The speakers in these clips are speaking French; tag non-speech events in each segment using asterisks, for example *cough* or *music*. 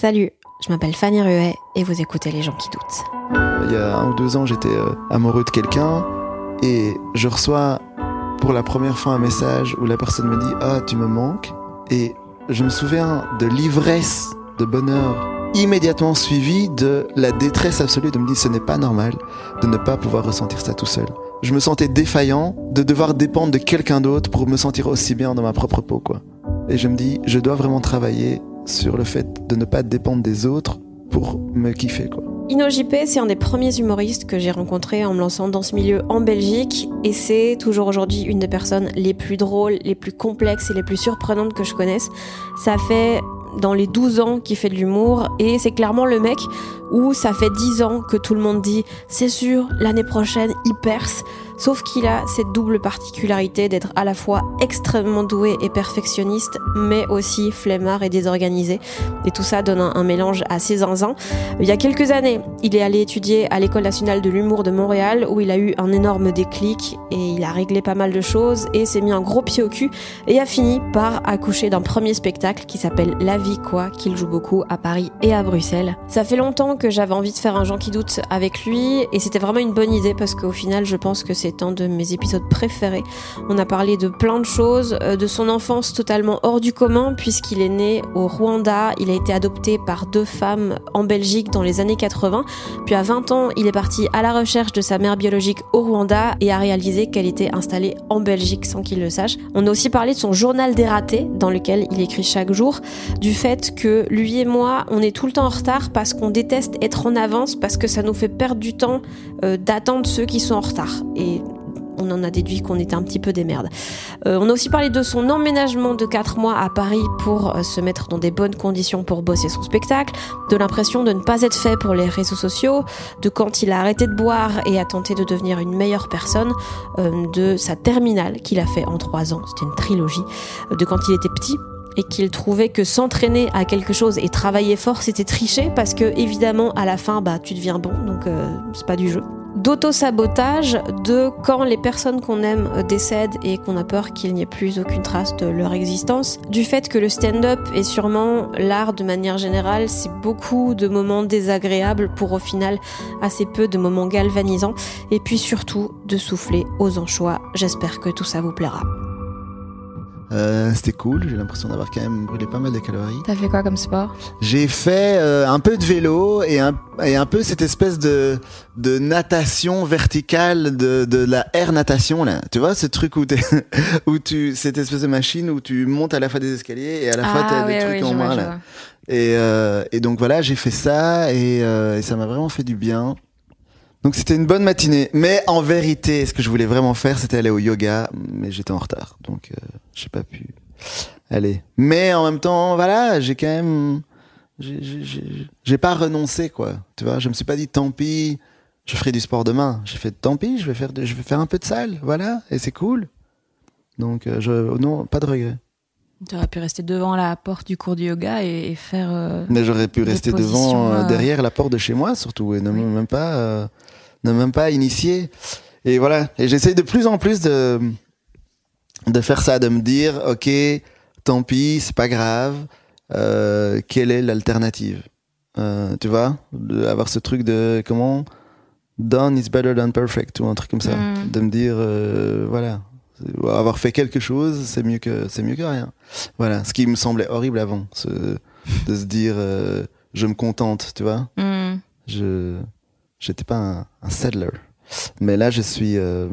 Salut, je m'appelle Fanny Ruet et vous écoutez Les gens qui doutent. Il y a un ou deux ans, j'étais euh, amoureux de quelqu'un et je reçois pour la première fois un message où la personne me dit Ah, tu me manques. Et je me souviens de l'ivresse de bonheur immédiatement suivie de la détresse absolue de me dire Ce n'est pas normal de ne pas pouvoir ressentir ça tout seul. Je me sentais défaillant de devoir dépendre de quelqu'un d'autre pour me sentir aussi bien dans ma propre peau, quoi. Et je me dis Je dois vraiment travailler sur le fait de ne pas dépendre des autres pour me kiffer, quoi. InnoJP, c'est un des premiers humoristes que j'ai rencontré en me lançant dans ce milieu en Belgique et c'est toujours aujourd'hui une des personnes les plus drôles, les plus complexes et les plus surprenantes que je connaisse. Ça fait dans les 12 ans qu'il fait de l'humour et c'est clairement le mec où ça fait 10 ans que tout le monde dit c'est sûr, l'année prochaine il perce. Sauf qu'il a cette double particularité d'être à la fois extrêmement doué et perfectionniste, mais aussi flemmard et désorganisé. Et tout ça donne un, mélange assez zinzin. Il y a quelques années, il est allé étudier à l'École nationale de l'humour de Montréal, où il a eu un énorme déclic et il a réglé pas mal de choses et s'est mis un gros pied au cul et a fini par accoucher d'un premier spectacle qui s'appelle La vie quoi, qu'il joue beaucoup à Paris et à Bruxelles. Ça fait longtemps que j'avais envie de faire un Jean qui doute avec lui et c'était vraiment une bonne idée parce qu'au final, je pense que c'est un de mes épisodes préférés. On a parlé de plein de choses, euh, de son enfance totalement hors du commun puisqu'il est né au Rwanda, il a été adopté par deux femmes en Belgique dans les années 80, puis à 20 ans, il est parti à la recherche de sa mère biologique au Rwanda et a réalisé qu'elle était installée en Belgique sans qu'il le sache. On a aussi parlé de son journal des ratés dans lequel il écrit chaque jour, du fait que lui et moi, on est tout le temps en retard parce qu'on déteste être en avance parce que ça nous fait perdre du temps euh, d'attendre ceux qui sont en retard. Et on en a déduit qu'on était un petit peu des merdes. Euh, on a aussi parlé de son emménagement de 4 mois à Paris pour euh, se mettre dans des bonnes conditions pour bosser son spectacle, de l'impression de ne pas être fait pour les réseaux sociaux, de quand il a arrêté de boire et a tenté de devenir une meilleure personne, euh, de sa terminale qu'il a fait en 3 ans, c'était une trilogie, de quand il était petit et qu'il trouvait que s'entraîner à quelque chose et travailler fort c'était tricher parce que évidemment à la fin bah tu deviens bon donc c'est pas du jeu d'auto-sabotage de quand les personnes qu'on aime euh, décèdent et qu'on a peur qu'il n'y ait plus aucune trace de leur existence, du fait que le stand-up et sûrement l'art de manière générale, c'est beaucoup de moments désagréables pour au final assez peu de moments galvanisants, et puis surtout de souffler aux anchois. J'espère que tout ça vous plaira. Euh, C'était cool, j'ai l'impression d'avoir quand même brûlé pas mal de calories. T'as fait quoi comme sport? J'ai fait euh, un peu de vélo et un, et un peu cette espèce de, de natation verticale de, de la air natation là. Tu vois ce truc où, *laughs* où tu cette espèce de machine où tu montes à la fois des escaliers et à la fois t'as des trucs en vois, main là. Et, euh, et donc voilà, j'ai fait ça et, euh, et ça m'a vraiment fait du bien. Donc c'était une bonne matinée. Mais en vérité, ce que je voulais vraiment faire, c'était aller au yoga, mais j'étais en retard, donc euh, j'ai pas pu aller. Mais en même temps, voilà, j'ai quand même, j'ai- pas renoncé quoi. Tu vois, je me suis pas dit tant pis, je ferai du sport demain. J'ai fait tant pis, je vais faire, de- je vais faire un peu de salle, voilà, et c'est cool. Donc euh, je, non, pas de regret. Tu aurais pu rester devant la porte du cours de yoga et, et faire. euh, Mais j'aurais pu rester devant, euh, derrière la porte de chez moi, surtout, et ne Oui. même pas, ne même pas initier. Et voilà. Et j'essaie de plus en plus de, de faire ça, de me dire, ok, tant pis, c'est pas grave. euh, quelle est l'alternative? Euh, Tu vois, de avoir ce truc de comment? Done is better than perfect ou un truc comme ça, Mm. de me dire, euh, voilà, Avoir fait quelque chose, c'est mieux que c'est mieux que rien. Voilà, ce qui me semblait horrible avant, ce- de se dire euh, je me contente, tu vois. Hmm. Je j'étais pas un, un settler. Mais là, je suis euh,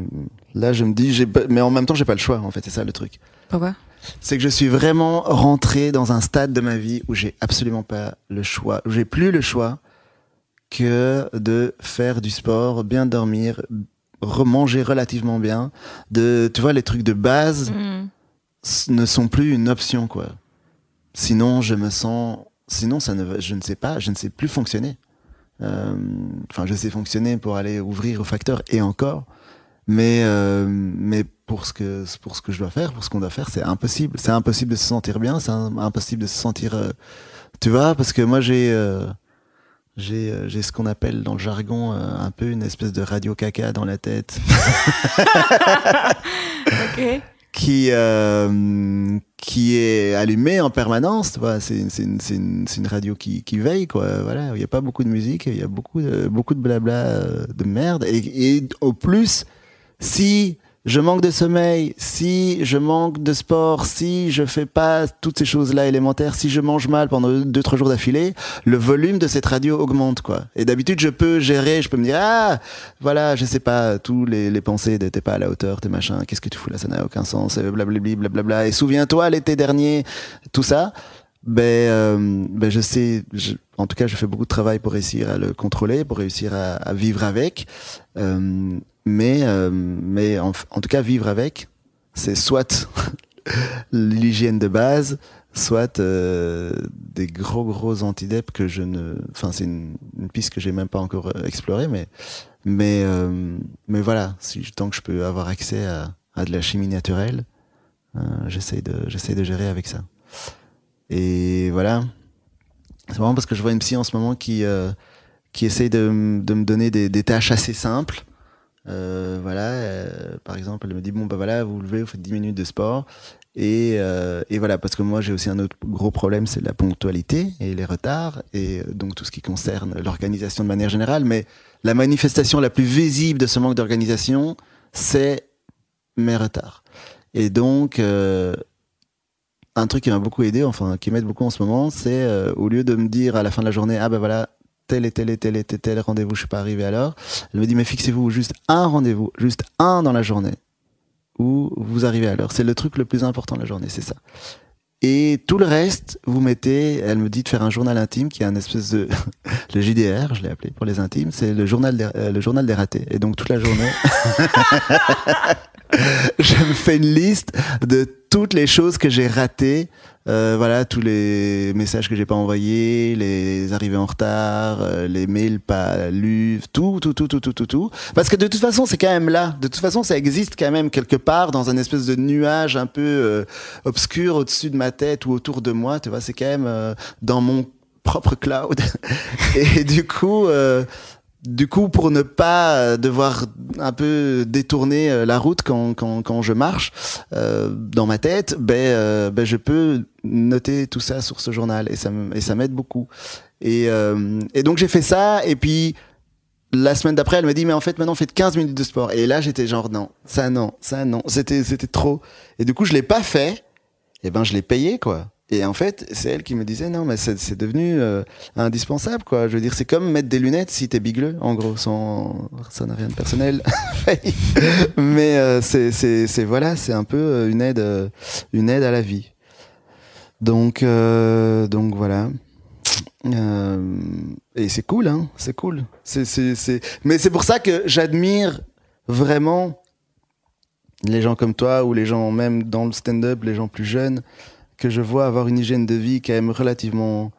là, je me dis j'ai mais en même temps, j'ai pas le choix en fait, c'est ça le truc. Pourquoi? C'est que je suis vraiment rentré dans un stade de ma vie où j'ai absolument pas le choix, où j'ai plus le choix que de faire du sport, bien dormir, remanger relativement bien, de tu vois les trucs de base Hmm. ne sont plus une option quoi. Sinon je me sens sinon ça ne je ne sais pas, je ne sais plus fonctionner. Euh, Enfin je sais fonctionner pour aller ouvrir au facteur et encore mais euh, mais pour ce que pour ce que je dois faire, pour ce qu'on doit faire, c'est impossible. C'est impossible de se sentir bien, c'est im- impossible de se sentir euh, tu vois parce que moi j'ai euh, j'ai j'ai ce qu'on appelle dans le jargon euh, un peu une espèce de radio caca dans la tête *laughs* *laughs* Ok. Qui euh, qui est allumée en permanence tu vois c'est une, une, une, une radio qui, qui veille quoi. Voilà il y a pas beaucoup de musique il y a beaucoup de, beaucoup de blabla euh, de merde. Et, et au plus si je manque de sommeil, si je manque de sport, si je fais pas toutes ces choses-là élémentaires, si je mange mal pendant deux trois jours d'affilée, le volume de cette radio augmente quoi. Et d'habitude je peux gérer, je peux me dire ah voilà je sais pas tous les, les pensées de t'es pas à la hauteur, t'es machin, qu'est-ce que tu fous là, ça n'a aucun sens, blablabli blablabla. Et souviens-toi l'été dernier, tout ça. Ben, euh, ben je sais, je- en tout cas, je fais beaucoup de travail pour réussir à le contrôler, pour réussir à, à vivre avec. Euh, mais, euh, mais en, en tout cas, vivre avec, c'est soit *laughs* l'hygiène de base, soit euh, des gros gros antidep que je ne, enfin c'est une, une piste que j'ai même pas encore euh, explorée, mais mais euh, mais voilà, si tant que je peux avoir accès à, à de la chimie naturelle, euh, j'essaye de j'essaye de gérer avec ça. Et voilà. C'est vraiment parce que je vois une psy en ce moment qui, euh, qui essaye de, de me donner des, des tâches assez simples. Euh, voilà, euh, par exemple, elle me dit bon bah voilà, vous vous levez, vous faites 10 minutes de sport. Et, euh, et voilà, parce que moi j'ai aussi un autre gros problème, c'est la ponctualité et les retards, et euh, donc tout ce qui concerne l'organisation de manière générale. Mais la manifestation la plus visible de ce manque d'organisation, c'est mes retards. Et donc, euh, un truc qui m'a beaucoup aidé, enfin qui m'aide beaucoup en ce moment, c'est euh, au lieu de me dire à la fin de la journée, ah ben voilà, tel et tel et tel et tel, rendez-vous, je suis pas arrivé à l'heure, elle me dit, mais fixez-vous juste un rendez-vous, juste un dans la journée, où vous arrivez à l'heure. C'est le truc le plus important de la journée, c'est ça. Et tout le reste, vous mettez, elle me dit de faire un journal intime qui est un espèce de, *laughs* le JDR, je l'ai appelé pour les intimes, c'est le journal euh, le journal des ratés. Et donc toute la journée, *laughs* je me fais une liste de toutes les choses que j'ai ratées. Euh, voilà, tous les messages que j'ai pas envoyés, les arrivées en retard, euh, les mails pas lus, tout, tout, tout, tout, tout, tout, tout. Parce que de toute façon, c'est quand même là. De toute façon, ça existe quand même quelque part dans un espèce de nuage un peu euh, obscur au-dessus de ma tête ou autour de moi. Tu vois, c'est quand même euh, dans mon propre cloud. *laughs* Et du coup, euh, du coup, pour ne pas euh, devoir un peu détourner euh, la route quand, quand, quand je marche euh, dans ma tête, ben, euh, ben je peux noter tout ça sur ce journal et ça et ça m'aide beaucoup. Et, euh, et donc j'ai fait ça et puis la semaine d'après, elle me dit mais en fait maintenant faites 15 minutes de sport. Et là j'étais genre non, ça non, ça non, c'était c'était trop. Et du coup je l'ai pas fait. Et ben je l'ai payé quoi. Et en fait, c'est elle qui me disait non, mais c'est devenu euh, indispensable, quoi. Je veux dire, c'est comme mettre des lunettes si t'es bigleux, en gros, sans ça n'a rien de personnel. *laughs* mais euh, c'est voilà, c'est un peu euh, une aide euh, une aide à la vie. Donc donc voilà. Et c'est cool, hein. C'est cool. C'est. Mais c'est pour ça que j'admire vraiment les gens comme toi ou les gens même dans le stand-up, les gens plus jeunes que je vois avoir une hygiène de vie quand même relativement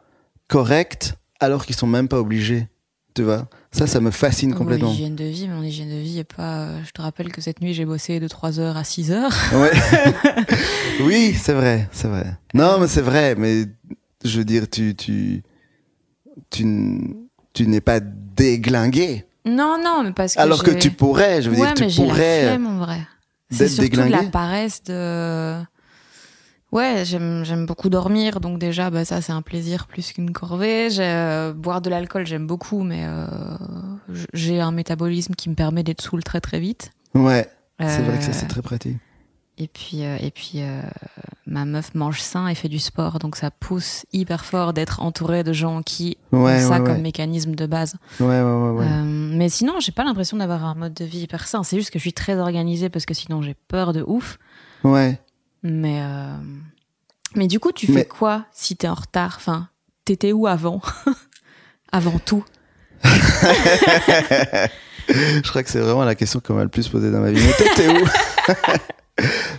correcte, alors qu'ils sont même pas obligés. Tu vois Ça, ça me fascine complètement. Ouais, hygiène de vie, mon hygiène de vie est pas. euh, Je te rappelle que cette nuit j'ai bossé de 3 heures à 6 heures. Ouais. *laughs* oui, c'est vrai, c'est vrai. Non, mais c'est vrai, mais je veux dire, tu, tu, tu, tu n'es pas déglingué. Non, non, mais parce que. Alors que tu pourrais, je veux ouais, dire, tu mais j'ai la pourrais. flemme en vrai. C'est surtout de la déglingué. paresse de. Ouais, j'aime j'aime beaucoup dormir, donc déjà, bah, ça c'est un plaisir plus qu'une corvée. J'ai, euh, boire de l'alcool, j'aime beaucoup, mais euh, j'ai un métabolisme qui me permet d'être saoul très très vite. Ouais, c'est vrai que ça, Euh, c'est très pratique. Et puis, euh, et puis euh, ma meuf mange sain et fait du sport, donc ça pousse hyper fort d'être entouré de gens qui Ouais, ont ça ouais, comme mécanisme de base. Ouais, ouais, ouais. ouais. Euh, mais sinon, j'ai pas l'impression d'avoir un mode de vie hyper sain. C'est juste que je suis très organisée parce que sinon j'ai peur de ouf. Ouais. Mais, euh, mais du coup, tu fais Mais- quoi si t'es en retard? Enfin, t'étais où avant? *laughs* Avant tout? *laughs* Je crois que c'est vraiment la question qu'on m'a le plus posée dans ma vie. Mais t'es où? *laughs*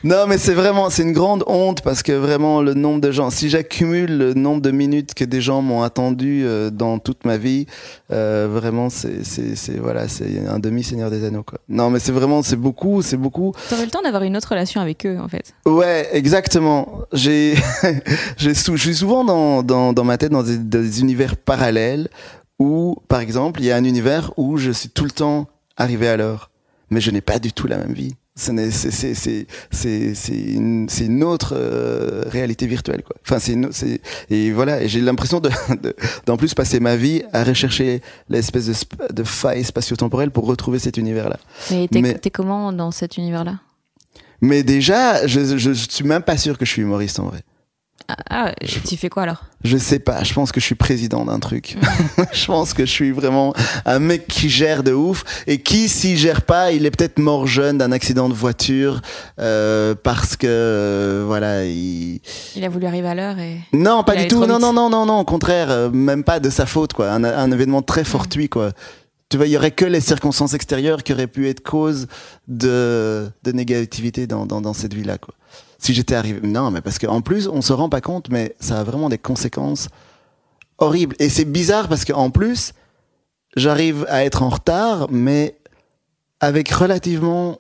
Non, mais c'est vraiment, c'est une grande honte parce que vraiment le nombre de gens, si j'accumule le nombre de minutes que des gens m'ont attendu euh, dans toute ma vie, euh, vraiment c'est, c'est, c'est voilà, c'est un demi Seigneur des Anneaux quoi. Non, mais c'est vraiment, c'est beaucoup, c'est beaucoup. T'aurais le temps d'avoir une autre relation avec eux, en fait. Ouais, exactement. J'ai, *laughs* j'ai je suis souvent dans, dans, dans ma tête dans des, des univers parallèles où, par exemple, il y a un univers où je suis tout le temps arrivé à l'heure, mais je n'ai pas du tout la même vie. C'est une, autre euh, réalité virtuelle, quoi. Enfin, c'est et voilà. Et j'ai l'impression de, *laughs* de- d'en plus passer ma vie à rechercher l'espèce de, sp- de faille spatio-temporelle pour retrouver cet univers-là. Mais t'es Mais- t'es comment dans cet univers-là? Mais déjà, je, je, je suis même pas sûr que je suis humoriste en vrai. Ah, tu fais quoi alors? Je sais pas, je pense que je suis président d'un truc. *laughs* je pense que je suis vraiment un mec qui gère de ouf et qui, s'il gère pas, il est peut-être mort jeune d'un accident de voiture euh, parce que euh, voilà, il Il a voulu arriver à l'heure et. non, pas du tout. Non, non, non, non, non. Au contraire, euh, même pas de sa faute, quoi. Un, un événement très fortuit, quoi. Tu vois, il y aurait que les circonstances extérieures qui auraient pu être cause de, de négativité dans, dans, dans cette vie-là, quoi. Si j'étais arrivé, non, mais parce qu'en plus, on se rend pas compte, mais ça a vraiment des conséquences horribles. Et c'est bizarre parce qu'en plus, j'arrive à être en retard, mais avec relativement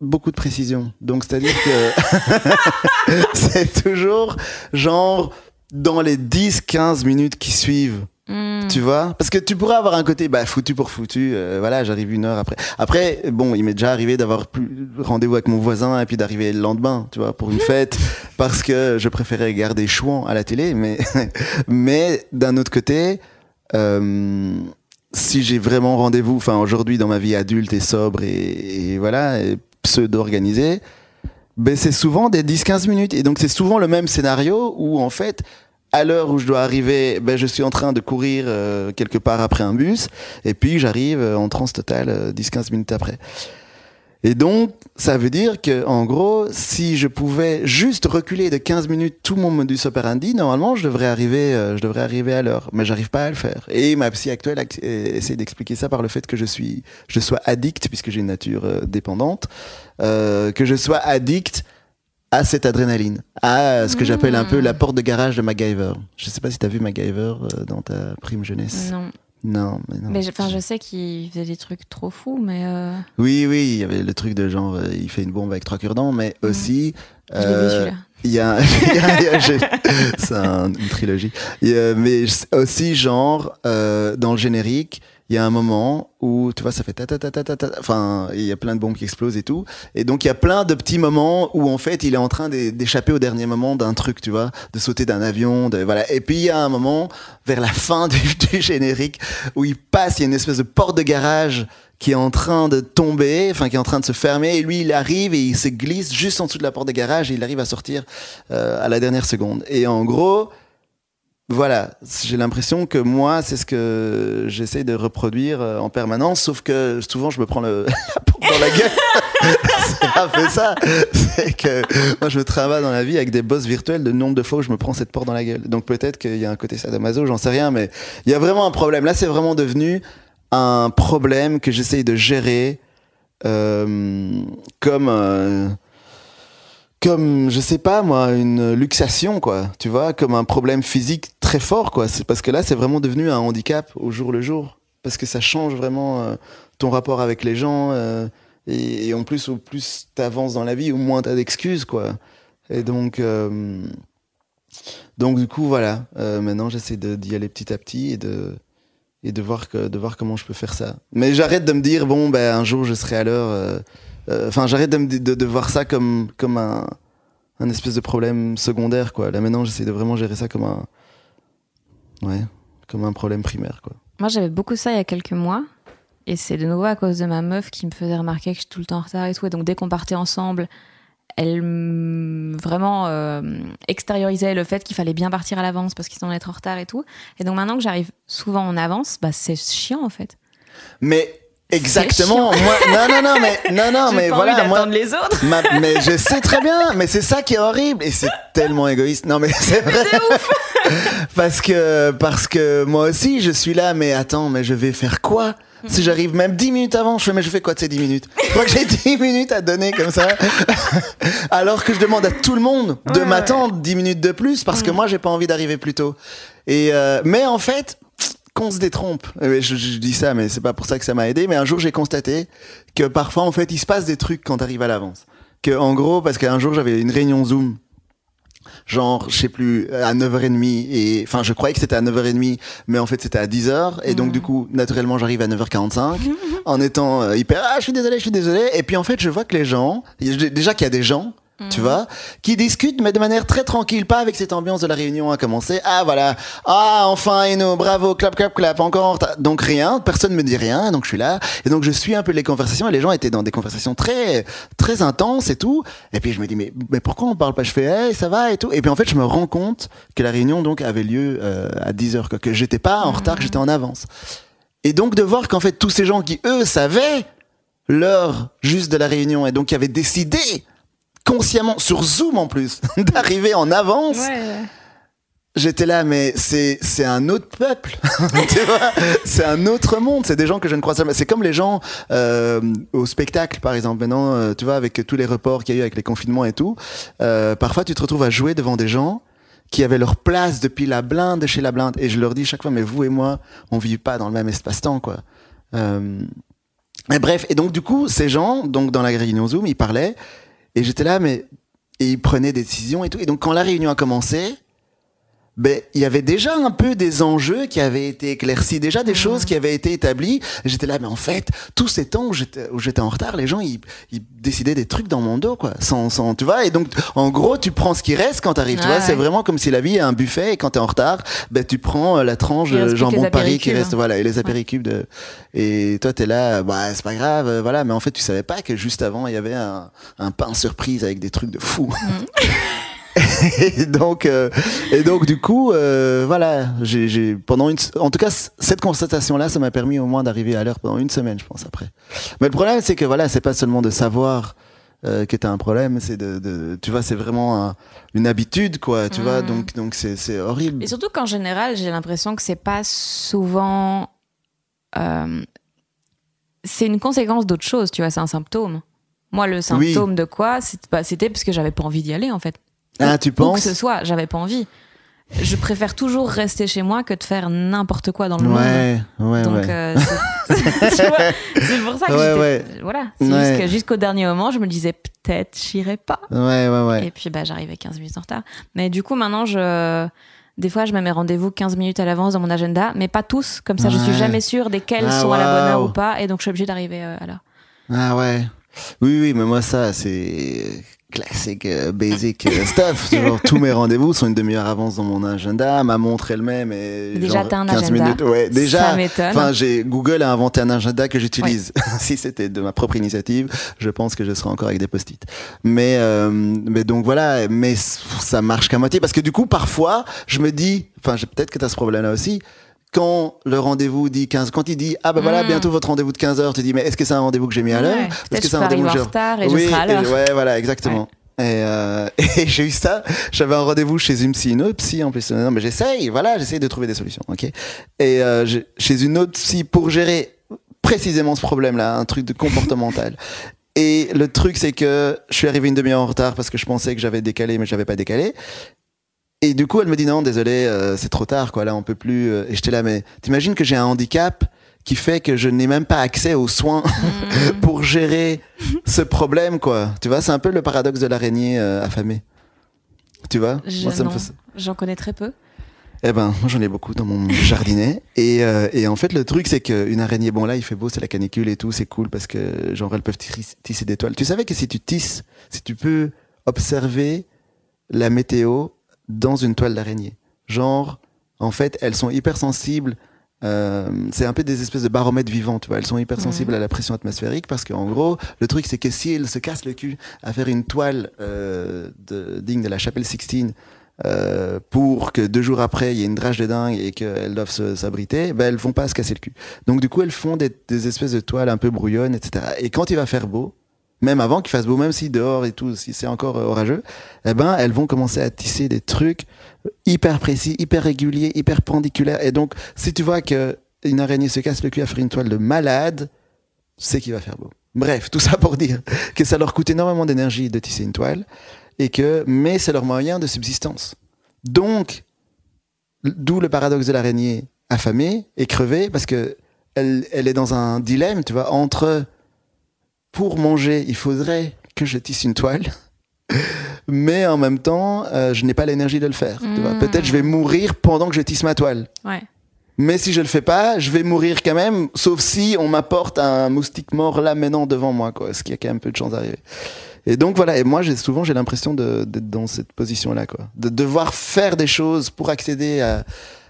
beaucoup de précision. Donc, c'est-à-dire que *laughs* c'est toujours genre dans les 10-15 minutes qui suivent. Hmm. Tu vois? Parce que tu pourrais avoir un côté bah, foutu pour foutu. euh, voilà, j'arrive une heure après. Après, bon, il m'est déjà arrivé d'avoir plus rendez-vous avec mon voisin et puis d'arriver le lendemain, tu vois, pour une fête, parce que je préférais regarder Chouan à la télé. Mais, *laughs* mais d'un autre côté, euh, si j'ai vraiment rendez-vous, enfin aujourd'hui dans ma vie adulte et sobre et, et voilà, et pseudo-organisée, ben c'est souvent des 10-15 minutes. Et donc c'est souvent le même scénario où en fait, à l'heure où je dois arriver, ben, je suis en train de courir euh, quelque part après un bus, et puis j'arrive euh, en transe totale euh, 10-15 minutes après. Et donc, ça veut dire que, en gros, si je pouvais juste reculer de 15 minutes tout mon modus operandi, normalement, je devrais arriver, euh, je devrais arriver à l'heure. Mais j'arrive pas à le faire. Et ma psy actuelle ac- euh, essaie d'expliquer ça par le fait que je suis, je sois addict, puisque j'ai une nature euh, dépendante, que je sois addict à cette adrénaline, à ce que j'appelle un peu la porte de garage de MacGyver. Je sais pas si tu as vu MacGyver euh, dans ta prime jeunesse. Non. Non, mais non. Mais je, je sais qu'il faisait des trucs trop fous, mais. euh, Oui, oui, il y avait le truc de genre, euh, il fait une bombe avec trois cure-dents, mais aussi. Je l'ai vu euh. Il y a, *laughs* c'est un- une trilogie. A- mais aussi genre euh, dans le générique, il y a un moment où tu vois ça fait ta ta ta ta ta ta. Enfin, il y a plein de bombes qui explosent et tout. Et donc il y a plein de petits moments où en fait il est en train d'é- d'échapper au dernier moment d'un truc, tu vois, de sauter d'un avion, de voilà. Et puis il y a un moment vers la fin du, *laughs* du générique où il passe, il y a une espèce de porte de garage qui est en train de tomber, enfin qui est en train de se fermer, et lui il arrive et il se glisse juste en dessous de la porte de garage et il arrive à sortir euh, à la dernière seconde. Et en gros, voilà, j'ai l'impression que moi c'est ce que j'essaie de reproduire euh, en permanence, sauf que souvent je me prends le, *laughs* la porte dans la gueule. *laughs* c'est un ça. C'est que moi je travaille dans la vie avec des boss virtuels de nombre de fois où je me prends cette porte dans la gueule. Donc peut-être qu'il y a un côté sadomaso, j'en sais rien, mais il y a vraiment un problème. Là c'est vraiment devenu un problème que j'essaye de gérer euh, comme euh, comme je sais pas moi une luxation quoi. Tu vois comme un problème physique très fort quoi. Parce que là c'est vraiment devenu un handicap au jour le jour. Parce que ça change vraiment euh, ton rapport avec les gens euh, et, en plus au plus t'avances dans la vie au moins t'as d'excuses quoi. Et donc euh, donc du coup voilà. Maintenant j'essaie d'y aller petit à petit et de et de voir que de voir comment je peux faire ça. Mais j'arrête de me dire bon ben un jour je serai à l'heure euh, euh, enfin j'arrête de, me- de, de voir ça comme comme un un espèce de problème secondaire quoi là maintenant j'essaie de vraiment gérer ça comme un ouais comme un problème primaire quoi Moi, j'avais beaucoup ça il y a quelques mois. Et c'est de nouveau à cause de ma meuf qui me faisait remarquer que je suis tout le temps en retard et tout. Et donc, dès qu'on partait ensemble, elle vraiment euh, extériorisait le fait qu'il fallait bien partir à l'avance parce qu'ils sont être en retard et tout. Et donc maintenant que j'arrive souvent en avance, bah c'est chiant en fait. Mais Exactement. Moi, non, non, non, mais *laughs* non, non, mais pas voilà. envie Moi, les autres. ma- mais je *laughs* sais très bien. Mais c'est ça qui est horrible et c'est tellement égoïste. Non, mais c'est vrai. *laughs* parce que parce que moi aussi, je suis là. Mais attends, mais je vais faire quoi? Si j'arrive même 10 minutes avant, je fais, mais je fais quoi de ces 10 minutes? Je crois que j'ai 10 minutes à donner comme ça. Alors que je demande à tout le monde de m'attendre 10 minutes de plus parce que moi, j'ai pas envie d'arriver plus tôt. Et euh, mais en fait, qu'on se détrompe. Je, je dis ça, mais c'est pas pour ça que ça m'a aidé. Mais un jour, j'ai constaté que parfois, en fait, il se passe des trucs quand t'arrives à l'avance. Que, en gros, parce qu'un jour, j'avais une réunion Zoom. Genre, je sais plus, à 9h30 et, enfin, je croyais que c'était à 9h30, mais en fait, c'était à 10h. Et donc, du coup, naturellement, j'arrive à 9h45 en étant euh, hyper, ah, je suis désolé, je suis désolé. Et puis, en fait, je vois que les gens, déjà qu'il y a des gens, tu vois, qui discutent, mais de manière très tranquille, pas avec cette ambiance de la réunion à commencer. Ah, voilà. Ah, enfin, Eno, bravo, clap, clap, clap, encore. Donc, rien, personne me dit rien, donc je suis là. Et donc, je suis un peu les conversations, et les gens étaient dans des conversations très, très intenses et tout. Et puis, je me dis, mais, mais pourquoi on parle pas? Je fais, hey, ça va et tout. Et puis, en fait, je me rends compte que la réunion, donc, avait lieu euh, à 10 heures, quoi, que j'étais pas en retard, que j'étais en avance. Et donc, de voir qu'en fait, tous ces gens qui, eux, savaient l'heure juste de la réunion, et donc, qui avaient décidé, consciemment, sur Zoom en plus, *laughs* d'arriver en avance. J'étais là, mais c'est c'est un autre peuple, *laughs* tu vois. C'est un autre monde. C'est des gens que je ne croise jamais. C'est comme les gens euh, au spectacle, par exemple. Maintenant, euh, tu vois, avec tous les reports qu'il y a eu avec les confinements et tout, euh, parfois tu te retrouves à jouer devant des gens qui avaient leur place depuis la blinde de chez la blinde. Et je leur dis chaque fois, mais vous et moi, on vit pas dans le même espace-temps, quoi. Euh, mais bref, et donc du coup, ces gens, donc dans la réunion Zoom, ils parlaient, et j'étais là, mais et ils prenaient des décisions et tout. Et donc quand la réunion a commencé, ben il y avait déjà un peu des enjeux qui avaient été éclaircis, déjà des choses qui avaient été établies. J'étais là, mais en fait, tous ces temps où j'étais en retard, les gens ils, ils décidaient des trucs dans mon dos, quoi, sans sans tu vois. Et donc en gros, tu prends ce qui reste quand t'arrives. tu Ouais, vois, c'est vraiment comme si la vie est un buffet et quand t'es en retard, ben tu prends euh, la tranche de jambon les Paris qui reste, voilà, et les apéricubes de. Et toi t'es là, bah c'est pas grave, euh, voilà. Mais en fait, tu savais pas que juste avant il y avait un, un pain surprise avec des trucs de fou. *laughs* et donc, euh, et donc du coup, euh, voilà, j'ai, pendant une, en tout cas, cette constatation-là, ça m'a permis au moins d'arriver à l'heure pendant une semaine, je pense après. Mais le problème, c'est que voilà, c'est pas seulement de savoir euh, que t'as un problème, c'est de, de, tu vois, c'est vraiment un- une habitude, quoi, tu vois, donc, donc c'est, c'est horrible. Et surtout qu'en général, j'ai l'impression que c'est pas souvent. euh, c'est une conséquence d'autre chose, tu vois, c'est un symptôme. Moi, le symptôme de quoi bah, C'était parce que j'avais pas envie d'y aller, en fait. Ah, tu Où que penses ce soit, j'avais pas envie. Je préfère toujours rester chez moi que de faire n'importe quoi dans le monde. Ouais, ouais, Donc, ouais. euh, *laughs* *laughs* c'est pour ça que Ouais, j'étais- ouais. Voilà, c'est Ouais. juste que jusqu'au dernier moment, je me disais peut-être j'irai pas. Ouais, ouais, ouais. Et puis bah, j'arrivais 15 minutes en retard. Mais du coup, maintenant, je... des fois, je me mets rendez-vous 15 minutes à l'avance dans mon agenda, mais pas tous. Comme ça, je suis Ouais. jamais sûre desquels Ah, sont à la bonne heure ou pas. Et donc, je suis obligée d'arriver euh, à l'heure. Ah ouais. Oui, oui, mais moi, ça, c'est classique, euh, basic euh, *laughs* stuff. Genre, tous mes rendez-vous sont une demi-heure avance dans mon agenda. Ma montre elle-même est. Déjà, genre t'as un 15 agenda. minutes. Ouais, déjà. Enfin, j'ai, Google a inventé un agenda que j'utilise. *laughs* si c'était de ma propre initiative, je pense que je serais encore avec des post-it. Mais, euh, mais donc voilà, mais ça marche qu'à moitié parce que du coup, parfois, je me dis, enfin, j'ai- peut-être que t'as ce problème-là aussi. Quand le rendez-vous dit 15, quand il dit, ah ben voilà, Mm. bientôt votre rendez-vous de 15 heures, tu dis, mais est-ce que c'est un rendez-vous que j'ai mis à l'heure? Ouais. Est-ce que je c'est un rendez-vous en retard et je oui, serai à l'heure. ouais, voilà, exactement. Et, euh, *laughs* et j'ai eu ça. J'avais un rendez-vous chez une psy, une autre psy en plus. Non, mais j'essaye, voilà, j'essaye de trouver des solutions, ok? Et euh, chez une autre psy pour gérer précisément ce problème-là, un truc de comportemental. *laughs* Et le truc, c'est que je suis arrivé une demi-heure en retard parce que je pensais que j'avais décalé, mais j'avais pas décalé. Et du coup, elle me dit non, désolé, euh, c'est trop tard, quoi. Là, on peut plus. euh. Et j'étais là, mais t'imagines que j'ai un handicap qui fait que je n'ai même pas accès aux soins *laughs* pour gérer ce problème, quoi. Tu vois, c'est un peu le paradoxe de l'araignée euh, affamée. Tu vois Je- fait- J'en connais très peu. eh ben, moi j'en ai beaucoup dans mon *laughs* jardinet. Et, euh, et en fait, le truc, c'est qu'une araignée, bon là, il fait beau, c'est la canicule et tout, c'est cool parce que, genre, elles peuvent tis- tisser des toiles. Tu savais que si tu tisses, si tu peux observer la météo dans une toile d'araignée, genre, en fait, elles sont hyper sensibles euh, c'est un peu des espèces de baromètres vivants, tu vois. Elles sont hypersensibles à la pression atmosphérique parce qu'en gros, le truc, c'est que si elles se cassent le cul à faire une toile euh, de, digne de la chapelle Sixtine euh, pour que deux jours après, il y ait une drage de dingue et qu'elles doivent s'abriter, ben, elles vont pas se casser le cul. Donc, du coup, elles font des, des espèces de toiles un peu brouillonnes, etc. Et quand il va faire beau, même avant qu'il fasse beau, même si dehors et tout, si c'est encore orageux, eh ben, elles vont commencer à tisser des trucs hyper précis, hyper réguliers, hyper pendiculaires. Et donc, si tu vois que une araignée se casse le cul à faire une toile de malade, c'est qu'il va faire beau. Bref, tout ça pour dire que ça leur coûte énormément d'énergie de tisser une toile et que, mais c'est leur moyen de subsistance. Donc, d'où le paradoxe de l'araignée affamée et crevée parce que elle, elle est dans un dilemme, tu vois, entre pour manger, il faudrait que je tisse une toile. *laughs* Mais en même temps, euh, je n'ai pas l'énergie de le faire. Mmh. Peut-être je vais mourir pendant que je tisse ma toile. Ouais. Mais si je le fais pas, je vais mourir quand même, sauf si on m'apporte un moustique mort là maintenant devant moi, quoi. Ce qui a quand même peu de chance d'arriver. Et donc voilà. Et moi, j'ai souvent j'ai l'impression d'être dans cette position-là, quoi. De devoir faire des choses pour accéder à,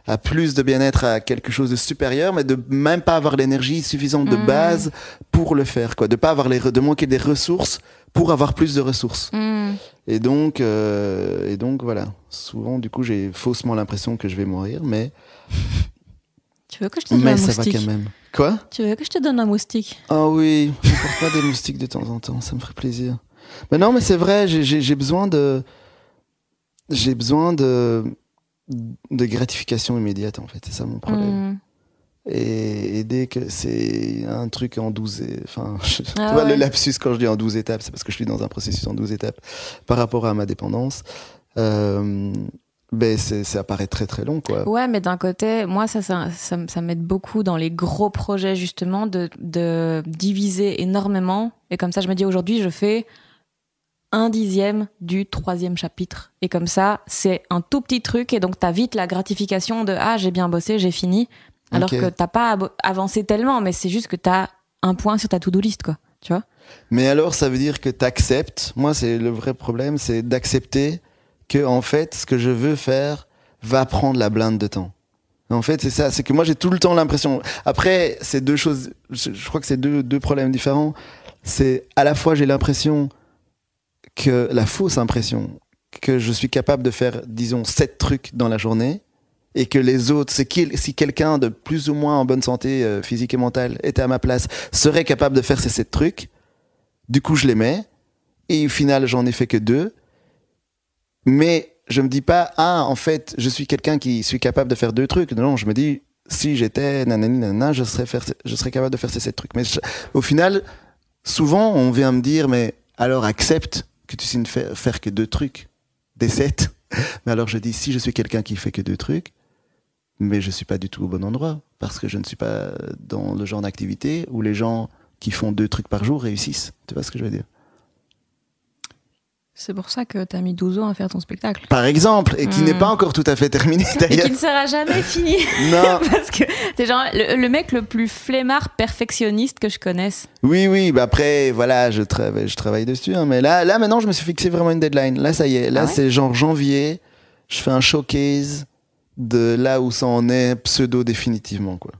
à plus de bien-être, à quelque chose de supérieur, mais de même pas avoir l'énergie suffisante de Mhm. base pour le faire, quoi. De pas avoir les, de manquer des ressources pour avoir plus de ressources. Hmm. Et donc, euh, et donc voilà. Souvent, du coup, j'ai faussement l'impression que je vais mourir, mais *laughs* Tu veux que je te donne mais un ça va moustique quand même. Quoi? Tu veux que je te donne un moustique? Ah oui, pourquoi pas des moustiques de temps en temps, ça me ferait plaisir. Mais non, mais c'est vrai, j'ai besoin de, j'ai besoin de, de gratification immédiate en fait, c'est ça mon problème. Hmm. Et, et dès que c'est un truc en 12 et- enfin *laughs* je- tu Ah vois le lapsus quand je dis en 12 étapes c'est parce que je suis dans un processus en 12 étapes par rapport à ma dépendance euh, ben c'est ça paraît très très long quoi Ouais, mais d'un côté, moi, ça, ça, ça, ça m'aide beaucoup dans les gros projets, justement, de, de diviser énormément. Et comme ça, je me dis, aujourd'hui, je fais un dixième du troisième chapitre. Et comme ça, c'est un tout petit truc. Et donc, t'as vite la gratification de Ah, j'ai bien bossé, j'ai fini. Alors Ok. que t'as pas avancé tellement, mais c'est juste que t'as un point sur ta to-do list, quoi. Tu vois? Mais alors ça veut dire que t'acceptes moi c'est le vrai problème c'est d'accepter que en fait ce que je veux faire va prendre la blinde de temps en fait c'est ça c'est que moi j'ai tout le temps l'impression après c'est deux choses je, je crois que c'est deux, deux problèmes différents c'est à la fois j'ai l'impression que la fausse impression que je suis capable de faire disons sept trucs dans la journée et que les autres, c'est qui, si quelqu'un de plus ou moins en bonne santé euh, physique et mentale était à ma place, serait capable de faire ces sept trucs, du coup je les mets, et au final j'en ai fait que deux, mais je me dis pas, ah en fait je suis quelqu'un qui suis capable de faire deux trucs, non, je me dis, si j'étais nanani nanana, je serais, je serais capable de faire ces sept trucs. Mais au final, souvent on vient me dire, mais alors accepte que tu sais ne faire, que deux trucs, des sept. *laughs* Mais alors je dis, si je suis quelqu'un qui fait que deux trucs, mais je suis pas du tout au bon endroit parce que je ne suis pas dans le genre d'activité où les gens qui font deux trucs par jour réussissent. Tu vois ce que je veux dire? C'est pour ça que t'as mis 12 ans à faire ton spectacle. Par exemple, et qui n'est pas encore tout à fait terminé Et d'ailleurs. qui ne sera jamais fini. *laughs* Non, *laughs* Parce que t'es genre le, le mec le plus flemmard perfectionniste que je connaisse. oui, oui. Bah après, voilà, je travaille, je travaille dessus. hein, mais là, là, maintenant, je me suis fixé vraiment une deadline. Là, ça y est. Là, Ah ouais c'est genre janvier. Je fais un showcase de là où ça en est pseudo définitivement, quoi.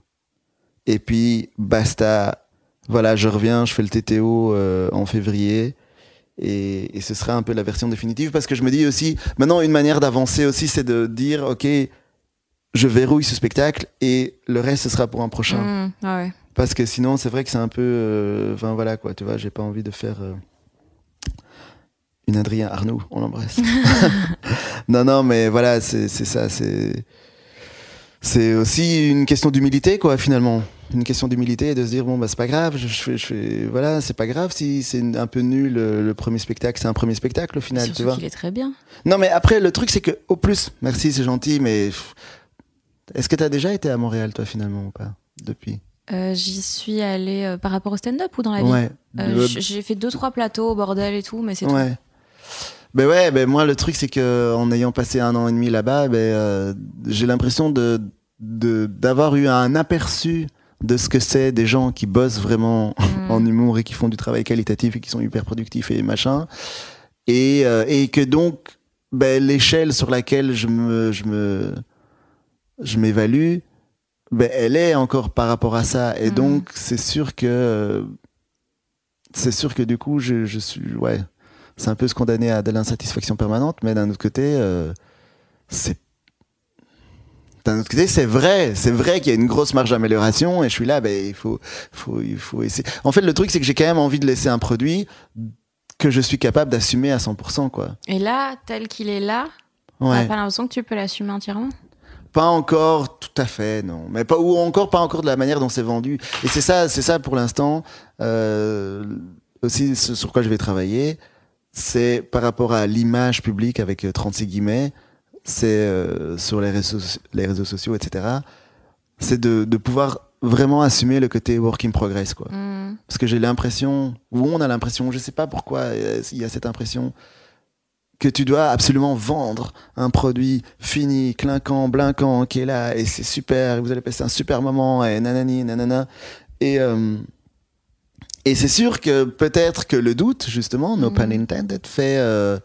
Et puis, basta. Voilà, je reviens, je fais le TTO euh, en février. Et, et ce sera un peu la version définitive parce que je me dis aussi, maintenant, une manière d'avancer aussi, c'est de dire, OK, je verrouille ce spectacle et le reste, ce sera pour un prochain. Mmh, ah ouais. Parce que sinon, c'est vrai que c'est un peu. euh, Enfin, voilà, quoi, tu vois, j'ai pas envie de faire. euh, une Adrien Arnaud, on l'embrasse. *laughs* *laughs* non, non, mais voilà, c'est c'est ça, c'est. C'est aussi une question d'humilité, quoi, finalement. Une question d'humilité et de se dire, bon, bah, c'est pas grave, je, je Voilà, c'est pas grave si c'est un peu nul le, le premier spectacle, c'est un premier spectacle au final, tu vois. qu'il est très bien. Non, mais après, le truc, c'est que, au plus, merci, c'est gentil, mais. Est-ce que t'as déjà été à Montréal, toi, finalement, ou pas Depuis? Euh, J'y suis allée euh, par rapport au stand-up ou dans la vie? Ouais. Euh, Le- J'ai fait deux trois plateaux au bordel et tout, mais c'est tout. Ouais. Ben ouais, ben moi le truc c'est que en ayant passé un an et demi là-bas, ben euh, j'ai l'impression de- d'avoir eu un aperçu de ce que c'est des gens qui bossent vraiment Mm. en humour et qui font du travail qualitatif et qui sont hyper productifs et machin. Et, euh, et que donc ben, l'échelle sur laquelle je me je me je m'évalue ben, elle est encore par rapport à ça. Et Mhm. donc, c'est sûr que. C'est sûr que du coup, je, je suis. Ouais. C'est un peu se condamner à de l'insatisfaction permanente, mais d'un autre côté, euh, c'est. D'un autre côté, c'est vrai, c'est vrai qu'il y a une grosse marge d'amélioration et je suis là, ben, il faut, faut, il faut essayer. En fait, le truc, c'est que j'ai quand même envie de laisser un produit que je suis capable d'assumer à 100%, quoi. Et là, tel qu'il est là, Ouais. t'as pas l'impression que tu peux l'assumer entièrement? Pas encore tout à fait, non. Mais pas ou encore pas encore de la manière dont c'est vendu. Et c'est ça, c'est ça pour l'instant. Euh, aussi, ce sur quoi je vais travailler, c'est par rapport à l'image publique avec euh, 36 guillemets. C'est euh, sur les réseaux, les réseaux sociaux, etc. C'est de, de pouvoir vraiment assumer le côté work in progress, quoi. Hmm. Parce que j'ai l'impression, ou on a l'impression, je sais pas pourquoi euh, il y a cette impression, que tu dois absolument vendre un produit fini, clinquant, blinquant, qui est là, et c'est super, et vous allez passer un super moment, et nanani, nanana. Et, euh, et c'est sûr que peut-être que le doute, justement, no pun intended, fait, euh,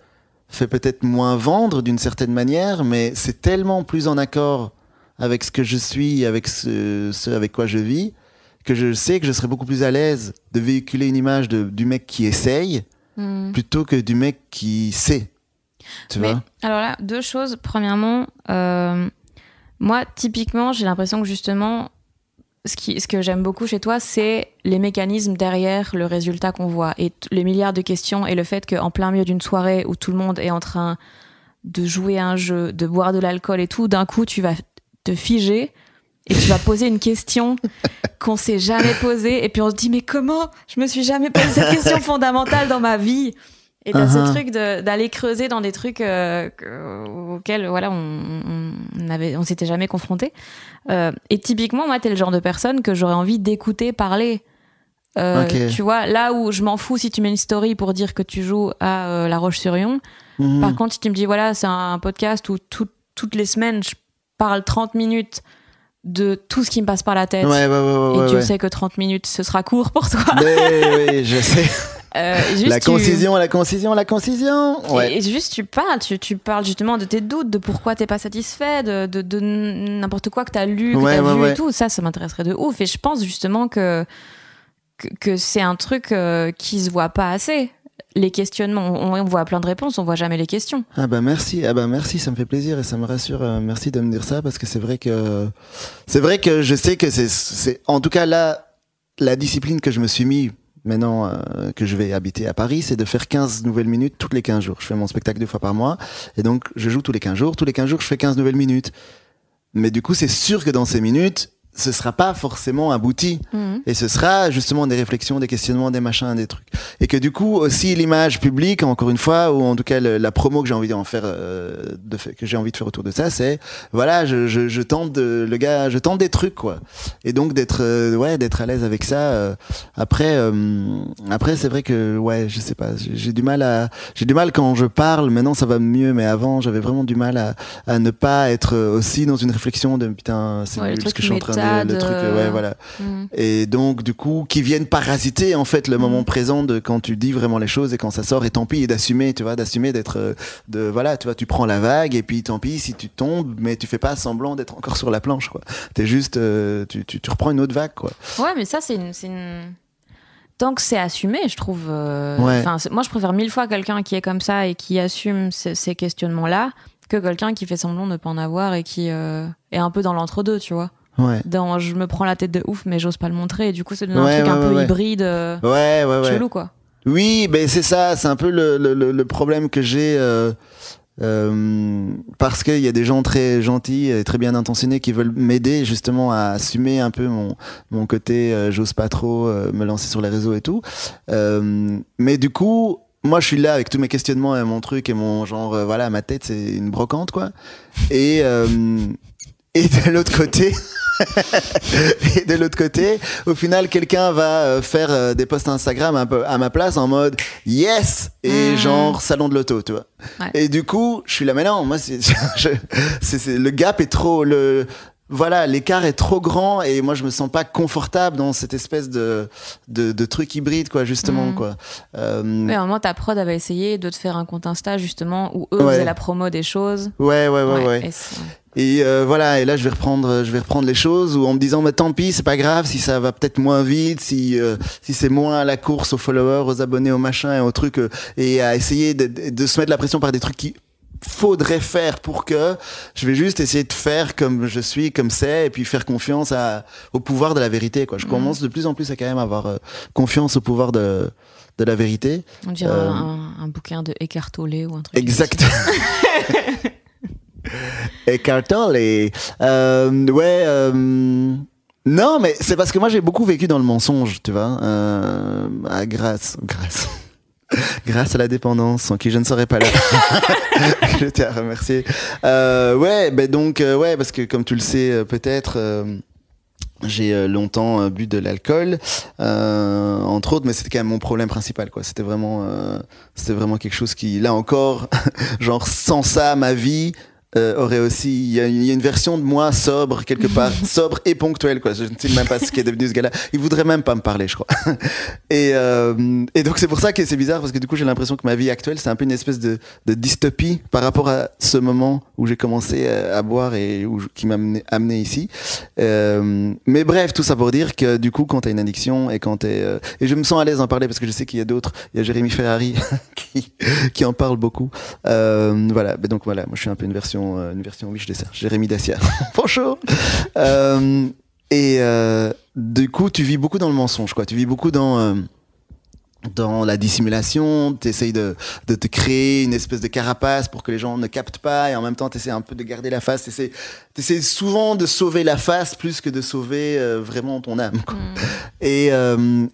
fait peut-être moins vendre d'une certaine manière, mais c'est tellement plus en accord avec ce que je suis, avec ce, ce avec quoi je vis, que je sais que je serais beaucoup plus à l'aise de véhiculer une image de, du mec qui essaye Hmm. plutôt que du mec qui sait. Tu Mais vois? alors là, deux choses. Premièrement, euh, moi, typiquement, j'ai l'impression que justement, ce, qui, ce que j'aime beaucoup chez toi, c'est les mécanismes derrière le résultat qu'on voit et les milliards de questions et le fait qu'en plein milieu d'une soirée où tout le monde est en train de jouer à un jeu, de boire de l'alcool et tout, d'un coup, tu vas te figer et tu vas poser une question *laughs* qu'on s'est jamais posée et puis on se dit mais comment je me suis jamais posé cette question *laughs* fondamentale dans ma vie? Et t'as Uh-huh. ce truc de- d'aller creuser dans des trucs euh, que- auxquels voilà on on- avait on s'était jamais confronté Euh, et typiquement moi t'es le genre de personne que j'aurais envie d'écouter parler Euh, tu vois là où je m'en fous si tu mets une story pour dire que tu joues à euh, La Roche-sur-Yon Mhm. par contre, si tu me dis, voilà, c'est un podcast où tout- toutes les semaines, je parle 30 minutes de tout ce qui me passe par la tête. Ouais, ouais, ouais, ouais. et Dieu sait que 30 minutes, ce sera court pour toi. Mais oui, je *laughs* sais. Euh, *laughs* juste la tu- concision, la concision, la concision. Ouais. Et, juste, tu parles, tu, tu parles justement de tes doutes, de pourquoi t'es pas satisfait, de, de, de n'importe quoi que t'as lu, que Ouais, t'as ouais, vu et tout. Ça, ça m'intéresserait de ouf. Et je pense justement que, que, que c'est un truc euh, qui se voit pas assez. Les questionnements, on, on voit plein de réponses, on voit jamais les questions. Ah bah merci, ah bah merci, ça me fait plaisir et ça me rassure. euh, merci de me dire ça parce que c'est vrai que c'est vrai que je sais que c'est c'est en tout cas là la discipline que je me suis mis maintenant euh, que je vais habiter à Paris, c'est de faire 15 nouvelles minutes toutes les 15 jours. Je fais mon spectacle deux fois par mois et donc je joue tous les 15 jours, tous les 15 jours je fais 15 nouvelles minutes. Mais du coup, c'est sûr que dans ces minutes, ce sera pas forcément abouti. Et ce sera justement des réflexions, des questionnements, des machins, des trucs. Et que du coup, aussi l'image publique, encore une fois, ou en tout cas le- la promo que j'ai envie d'en faire, euh, de fait, que j'ai envie de faire autour de ça, c'est voilà, je, je, je tente de, le gars, je tente des trucs quoi. Et donc d'être euh, ouais, d'être à l'aise avec ça. euh, après, euh, après c'est vrai que ouais, je sais pas, j'ai du mal à, j'ai du mal quand je parle. Maintenant ça va mieux, mais avant j'avais vraiment du mal à, à ne pas être aussi dans une réflexion de putain, c'est Ouais, nul ce que je suis en train de, le truc, euh, ouais voilà. Mm. Et donc, du coup, qui viennent parasiter, en fait, le moment présent de quand tu dis vraiment les choses et quand ça sort, et tant pis, et d'assumer, tu vois, d'assumer d'être, euh, de, voilà, tu vois, tu prends la vague, et puis tant pis si tu tombes, mais tu fais pas semblant d'être encore sur la planche, quoi. T'es juste, euh, tu, tu, tu reprends une autre vague, quoi. Ouais, mais ça, c'est une, Tant que c'est assumé, je trouve. euh, Ouais. enfin, c'est- moi, je préfère mille fois quelqu'un qui est comme ça et qui assume ces, ces questionnements-là que quelqu'un qui fait semblant de ne pas en avoir et qui euh, est un peu dans l'entre-deux, tu vois. Ouais. Dans je me prends la tête de ouf, mais j'ose pas le montrer. Et du coup, c'est devenu Ouais, un truc ouais, un peu hybride, euh, Ouais, ouais, ouais. chelou, quoi. Oui, ben c'est ça, c'est un peu le, le, problème que j'ai. euh, euh, parce qu'il y a des gens très gentils et très bien intentionnés qui veulent m'aider justement à assumer un peu mon, mon côté euh, j'ose pas trop euh, me lancer sur les réseaux et tout. Euh, mais du coup, moi je suis là avec tous mes questionnements et mon truc et mon genre, voilà, ma tête c'est une brocante quoi. Et, euh, et de l'autre côté. *laughs* et de l'autre côté, au final, quelqu'un va euh, faire euh, des posts Instagram un peu à ma place en mode yes et Mhm. genre salon de l'auto, tu vois. Ouais. Et du coup, je suis là, mais non, moi, c'est- *laughs* le gap est trop, le, voilà, l'écart est trop grand et moi, je me sens pas confortable dans cette espèce de, de, de truc hybride, quoi, justement, Mhm. quoi. Euh, Mais à un moment, ta prod avait essayé de te faire un compte Insta, justement, où eux Ouais. faisaient la promo des choses. ouais, ouais, ouais, ouais. et euh, voilà, et là je vais reprendre, je vais reprendre les choses ou en me disant, mais tant pis, c'est pas grave si ça va peut-être moins vite, si euh, si c'est moins à la course aux followers, aux abonnés, aux machins et aux trucs, euh, et à essayer de, de, se mettre la pression par des trucs qui faudrait faire pour que je vais juste essayer de faire comme je suis, comme c'est, et puis faire confiance à, au pouvoir de la vérité. Quoi. Je mmh. commence de plus en plus à quand même avoir confiance au pouvoir de de la vérité. On dirait un, un, bouquin de Eckhart Tolle ou un truc. Exact. *laughs* Eckhart Tolle. Euh, ouais. Euh, non, mais c'est parce que moi j'ai beaucoup vécu dans le mensonge, tu vois, euh, à grâce, grâce, *laughs* grâce à la dépendance, sans qui je ne serais pas là. *laughs* je tiens à remercier. Euh, ouais, ben donc euh, ouais, parce que comme tu le sais euh, peut-être. j'ai longtemps bu de l'alcool, entre autres, mais c'était quand même mon problème principal, quoi. C'était vraiment, c'était vraiment quelque chose qui, là encore, *laughs* genre sans ça, ma vie, euh, aurait aussi il y, a, une version de moi sobre quelque part *laughs* sobre et ponctuel quoi. Je ne sais même pas ce qui est devenu ce gars-là. Il voudrait même pas me parler je crois. *laughs* Et, euh, et donc c'est pour ça que c'est bizarre parce que du coup j'ai l'impression que ma vie actuelle c'est un peu une espèce de, de, dystopie par rapport à ce moment où j'ai commencé à, boire et où, qui m'a amené, amené, ici. Euh, mais bref tout ça pour dire que du coup quand t'as une addiction et quand t'es euh, et je me sens à l'aise d'en parler parce que je sais qu'il y a d'autres. Il y a Jérémy Ferrari *laughs* qui, qui en parle beaucoup. Euh, voilà. Mais donc voilà. Moi je suis un peu une version euh, une version Wish ça Jérémy Dacia. *laughs* Bonjour. Euh, et euh, du coup, tu vis beaucoup dans le mensonge, quoi. Tu vis beaucoup dans dans la dissimulation, tu essayes de, de te créer une espèce de carapace pour que les gens ne captent pas, et en même temps tu essaies un peu de garder la face, tu essaies, souvent de sauver la face plus que de sauver vraiment ton âme. Mm. Et,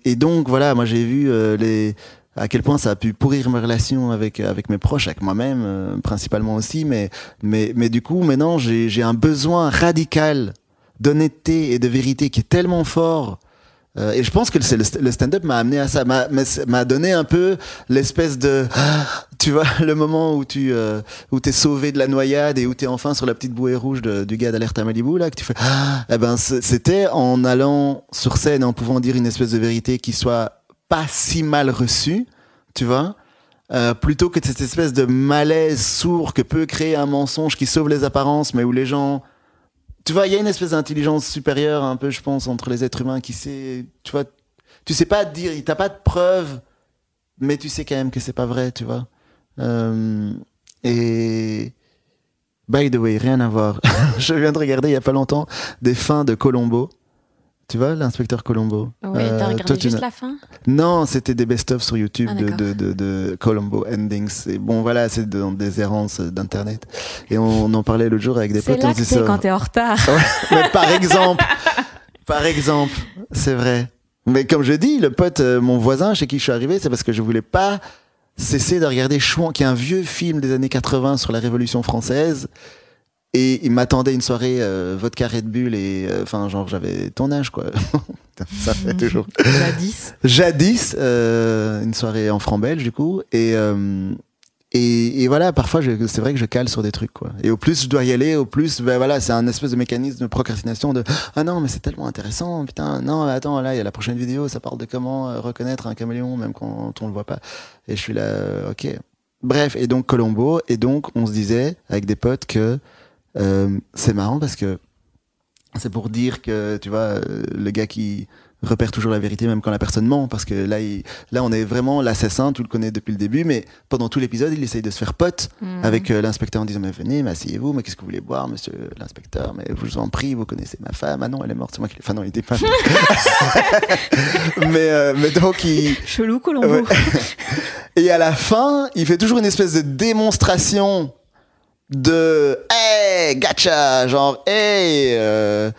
et donc voilà, moi j'ai vu les, à quel point ça a pu pourrir mes relations avec avec mes proches, avec moi-même euh, principalement aussi, mais mais mais du coup maintenant j'ai j'ai un besoin radical d'honnêteté et de vérité qui est tellement fort. Euh, et je pense que le, le stand-up m'a amené à ça, m'a donné un peu l'espèce de, *gasps* tu vois, le moment où tu euh, où t'es sauvé de la noyade et où t'es enfin sur la petite bouée rouge de, du gars d'alerte à Malibu là, que tu fais, *gasps* eh ben c'était en allant sur scène en pouvant dire une espèce de vérité qui soit pas si mal reçu, tu vois, euh, plutôt que cette espèce de malaise sourd que peut créer un mensonge qui sauve les apparences, mais où les gens, tu vois, il y a une espèce d'intelligence supérieure un peu, je pense, entre les êtres humains qui sait, tu vois, tu sais pas dire, t'as pas de preuves, mais tu sais quand même que c'est pas vrai, tu vois. Euh, et by the way, rien à voir. *laughs* je viens de regarder il y a pas longtemps des fins de Colombo. Tu vois, l'inspecteur Colombo. Oui, t'as euh, regardé juste la fin Non, c'était des best-of sur YouTube ah, de, de, de, Colombo Endings. Et bon, voilà, c'est dans des errances d'Internet. Et on, en parlait l'autre jour avec des potes. C'est là quand t'es en retard. mais par exemple, par exemple, c'est vrai. Mais comme je dis, le pote, euh, mon voisin chez qui je suis arrivé, c'est parce que je voulais pas cesser de regarder Chouan, qui est un vieux film des années 80 sur la Révolution française et il m'attendait une soirée euh, vodka Red Bull et euh, enfin genre j'avais ton âge quoi. *laughs* ça fait *laughs* toujours. Jadis. Jadis, euh, une soirée en franc belge du coup et euh, et, et, voilà, parfois, c'est vrai que je cale sur des trucs, quoi. Et au plus je dois y aller, au plus, ben voilà, c'est un espèce de mécanisme de procrastination de ah non, mais c'est tellement intéressant, putain, non, attends, là, il y a la prochaine vidéo, ça parle de comment reconnaître un caméléon, même quand on le voit pas. Et je suis là, ok. Bref, et donc Colombo, et donc on se disait avec des potes que euh, c'est marrant parce que c'est pour dire que, tu vois, euh, le gars qui repère toujours la vérité même quand la personne ment parce que là il, là on est vraiment l'assassin tu le connais depuis le début mais pendant tout l'épisode il essaye de se faire pote mhm. avec euh, l'inspecteur en disant mais venez mais asseyez-vous mais qu'est-ce que vous voulez boire monsieur l'inspecteur? Mais je vous en prie vous connaissez ma femme. Ah non elle est morte c'est moi qui l'ai enfin non il était pas *laughs* mais mais donc il chelou Colombo. Et à la fin il fait toujours une espèce de démonstration de hey gacha genre hey euh,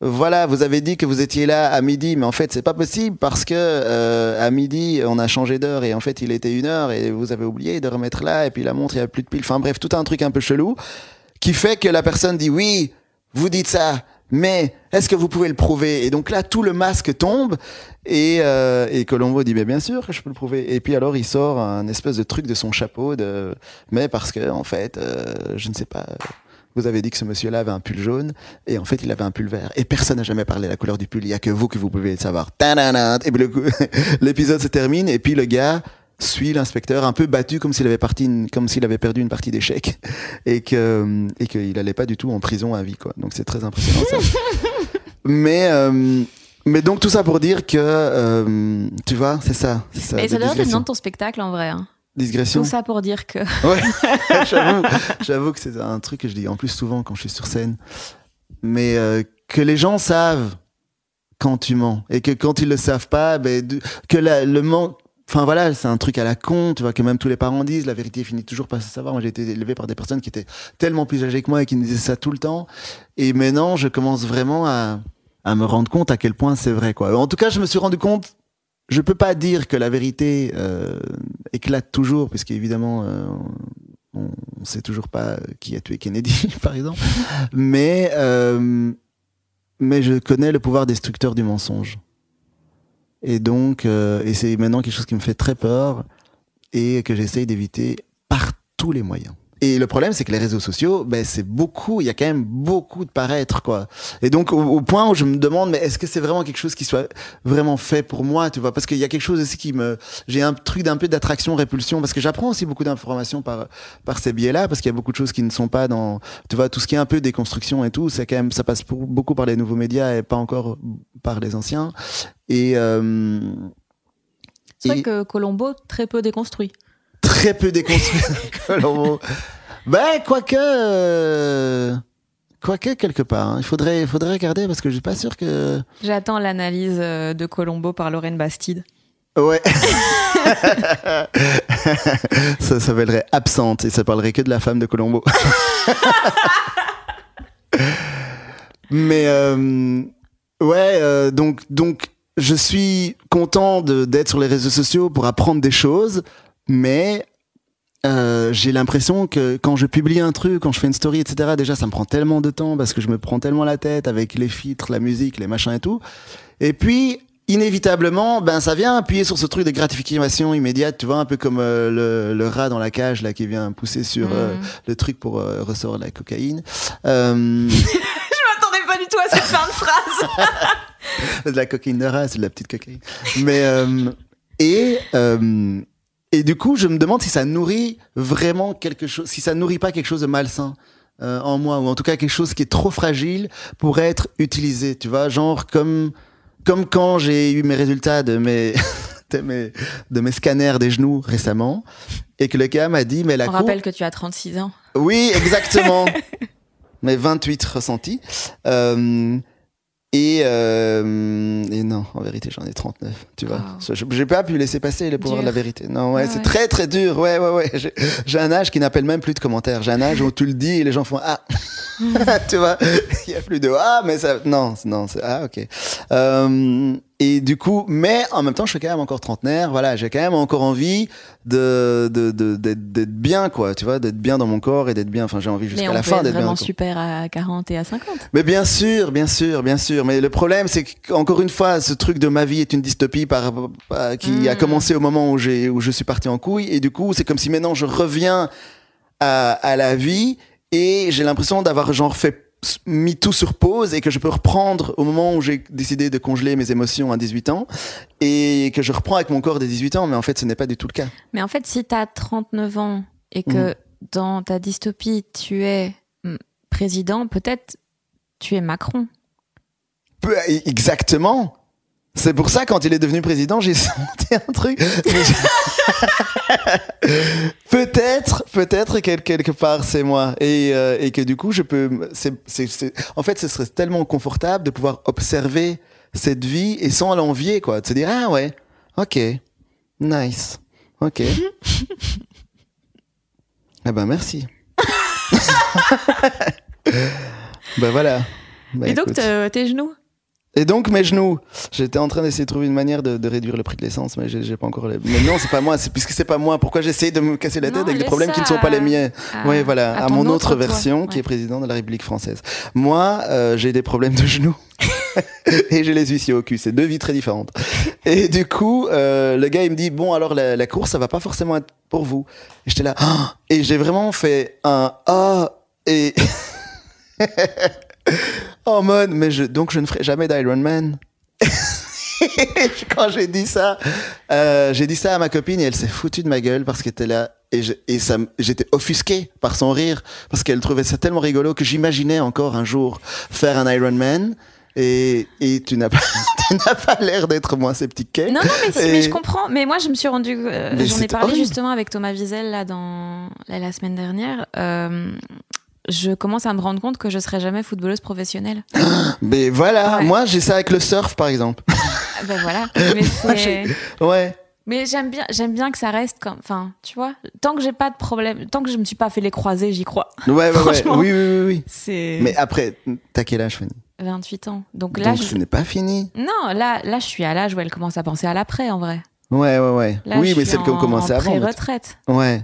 voilà vous avez dit que vous étiez là à midi mais en fait c'est pas possible parce que euh, à midi on a changé d'heure et en fait il était une heure et vous avez oublié de remettre là et puis la montre il y a plus de pile enfin bref tout un truc un peu chelou qui fait que la personne dit oui vous dites ça mais est-ce que vous pouvez le prouver? Et donc là, tout le masque tombe et, euh, et Colombo dit, mais bien sûr que je peux le prouver. Et puis alors, il sort un espèce de truc de son chapeau, de... mais parce que en fait, euh, je ne sais pas. Vous avez dit que ce monsieur-là avait un pull jaune et en fait il avait un pull vert et personne n'a jamais parlé de la couleur du pull. Il y a que vous que vous pouvez le savoir. Et puis *laughs* l'épisode se termine et puis le gars suit l'inspecteur un peu battu comme s'il avait parti comme s'il avait perdu une partie d'échecs *laughs* et que et qu'il allait pas du tout en prison à vie quoi donc c'est très impressionnant ça *laughs* mais euh, mais donc tout ça pour dire que euh, tu vois c'est ça c'est ça et ça des doit être le nom de ton spectacle en vrai hein. Digression. tout ça pour dire que *laughs* Ouais, j'avoue, j'avoue que c'est un truc que je dis en plus souvent quand je suis sur scène. Mais euh, que les gens savent quand tu mens et que quand ils le savent pas, ben, que la- le manque. Enfin voilà, c'est un truc à la con, tu vois, que même tous les parents disent, la vérité finit toujours par se savoir. Moi j'ai été élevé par des personnes qui étaient tellement plus âgées que moi et qui me disaient ça tout le temps. Et maintenant, je commence vraiment à, me rendre compte à quel point c'est vrai. En tout cas, je me suis rendu compte, je peux pas dire que la vérité euh, éclate toujours, puisqu'évidemment, euh, on ne sait toujours pas qui a tué Kennedy, *laughs* par exemple. Euh, mais je connais le pouvoir destructeur du mensonge. Et donc, euh, et c'est maintenant quelque chose qui me fait très peur et que j'essaye d'éviter par tous les moyens. Et le problème, c'est que les réseaux sociaux, ben, c'est beaucoup, il y a quand même beaucoup de paraître, quoi. Et donc, au, au point où je me demande, mais est-ce que c'est vraiment quelque chose qui soit vraiment fait pour moi, tu vois? Parce qu'il y a quelque chose aussi qui me, j'ai un truc d'un peu d'attraction, répulsion, parce que j'apprends aussi beaucoup d'informations par, par ces biais-là, parce qu'il y a beaucoup de choses qui ne sont pas dans, tu vois, tout ce qui est un peu déconstruction et tout, c'est quand même, ça passe pour- beaucoup par les nouveaux médias et pas encore par les anciens. Et, euh, c'est vrai que Colombo très peu déconstruit très peu déconstruit *laughs* Colombo. Ben, quoique, euh, quoique quelque part. hein. Il faudrait, il faudrait regarder parce que je suis pas sûr que. j'attends l'analyse euh, de Colombo par Lorraine Bastide Ouais. *laughs* ça s'appellerait absente et ça parlerait que de la femme de Colombo. *laughs* Mais euh, ouais, euh, donc donc je suis content de- d'être sur les réseaux sociaux pour apprendre des choses, mais euh, j'ai l'impression que quand je publie un truc, quand je fais une story, etc., déjà ça me prend tellement de temps parce que je me prends tellement la tête avec les filtres, la musique, les machins et tout. Et puis inévitablement, ben ça vient appuyer sur ce truc de gratification immédiate, tu vois, un peu comme euh, le, le rat dans la cage là qui vient pousser sur euh, Mhm. le truc pour euh, ressortir la cocaïne. *laughs* Je m'attendais pas du tout à cette fin de phrase *laughs* de la cocaïne de rat, c'est de la petite cocaïne. Mais euh, et euh, et du coup, je me demande si ça nourrit vraiment quelque chose, si ça nourrit pas quelque chose de malsain. euh, en moi ou en tout cas quelque chose qui est trop fragile pour être utilisé tu vois genre comme comme quand j'ai eu mes résultats de mes *laughs* de mes de mes scanners des genoux récemment et que le gars m'a dit mais la on rappelle que tu as 36 ans oui, exactement. *laughs* Mais 28 ressentis. Euh, et, euh, et non, en vérité, j'en ai 39, tu vois. Wow. J'ai pas pu laisser passer le pouvoir de la vérité. Non, ouais, Ah c'est ouais. très très dur. Ouais, ouais, ouais. J'ai- J'ai un âge qui n'appelle même plus de commentaires. J'ai un âge où tu le dis et les gens font Ah *laughs* *laughs* Tu vois, il y a plus de Ah, mais ça. Non, non, c'est Ah, ok. Euh, et du coup, mais en même temps, je suis quand même encore trentenaire. Voilà, j'ai quand même encore envie de de- de- d'être d'être bien, quoi. Tu vois, d'être bien dans mon corps et d'être bien. Enfin, j'ai envie mais jusqu'à on la peut fin être d'être bien. vraiment quoi. super à 40 et à 50 Mais bien sûr, bien sûr, bien sûr. Mais le problème, c'est qu'encore une fois, ce truc de ma vie est une dystopie par, par- qui a Mm. commencé au moment où j'ai où je suis parti en couille. Et du coup, c'est comme si maintenant je reviens à, à la vie et j'ai l'impression d'avoir genre fait mis tout sur pause et que je peux reprendre au moment où j'ai décidé de congeler mes émotions à 18 ans et que je reprends avec mon corps des 18 ans mais en fait ce n'est pas du tout le cas. Mais en fait, si tu as 39 ans et que Mhm. dans ta dystopie, tu es mm, président, peut-être tu es Macron. Exactement. C'est pour ça, quand il est devenu président, j'ai *laughs* senti un truc. *laughs* Peut-être, peut-être quel- quelque part c'est moi, et, euh, et que du coup je peux. c'est c'est- c'est- En fait, ce serait tellement confortable de pouvoir observer cette vie et sans l'envier, quoi, de se dire ah ouais, ok, nice, ok. ah *laughs* ben merci. ben voilà. Ben, et donc, tes genoux? Et donc mes genoux, j'étais en train d'essayer de trouver une manière de, de réduire le prix de l'essence, mais j'ai pas encore. Les... Mais non, c'est pas moi, c'est puisque c'est pas moi. Pourquoi j'essaye de me casser la tête Non, avec des problèmes qui ne sont pas les miens? Oui, voilà, à mon autre version qui est président de la République française. Moi, euh, j'ai des problèmes de genoux *laughs* et j'ai les huissiers au cul. C'est deux vies très différentes. Et du coup, euh, le gars il me dit bon alors la, la course ça va pas forcément être pour vous. Et j'étais là *gasps* et j'ai vraiment fait un ah et *laughs* *laughs* en mode mais je donc je ne ferai jamais d'Ironman. *laughs* quand j'ai dit ça, euh, j'ai dit ça à ma copine et elle s'est foutue de ma gueule parce qu'elle était là et, je, et ça, j'étais offusqué par son rire parce qu'elle trouvait ça tellement rigolo que j'imaginais encore un jour faire un Ironman. Et, et tu n'as pas, *laughs* tu n'as pas l'air d'être moins sceptique qu'elle. Non, non, mais, si, Et- mais je comprends. Mais moi, je me suis rendu. euh, J'en ai parlé horrible. justement avec Thomas Wiesel là, dans, là, la semaine dernière. Euh, je commence à me rendre compte que je serai jamais footballeuse professionnelle. *gasps* Mais voilà, Ouais. moi j'ai ça avec le surf par exemple. Ah, ben voilà. *laughs* Mais, c'est- Ouais. mais j'aime bien, j'aime bien que ça reste comme. Enfin, tu vois, tant que j'ai pas de problème, tant que je me suis pas fait les croisés, j'y crois. Ouais, ouais, ouais. Oui, oui, oui, oui. C'est Mais après, t'as quel âge, Fanny? 28 ans. Donc là, Donc je... ce n'est pas fini. non, là, là, je suis à l'âge où elle commence à penser à l'après, en vrai. Ouais, ouais, ouais. Là, oui, mais celle en- commencé en avant. Pré-retraite. Ouais.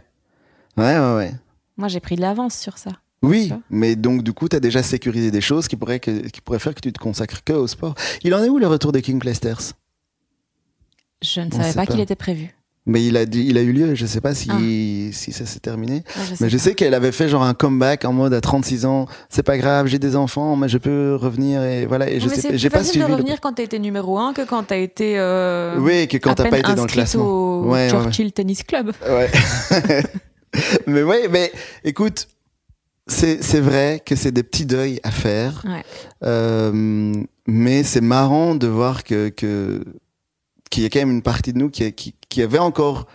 Ouais, ouais, ouais. Moi, j'ai pris de l'avance sur ça. Oui, mais donc du coup, tu as déjà sécurisé des choses qui pourraient, que, qui pourraient faire que tu te consacres que au sport. Il en est où le retour des King Clasters Je ne On savais pas, pas. qu'il était prévu. Mais il a, dit, il a eu lieu, je sais pas si, si ça s'est terminé. Ouais, je sais Mais je pas. sais qu'elle avait fait genre un comeback en mode à 36 ans, c'est pas grave, j'ai des enfants, mais je peux revenir et voilà. Et je Non, sais, c'est j'ai pas suivi. de le- revenir quand t'as été numéro 1 que quand t'as été euh, Oui, que quand t'as pas été dans le classement. au Ouais. Churchill Tennis Club. Ouais. *laughs* mais ouais, mais écoute, c'est vrai que c'est des petits deuils à faire. Ouais. Euh, mais c'est marrant de voir que qu'il y a quand même une partie de nous qui, qui, qui avait encore,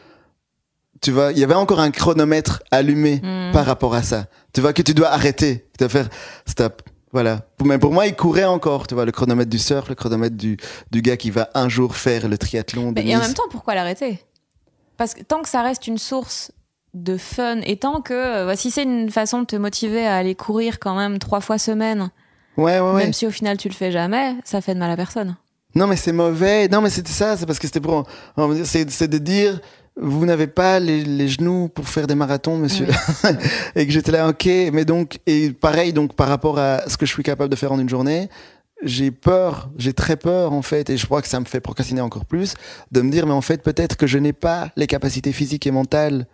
tu vois, il y avait encore un chronomètre allumé Mm. par rapport à ça. Tu vois que tu dois arrêter, tu dois faire stop. Voilà. Mais pour moi, il courait encore, tu vois, le chronomètre du surf, le chronomètre du, du gars qui va un jour faire le triathlon. de Mais- et en même temps, pourquoi l'arrêter? Parce que tant que ça reste une source de fun et tant que euh, bah, si c'est une façon de te motiver à aller courir quand même trois fois semaine, ouais, ouais, ouais. même si au final tu le fais jamais, ça fait de mal à personne. Non, mais c'est mauvais. Non, mais c'était ça. C'est parce que c'était pour. c'est de dire. Vous n'avez pas les, les genoux pour faire des marathons, monsieur. *laughs* et que j'étais là, ok. Mais donc, et pareil, donc par rapport à ce que je suis capable de faire en une journée, j'ai peur, j'ai très peur en fait, et je crois que ça me fait procrastiner encore plus, de me dire, mais en fait, peut-être que je n'ai pas les capacités physiques et mentales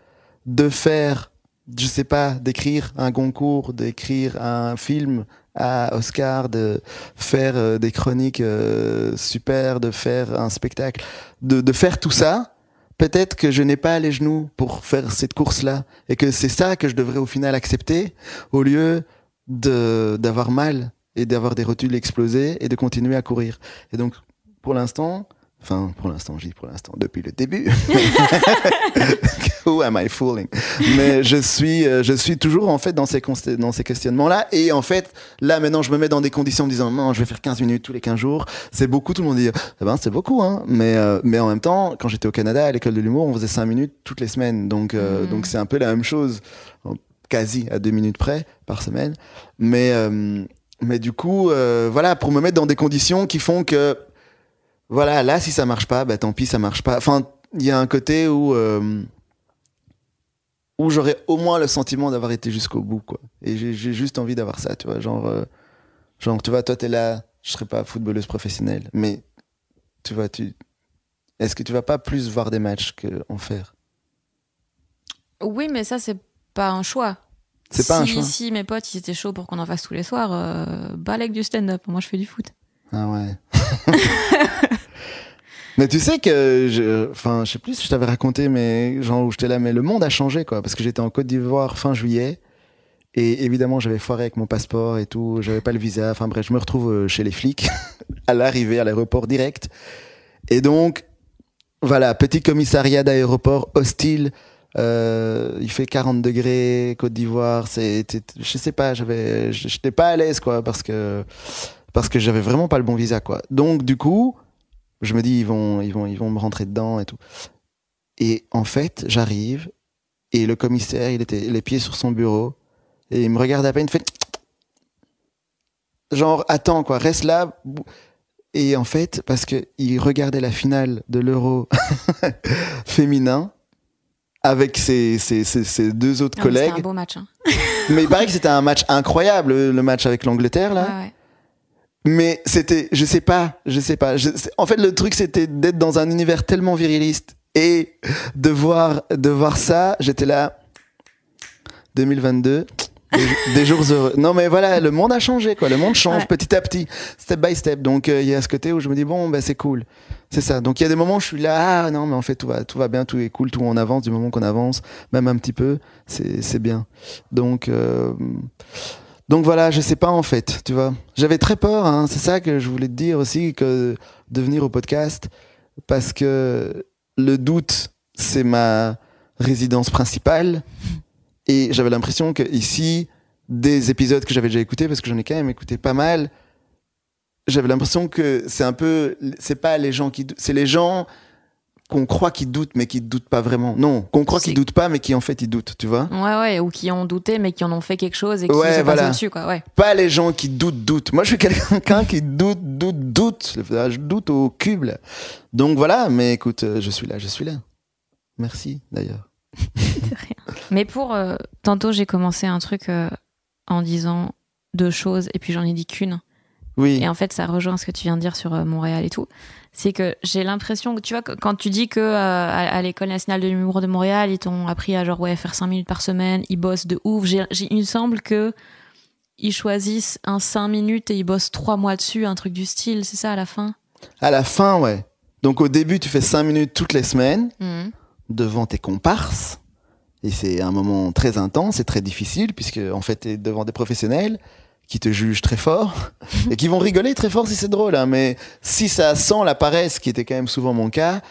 de faire, je sais pas, d'écrire un concours, d'écrire un film à Oscar, de faire euh, des chroniques euh, super, de faire un spectacle, de, de faire tout ça. Peut-être que je n'ai pas les genoux pour faire cette course-là et que c'est ça que je devrais au final accepter au lieu de d'avoir mal et d'avoir des rotules explosées et de continuer à courir. Et donc, pour l'instant, enfin, pour l'instant, je dis pour l'instant, depuis le début. *laughs* Who am I fooling? Mais je suis, euh, je suis toujours en fait dans ces, dans ces questionnements-là. Et en fait, là maintenant, je me mets dans des conditions en me disant, non, je vais faire 15 minutes tous les 15 jours. C'est beaucoup, tout le monde dit, eh ben, c'est beaucoup, hein. Mais, euh, mais en même temps, quand j'étais au Canada, à l'école de l'humour, on faisait 5 minutes toutes les semaines. Donc, euh, Mhm. donc c'est un peu la même chose, quasi à 2 minutes près par semaine. Mais, euh, mais du coup, euh, voilà, pour me mettre dans des conditions qui font que, voilà, là, si ça marche pas, bah tant pis, ça marche pas. Enfin, il y a un côté où, euh, où j'aurais au moins le sentiment d'avoir été jusqu'au bout, quoi. Et j'ai juste envie d'avoir ça, tu vois. Genre, euh, genre, tu vois, toi, t'es là, je serais pas footballeuse professionnelle, mais tu vois, tu. Est-ce que tu vas pas plus voir des matchs que en faire? Oui, mais ça c'est pas un choix. C'est pas un choix. Si mes potes ils étaient chauds pour qu'on en fasse tous les soirs, euh, balèque du stand-up. Moi je fais du foot. Ah ouais. *laughs* mais tu sais que, je, enfin, je sais plus si je t'avais raconté, mais genre où j'étais là, mais le monde a changé, quoi, parce que j'étais en Côte d'Ivoire fin juillet, et évidemment j'avais foiré avec mon passeport et tout, j'avais pas le visa, enfin bref, je me retrouve euh, chez les flics *laughs* à l'arrivée à l'aéroport direct, et donc voilà, petit commissariat d'aéroport hostile. euh, il fait 40 degrés, Côte d'Ivoire. C'est, je sais pas, j'avais, j'étais pas à l'aise quoi, parce que parce que j'avais vraiment pas le bon visa quoi. Donc du coup, je me dis ils vont ils vont ils vont me rentrer dedans et tout. Et en fait, j'arrive et le commissaire, il était les pieds sur son bureau et il me regarde à peine, il fait genre attends quoi, reste là. Et en fait, parce que il regardait la finale de l'Euro *laughs* féminin avec ses, ses, ses, ses deux autres Ah, mais C'était collègues. un beau match. hein. Mais il paraît que c'était un match incroyable, le match avec l'Angleterre là. Ouais, ouais. Mais c'était, je sais pas, je sais pas. Je- en fait, le truc, c'était d'être dans un univers tellement viriliste et de voir, de voir ça. J'étais là, 2022, des, jours heureux. Non, mais voilà, le monde a changé, quoi. Le monde change petit à petit, step by step. Donc, euh, il y a ce côté où je me dis, bon, ben, c'est cool. C'est ça. Donc, il y a des moments où je suis là, ah non, mais en fait, tout va, tout va bien, tout est cool, tout on avance du moment qu'on avance, même un petit peu, c'est bien. Donc, euh, donc voilà, je sais pas en fait, tu vois. J'avais très peur, hein, c'est ça que je voulais te dire aussi, que de venir au podcast, parce que le doute, c'est ma résidence principale. Et j'avais l'impression que ici, des épisodes que j'avais déjà écoutés, parce que j'en ai quand même écouté pas mal, j'avais l'impression que c'est un peu, c'est pas les gens qui, c'est les gens qu'on croit qu'ils doutent, mais qui doutent pas vraiment. Non, qu'on croit qu'ils doutent pas, mais qui en fait ils doutent, tu vois. Ouais, ouais, ou qui ont douté, mais qui en ont fait quelque chose et qui ouais, sont voilà. dessus, quoi. Ouais. Pas les gens qui doutent, doutent. Moi, je suis *laughs* quelqu'un qui doute, doute, doute. Je doute au cube. Donc voilà, mais écoute, euh, je suis là, je suis là. Merci d'ailleurs. *laughs* Mais pour. Euh, tantôt, j'ai commencé un truc euh, en disant deux choses et puis j'en ai dit qu'une. Oui. Et en fait, ça rejoint ce que tu viens de dire sur euh, Montréal et tout. C'est que j'ai l'impression que, tu vois, quand tu dis que à, l'École nationale de l'humour de Montréal, ils t'ont appris à genre, ouais, faire 5 minutes par semaine, ils bossent de ouf. J'ai, il me semble que ils choisissent un 5 minutes et ils bossent 3 mois dessus, un truc du style, c'est ça à la fin? À la fin, ouais. Donc au début, tu fais 5 minutes toutes les semaines mmh. devant tes comparses. Et c'est un moment très intense et très difficile, puisque en fait, tu es devant des professionnels qui te jugent très fort et qui vont rigoler très fort si c'est drôle. Hein, mais si ça sent la paresse, qui était quand même souvent mon cas,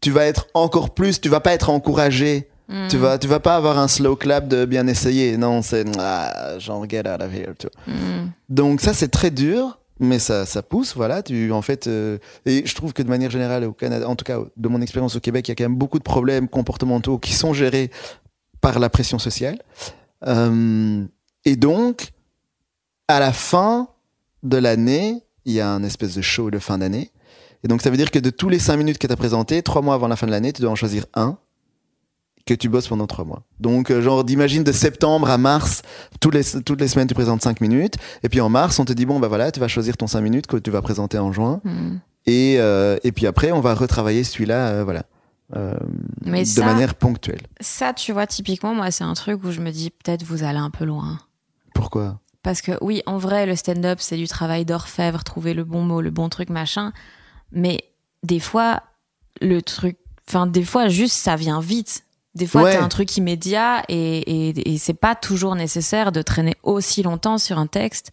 tu vas être encore plus, tu vas pas être encouragé. Tu mm. vas, tu vas pas avoir un slow clap de bien essayer. Non, c'est ah, genre get out of here. Mm. Donc ça, c'est très dur mais ça, ça pousse, voilà. Tu, en fait, euh, et je trouve que de manière générale au Canada, en tout cas de mon expérience au Québec, il y a quand même beaucoup de problèmes comportementaux qui sont gérés par la pression sociale. Euh, et donc, à la fin de l'année, il y a un espèce de show de fin d'année. Et donc, ça veut dire que de tous les cinq minutes que tu as présenté, trois mois avant la fin de l'année, tu dois en choisir un que tu bosses pendant trois mois. Donc, euh, genre, d'imagine de septembre à mars, toutes les, toutes les semaines, tu présentes cinq minutes. Et puis en mars, on te dit, bon, bah voilà, tu vas choisir ton cinq minutes que tu vas présenter en juin. Hmm. Et, euh, et puis après, on va retravailler celui-là, voilà. Euh, de manière ponctuelle. Ça, tu vois, typiquement, moi, c'est un truc où je me dis peut-être vous allez un peu loin. Pourquoi? Parce que oui, en vrai, le stand-up, c'est du travail d'orfèvre, trouver le bon mot, le bon truc, machin. Mais des fois, le truc, enfin, des fois, juste ça vient vite. Des fois, t'as un truc immédiat et, et, et c'est pas toujours nécessaire de traîner aussi longtemps sur un texte.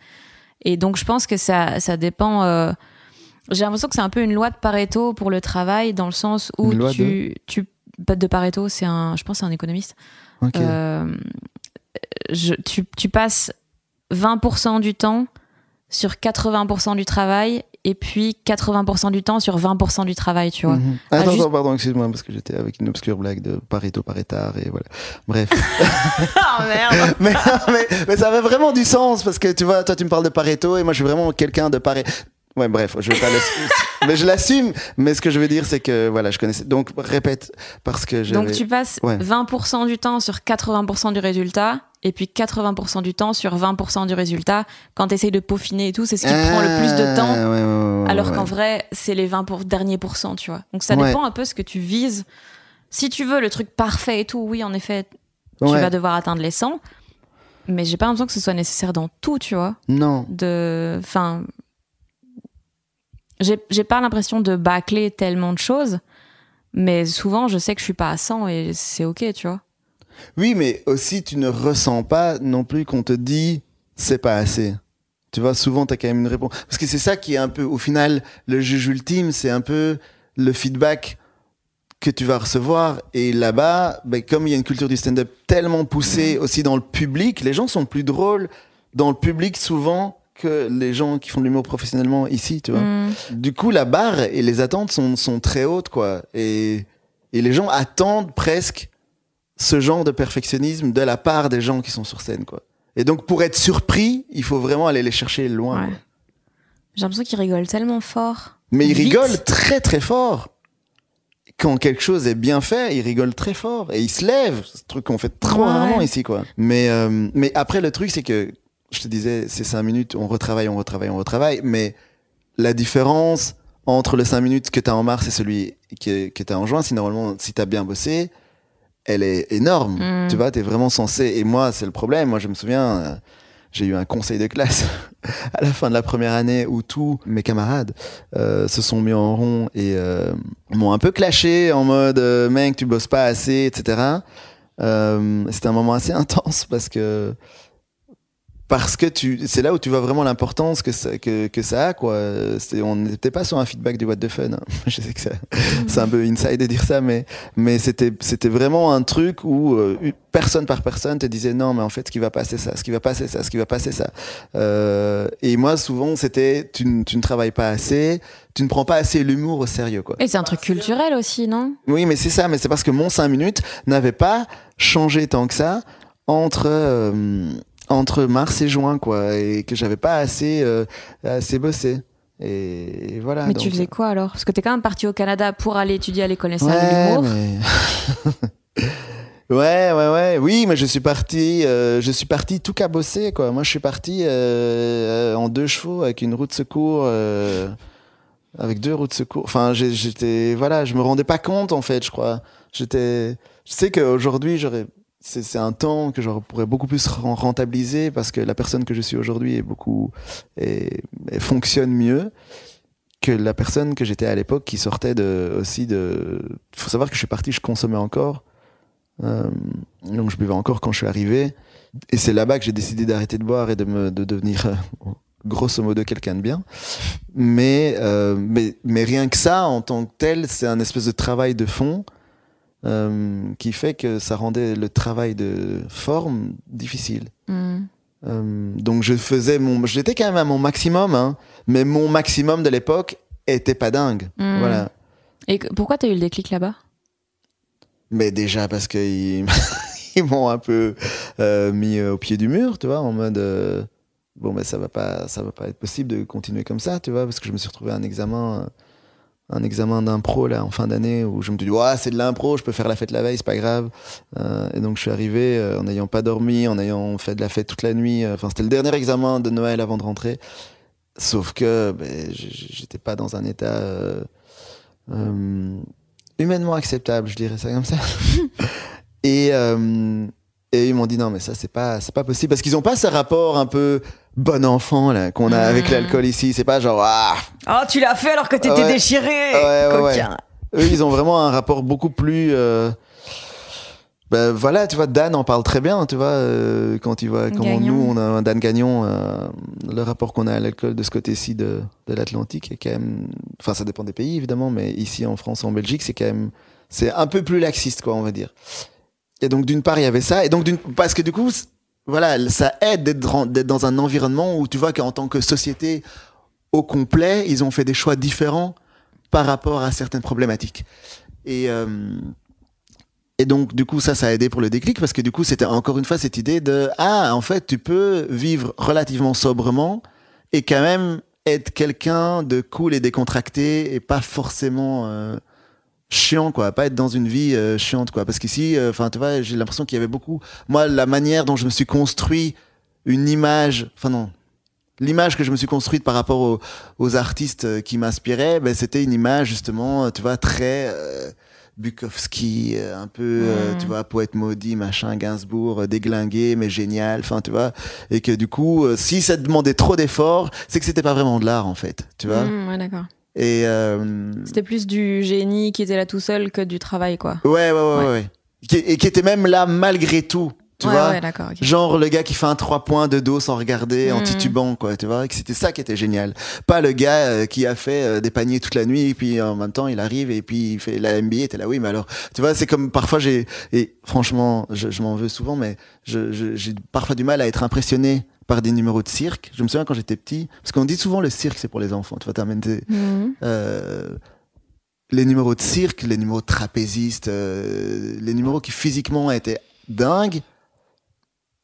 Et donc, je pense que ça, ça dépend. Euh, j'ai l'impression que c'est un peu une loi de Pareto pour le travail, dans le sens où tu, de... tu. De Pareto, c'est un. Je pense c'est un économiste. Euh, je, tu, tu passes 20% du temps sur 80% du travail et puis 80% du temps sur 20% du travail, tu vois. Mhm. Attends, attends, pardon, excuse-moi, parce que j'étais avec une obscure blague de Pareto, Paretard, et voilà. Bref. *laughs* oh merde *laughs* mais, mais, mais, ça avait vraiment du sens, parce que tu vois, toi tu me parles de Pareto, et moi je suis vraiment quelqu'un de Pareto. Ouais, bref, je vais pas *laughs* mais je l'assume. Mais ce que je veux dire, c'est que voilà, je connaissais. Donc répète parce que Donc tu passes 20% du temps sur 80% du résultat, et puis 80% du temps sur 20% du résultat. Quand tu essayes de peaufiner et tout, c'est ce qui prend le plus de temps. Ah, alors qu'en vrai, c'est les 20 pour, derniers pourcents, tu vois. Donc ça dépend un peu ce que tu vises. Si tu veux le truc parfait et tout, oui, en effet, tu vas devoir atteindre les 100. Mais j'ai pas l'impression que ce soit nécessaire dans tout, tu vois. Non. De, enfin, j'ai pas l'impression de bâcler tellement de choses, mais souvent je sais que je suis pas à 100 et c'est ok, tu vois. Oui, mais aussi tu ne ressens pas non plus qu'on te dit c'est pas assez. Tu vois, souvent tu as quand même une réponse. Parce que c'est ça qui est un peu, au final, le juge ultime, c'est un peu le feedback que tu vas recevoir. Et là-bas, ben, comme il y a une culture du stand-up tellement poussée aussi dans le public, les gens sont plus drôles dans le public souvent que les gens qui font de l'humour professionnellement ici, tu vois. Mm. Du coup, la barre et les attentes sont, sont très hautes, quoi. Et, et les gens attendent presque ce genre de perfectionnisme de la part des gens qui sont sur scène, quoi. Et donc, pour être surpris, il faut vraiment aller les chercher loin. J'ai l'impression qu'ils rigolent tellement fort. Mais ils rigolent très très fort. Quand quelque chose est bien fait, ils rigolent très fort et ils se lèvent. Ce truc qu'on fait trop rarement ici, quoi. Mais euh, mais après le truc, c'est que je te disais, c'est cinq minutes, on retravaille, on retravaille, on retravaille, mais la différence entre le cinq minutes que tu as en mars et celui que, que tu as en juin, si normalement, si tu as bien bossé, elle est énorme. Mm. Tu vois, t'es vraiment censé. Et moi, c'est le problème. Moi, je me souviens, euh, j'ai eu un conseil de classe *laughs* à la fin de la première année où tous mes camarades euh, se sont mis en rond et euh, m'ont un peu clashé en mode euh, mec, tu bosses pas assez, etc. Euh, C'était un moment assez *laughs* intense parce que parce que tu c'est là où tu vois vraiment l'importance que ça, que, que ça a quoi. On n'était pas sur un feedback du what the fun. Hein. *laughs* je sais que c'est un peu inside de dire ça mais mais c'était c'était vraiment un truc où euh, personne par personne te disait non mais en fait ce qui va passer ça ce qui va passer ça ce qui va passer ça. Euh, et moi souvent c'était tu, ne- tu ne travailles pas assez tu ne prends pas assez l'humour au sérieux quoi. Et c'est un truc culturel aussi, non? Oui, mais c'est ça, mais c'est parce que mon 5 minutes n'avait pas changé tant que ça entre, euh, entre mars et juin, quoi, et que j'avais pas assez, euh, assez bossé. Et, voilà. Mais donc- tu faisais quoi alors? Parce que t'es quand même parti au Canada pour aller étudier à l'école nationale Ouais, mais... *laughs* ouais, ouais, ouais. Oui, mais je suis parti, euh, je suis parti tout cabossé, quoi. Moi, je suis parti euh, euh, en deux chevaux avec une roue de secours. euh, avec deux roues de secours. Enfin, j'étais, voilà, je me rendais pas compte en fait, je crois. J'étais, je sais qu'aujourd'hui, j'aurais, c'est un temps que je pourrais beaucoup plus ren- rentabiliser parce que la personne que je suis aujourd'hui est beaucoup, et fonctionne mieux que la personne que j'étais à l'époque qui sortait de, aussi de, faut savoir que je suis parti, je consommais encore. Euh, donc je buvais encore quand je suis arrivé. Et c'est là-bas que j'ai décidé d'arrêter de boire et de me, de devenir, euh, grosso modo, quelqu'un de bien. Mais, euh, mais, mais rien que ça, en tant que tel, c'est un espèce de travail de fond euh, qui fait que ça rendait le travail de forme difficile. Hmm. Euh, donc je faisais mon, j'étais quand même à mon maximum, hein, mais mon maximum de l'époque était pas dingue. Hmm. Voilà. Et que- pourquoi t'as eu le déclic là-bas? Mais déjà parce qu'ils *laughs* ils m'ont un peu euh, mis au pied du mur, tu vois, en mode bon ben ça va pas, ça va pas être possible de continuer comme ça, tu vois, parce que je me suis retrouvé à un examen, un examen d'impro là en fin d'année où je me dis ouais c'est de l'impro, je peux faire la fête la veille, c'est pas grave. Euh, et donc je suis arrivé euh, en n'ayant pas dormi, en ayant fait de la fête toute la nuit. euh, Enfin c'était le dernier examen de Noël avant de rentrer. Sauf que ben, j'étais pas dans un état euh, humainement acceptable, je dirais ça comme ça. *laughs* et, et ils m'ont dit non, mais ça, c'est pas, c'est pas possible. Parce qu'ils n'ont pas ce rapport un peu bon enfant là qu'on a avec Mhm. l'alcool ici. C'est pas genre, ah, Oh, tu l'as fait alors que t'étais Ouais. déchiré Ouais, ouais, coquin. eux, ils ont vraiment un rapport beaucoup plus. euh, ben voilà, tu vois, Dan en parle très bien, tu vois, euh, quand il voit comment nous, on a un Dan Gagnon, euh, le rapport qu'on a à l'alcool de ce côté-ci de, de l'Atlantique est quand même. Enfin, ça dépend des pays, évidemment, mais ici en France, en Belgique, c'est quand même. C'est un peu plus laxiste, quoi, on va dire. Et donc, d'une part, il y avait ça, et donc, d'une- parce que du coup, voilà, ça aide d'être dans- un environnement où tu vois qu'en tant que société au complet, ils ont fait des choix différents par rapport à certaines problématiques. Et, euh, et donc, du coup, ça, ça a aidé pour le déclic parce que du coup, c'était encore une fois cette idée de Ah, en fait, tu peux vivre relativement sobrement et quand même être quelqu'un de cool et décontracté et pas forcément euh, chiant, quoi. Pas être dans une vie euh, chiante, quoi. Parce qu'ici, enfin, tu vois, j'ai l'impression qu'il y avait beaucoup. Moi, la manière dont je me suis construit une image, enfin, non, l'image que je me suis construite par rapport aux, aux artistes euh, qui m'inspiraient, ben, c'était une image justement, euh, tu vois, très euh, Bukowski, euh, un peu, euh, tu vois, poète maudit, machin, Gainsbourg, euh, déglingué, mais génial, enfin, tu vois, et que du coup, euh, si ça demandait trop d'efforts, c'est que c'était pas vraiment de l'art en fait, tu vois. Hmm, Ouais, d'accord. Et euh, C'était plus du génie qui était là tout seul que du travail, quoi. ouais, ouais, ouais, ouais, Ouais. et qui était même là malgré tout, tu ouais, vois. ouais, d'accord. ok. Genre le gars qui fait un 3 points de dos sans regarder, en Mm. titubant, quoi, tu vois, et que c'était ça qui était génial. Pas le gars euh, qui a fait euh, des paniers toute la nuit, et puis en même temps il arrive et puis il fait la NBA, t'es là, oui, mais alors, tu vois, c'est comme parfois j'ai, et franchement, je, je m'en veux souvent, mais je- je- j'ai parfois du mal à être impressionné par des numéros de cirque. Je me souviens quand j'étais petit, parce qu'on dit souvent le cirque c'est pour les enfants, tu vois, t'amènes des, Mhm. euh, les numéros de cirque, les numéros trapézistes, euh, les numéros qui physiquement étaient dingues,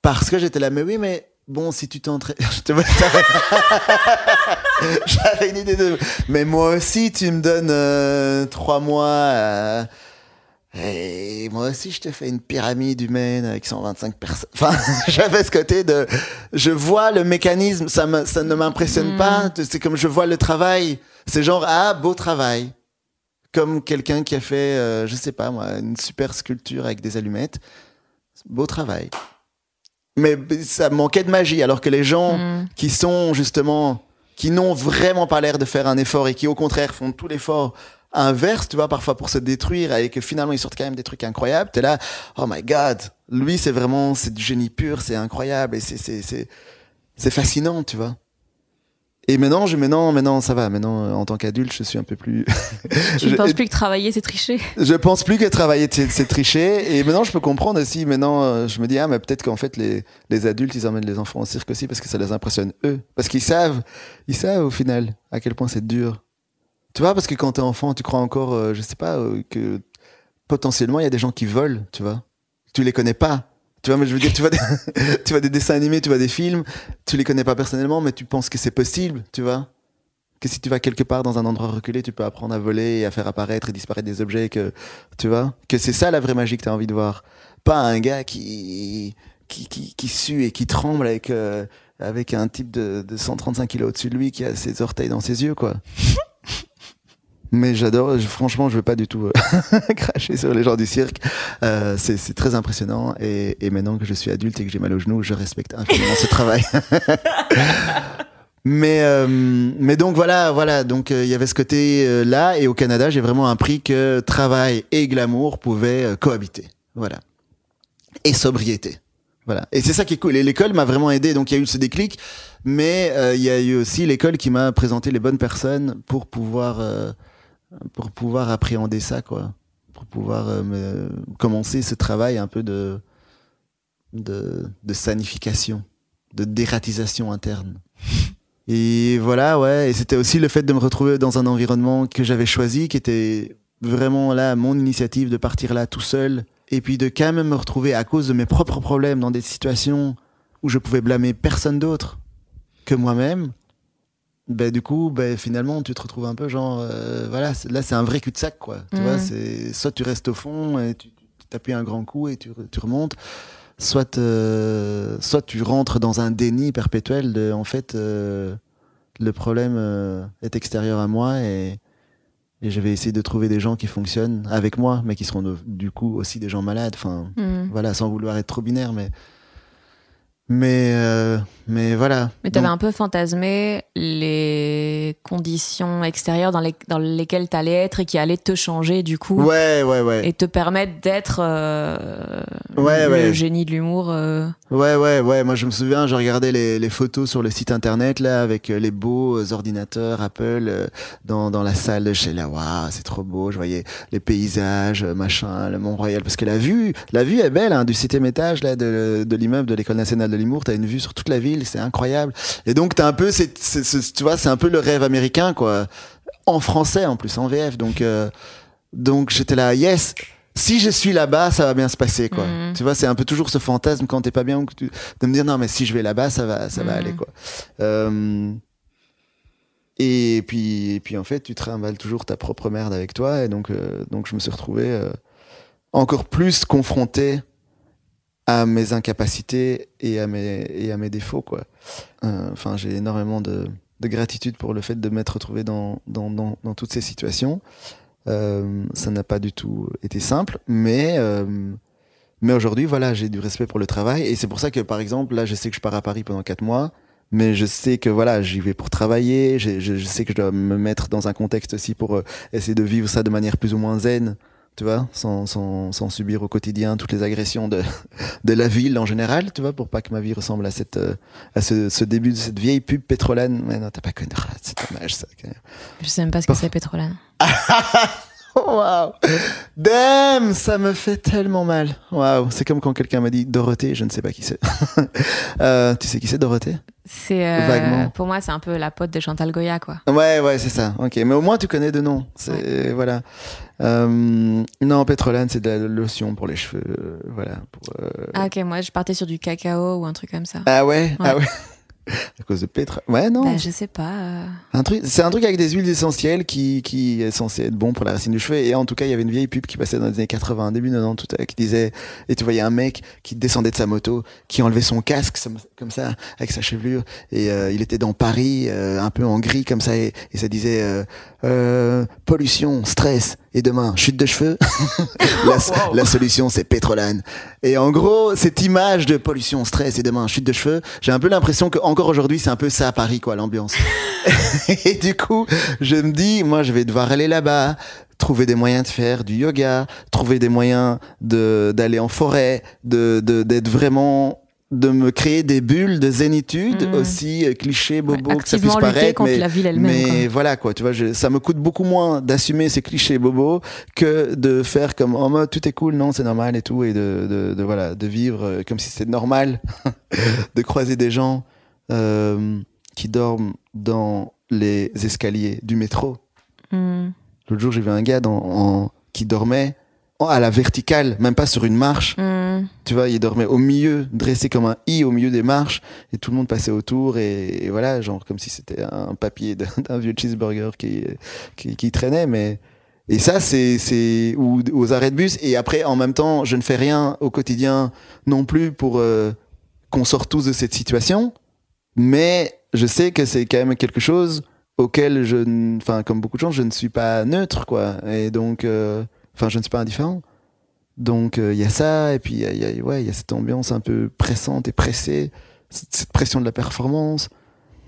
parce que j'étais là, mais oui, mais bon, si tu t'entraînes. *laughs* Je te j'avais- *laughs* J'avais une idée de. Mais moi aussi, tu me donnes euh, trois mois. Et moi aussi, je te fais une pyramide humaine avec 125 personnes. *laughs* Enfin, j'avais ce côté de, je vois le mécanisme, ça, me, ça ne m'impressionne Mm. pas. C'est comme je vois le travail. C'est genre, ah, beau travail. comme quelqu'un qui a fait, euh, je sais pas moi, une super sculpture avec des allumettes. Beau travail. Mais ça manquait de magie, alors que les gens Mm. qui sont justement, qui n'ont vraiment pas l'air de faire un effort et qui au contraire font tout l'effort inverse, tu vois, parfois pour se détruire et que finalement ils sortent quand même des trucs incroyables, t'es là, oh my god, lui c'est vraiment, c'est du génie pur, c'est incroyable et c'est, c'est, c'est, c'est fascinant, tu vois. Et maintenant, je, maintenant, maintenant, ça va. Maintenant, euh, en tant qu'adulte, je suis un peu plus. *laughs* Tu ne je, penses plus que travailler, c'est tricher je pense plus que travailler, c'est c'est tricher. Et maintenant, je peux comprendre aussi. Maintenant, euh, je me dis, ah, mais peut-être qu'en fait, les, les adultes, ils emmènent les enfants au cirque aussi parce que ça les impressionne eux. Parce qu'ils savent, ils savent au final à quel point c'est dur. Tu vois, parce que quand t'es enfant, tu crois encore, euh, je sais pas, euh, que potentiellement, il y a des gens qui volent, tu vois. Tu les connais pas. Tu vois, mais je veux dire, tu vois, des, *laughs* tu vois des dessins animés, tu vois des films, tu les connais pas personnellement, mais tu penses que c'est possible, tu vois. Que si tu vas quelque part dans un endroit reculé, tu peux apprendre à voler et à faire apparaître et disparaître des objets, que, tu vois. Que c'est ça la vraie magie que tu as envie de voir. Pas un gars qui, qui, qui, qui sue et qui tremble avec, euh, avec un type de, de 135 kilos au-dessus de lui qui a ses orteils dans ses yeux, quoi. *laughs* Mais j'adore, franchement, je veux pas du tout euh, *laughs* cracher sur les gens du cirque. Euh, c'est très impressionnant et, maintenant que je suis adulte et que j'ai mal aux genoux, je respecte infiniment ce travail. *laughs* mais euh, mais donc voilà, voilà, donc il y avait ce côté là et au Canada, j'ai vraiment appris que travail et glamour pouvaient cohabiter. Voilà. Et sobriété. Voilà. Et c'est ça qui est cool. Et l'école m'a vraiment aidé. Donc il y a eu ce déclic, mais il y a eu aussi l'école qui m'a présenté les bonnes personnes pour pouvoir pour pouvoir appréhender ça, quoi. Pour pouvoir euh, me- commencer ce travail un peu de de, de sanification, de dératisation interne. *laughs* Et voilà, ouais. Et c'était aussi le fait de me retrouver dans un environnement que j'avais choisi, qui était vraiment là, mon initiative de partir là tout seul. Et puis de quand même me retrouver à cause de mes propres problèmes dans des situations où je pouvais blâmer personne d'autre que moi-même. Ben, du coup, ben, finalement, tu te retrouves un peu genre, euh, voilà, là, c'est un vrai cul-de-sac, quoi. Tu vois, c'est, soit tu restes au fond et tu, t'appuies un grand coup et tu, tu remontes, soit, euh, soit tu rentres dans un déni perpétuel de, en fait, euh, le problème euh, est extérieur à moi et, et je vais essayer de trouver des gens qui fonctionnent avec moi, mais qui seront de- du coup aussi des gens malades. Enfin, Mm. voilà, sans vouloir être trop binaire, mais, mais, euh, mais voilà. Mais tu avais Donc, un peu fantasmé les conditions extérieures dans, les- dans lesquelles tu allais être et qui allaient te changer du coup Ouais, ouais, ouais. et te permettre d'être euh, Ouais, le ouais. génie de l'humour. euh. Ouais, ouais, ouais. Moi, je me souviens, je regardais les, les photos sur le site internet, là, avec euh, les beaux ordinateurs Apple dans, dans la salle de chez là. Waouh, c'est trop beau. Je voyais les paysages, machin, le Mont-Royal. Parce que la vue, la vue est belle, hein, du septième étage, là, de, de l'immeuble de l'École nationale de l'humour. T'as une vue sur toute la ville, c'est incroyable. Et donc, t'as un peu, c'est, c'est- c'est- tu vois, c'est un peu le rêve américain, quoi. En français, en plus, en VF. Donc, euh, donc j'étais là, yes. Si je suis là-bas, ça va bien se passer, quoi. Mhm. Tu vois, c'est un peu toujours ce fantasme quand t'es pas bien, ou que tu- de me dire non, mais si je vais là-bas, ça va, ça va Mhm. aller, quoi. Euh, et puis, et puis en fait, tu trimbales toujours ta propre merde avec toi, et donc, euh, donc je me suis retrouvé euh, encore plus confronté à mes incapacités et à mes, et à mes défauts, quoi. Euh, Enfin, j'ai énormément de, de gratitude pour le fait de m'être retrouvé dans, dans, dans, dans toutes ces situations. Euh, ça n'a pas du tout été simple, mais euh, mais aujourd'hui, voilà, j'ai du respect pour le travail et c'est pour ça que, par exemple, là, je sais que je pars à Paris pendant quatre mois, mais je sais que voilà, j'y vais pour travailler. Je, je sais que je dois me mettre dans un contexte aussi pour euh, essayer de vivre ça de manière plus ou moins zen, tu vois, sans, sans, sans subir au quotidien toutes les agressions de, *laughs* de la ville en général, tu vois, pour pas que ma vie ressemble à cette euh, à ce, ce début de cette vieille pub pétrolane. Mais non, t'as pas connu, Ah, c'est dommage ça. quand même. Je sais même pas ce que c'est Pétrolane. *laughs* *laughs* Waouh Damn Ça me fait tellement mal. Waouh C'est comme quand quelqu'un m'a dit Dorothée, je ne sais pas qui c'est. *laughs* Euh, tu sais qui c'est Dorothée? C'est euh, Vaguement. pour moi c'est un peu la pote de Chantal Goya quoi. Ouais, ouais, c'est ça. Ok, mais au moins tu connais de nom. C'est voilà. Euh, non, pétrolane, c'est de la lotion pour les cheveux. euh, voilà. Pour, euh, Ah ok moi je partais sur du cacao ou un truc comme ça. Ah ouais, Ah ouais? *laughs* à cause de pétrole. Ouais, non. Bah, je sais pas. euh. Un truc, c'est un truc avec des huiles essentielles qui, qui est censé être bon pour la racine du cheveu. Et en tout cas, il y avait une vieille pub qui passait dans les années 80, début 90, tout à, qui disait, et tu voyais un mec qui descendait de sa moto, qui enlevait son casque comme- comme ça, avec sa chevelure, et euh, il était dans Paris, euh, un peu en gris comme ça, et, et ça disait euh, euh, pollution, stress, et demain chute de cheveux. *laughs* la, la solution, c'est pétrolane. Et en gros, cette image de pollution, stress, et demain chute de cheveux, j'ai un peu l'impression que encore aujourd'hui, c'est un peu ça à Paris, quoi, l'ambiance. *laughs* Et du coup, je me dis, moi, je vais devoir aller là-bas, trouver des moyens de faire du yoga, trouver des moyens de d'aller en forêt, de de- d'être vraiment de me créer des bulles de zénitude Mhm. aussi euh, cliché bobo Ouais, que ça puisse paraître mais la ville mais voilà quoi tu vois je- ça me coûte beaucoup moins d'assumer ces clichés bobo que de faire comme en mode tout est cool non c'est normal et tout et de, de, de, voilà de vivre euh, comme si c'était normal *laughs* de croiser des gens euh, qui dorment dans les escaliers du métro Hmm. L'autre jour, j'ai vu un gars dans, en- qui dormait à la verticale, même pas sur une marche. Hmm. Tu vois, il dormait au milieu, dressé comme un i au milieu des marches, et tout le monde passait autour, et, et voilà, genre comme si c'était un papier d'un vieux cheeseburger qui, qui, qui traînait, mais. Et ça, c'est, c'est, ou aux arrêts de bus, et après, en même temps, je ne fais rien au quotidien non plus pour euh, qu'on sorte tous de cette situation, mais je sais que c'est quand même quelque chose auquel je, enfin, comme beaucoup de gens, je ne suis pas neutre, quoi. Et donc, euh, enfin, je ne suis pas indifférent. Donc, euh, il y a ça, et puis il y y ouais, y a cette ambiance un peu pressante et pressée, cette, cette pression de la performance.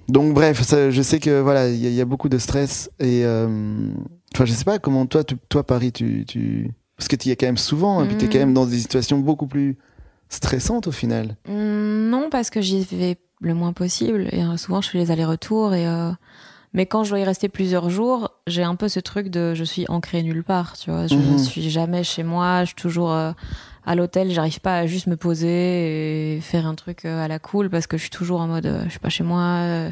Donc, bref, ça, je sais que voilà, il y, a- il y a beaucoup de stress. Et, euh, enfin, je sais pas comment toi, tu- toi, Paris, tu, tu, parce que tu y es quand même souvent, et puis tu es quand même dans des situations beaucoup plus stressantes au final. Hmm, Non, parce que j'y vais le moins possible. Et euh, souvent, je fais les allers-retours. Et, euh, Mais quand je dois y rester plusieurs jours, j'ai un peu ce truc de je suis ancrée nulle part. Tu vois, je Mhm. ne suis jamais chez moi. Je suis toujours euh, à l'hôtel. J'arrive pas à juste me poser et faire un truc euh, à la cool parce que je suis toujours en mode euh, je suis pas chez moi. euh,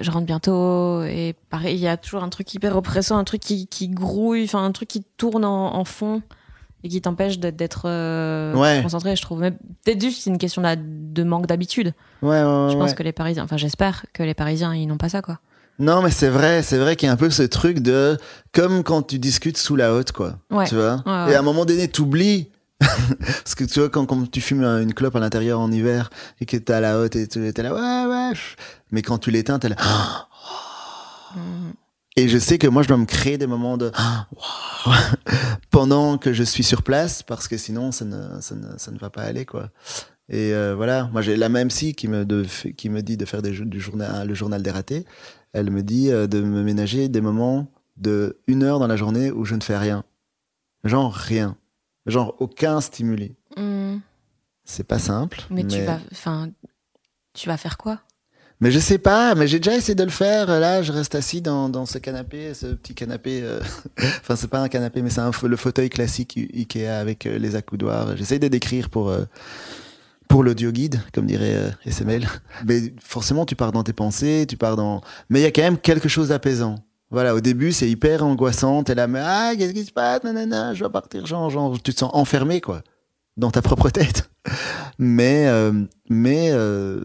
je rentre bientôt et pareil il y a toujours un truc hyper oppressant un truc qui, qui grouille enfin un truc qui tourne en, en fond et qui t'empêche d'être- euh, Ouais. concentré je trouve mais peut-être juste c'est une question de, de manque d'habitude Ouais, ouais, ouais. je pense que les parisiens enfin j'espère que les parisiens ils n'ont pas ça quoi Non, mais c'est vrai, c'est vrai qu'il y a un peu ce truc de comme quand tu discutes sous la haute, quoi. ouais Tu vois Ouais, ouais. Et à un moment donné, t'oublies. *laughs* Parce que tu vois, quand, quand tu fumes un- une clope à l'intérieur en hiver et que t'es à la haute et tu es là, ouais, ouais. Mais quand tu l'éteins, t'es là. *gasps* Mhm. Et je sais que moi, je dois me créer des moments de *gasps* *laughs* pendant que je suis sur place parce que sinon, ça ne, ça ne, ça ne va pas aller, quoi. Et euh, voilà, moi, j'ai la même psy qui me, de, qui me dit de faire des, du journal, le journal des ratés. Elle me dit euh, de me ménager des moments de une heure dans la journée où je ne fais rien. Genre rien. Genre aucun stimuli. Mhm. C'est pas simple. mais, tu vas enfin tu vas faire quoi? Mais je sais pas, mais j'ai déjà essayé de le faire. Là, je reste assis dans, dans ce canapé, ce petit canapé. euh, *laughs* Enfin, c'est pas un canapé, mais c'est le fauteuil classique Ikea avec euh, les accoudoirs. J'essaye de décrire pour euh, pour l'audio guide, comme dirait euh, SML. Mais forcément, tu pars dans tes pensées, tu pars dans. Mais il y a quand même quelque chose d'apaisant. Voilà, au début, c'est hyper angoissant. T'es là, mais ah, qu'est-ce qui se passe? Nanana, je dois partir, genre, genre, tu te sens enfermé, quoi, dans ta propre tête. *laughs* Mais, euh, mais euh,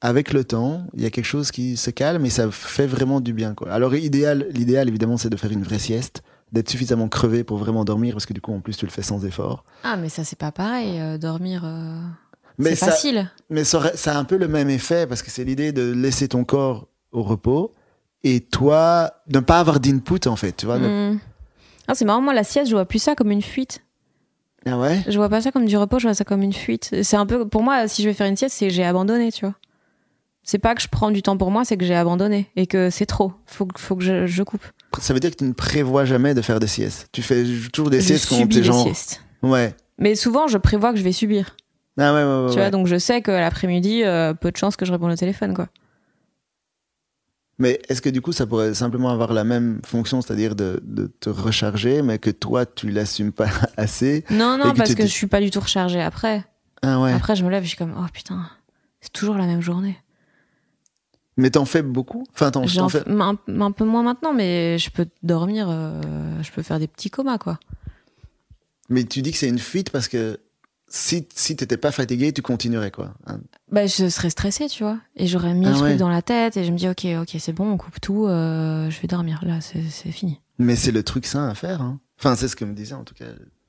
avec le temps, il y a quelque chose qui se calme et ça fait vraiment du bien. Quoi. Alors, idéal, l'idéal, évidemment, c'est de faire une vraie sieste, d'être suffisamment crevé pour vraiment dormir, parce que du coup, en plus, tu le fais sans effort. ah mais ça c'est pas pareil euh, dormir euh, c'est facile mais ça, a un peu le même effet, parce que c'est l'idée de laisser ton corps au repos et toi, de ne pas avoir d'input, en fait. Tu vois, Mhm. ah, c'est marrant moi la sieste je vois plus ça comme une fuite Ah ouais? Je vois pas ça comme du repos, je vois ça comme une fuite. C'est un peu, pour moi, si je vais faire une sieste, c'est que j'ai abandonné, tu vois. C'est pas que je prends du temps pour moi, c'est que j'ai abandonné et que c'est trop. Faut, faut que je, je coupe. Ça veut dire que tu ne prévois jamais de faire des siestes. Tu fais toujours des je siestes quand t'es genre. siestes. Ouais. Mais souvent, je prévois que je vais subir. Ah ouais, ouais, ouais. tu ouais. vois, donc je sais que l'après-midi, euh, peu de chances que je réponde au téléphone, quoi. Mais est-ce que du coup, ça pourrait simplement avoir la même fonction, c'est-à-dire de, de te recharger, mais que toi, tu l'assumes pas *laughs* assez Non, non, que parce que je suis pas du tout rechargée après. Ah ouais. Après, je me lève, je suis comme, oh putain, c'est toujours la même journée. Mais t'en fais beaucoup? Enfin, t'en, fais... un, un peu moins maintenant, mais je peux dormir, euh, je peux faire des petits comas, quoi. Mais tu dis que c'est une fuite parce que si, si t'étais pas fatigué, tu continuerais quoi. hein? Bah, je serais stressée, tu vois. Et j'aurais mis Ah le truc ouais. dans la tête et je me dis, ok, ok, c'est bon, on coupe tout, euh, je vais dormir. Là, c'est c'est fini. Mais c'est le truc sain à faire. Hein. Enfin, c'est ce que me disait en tout cas.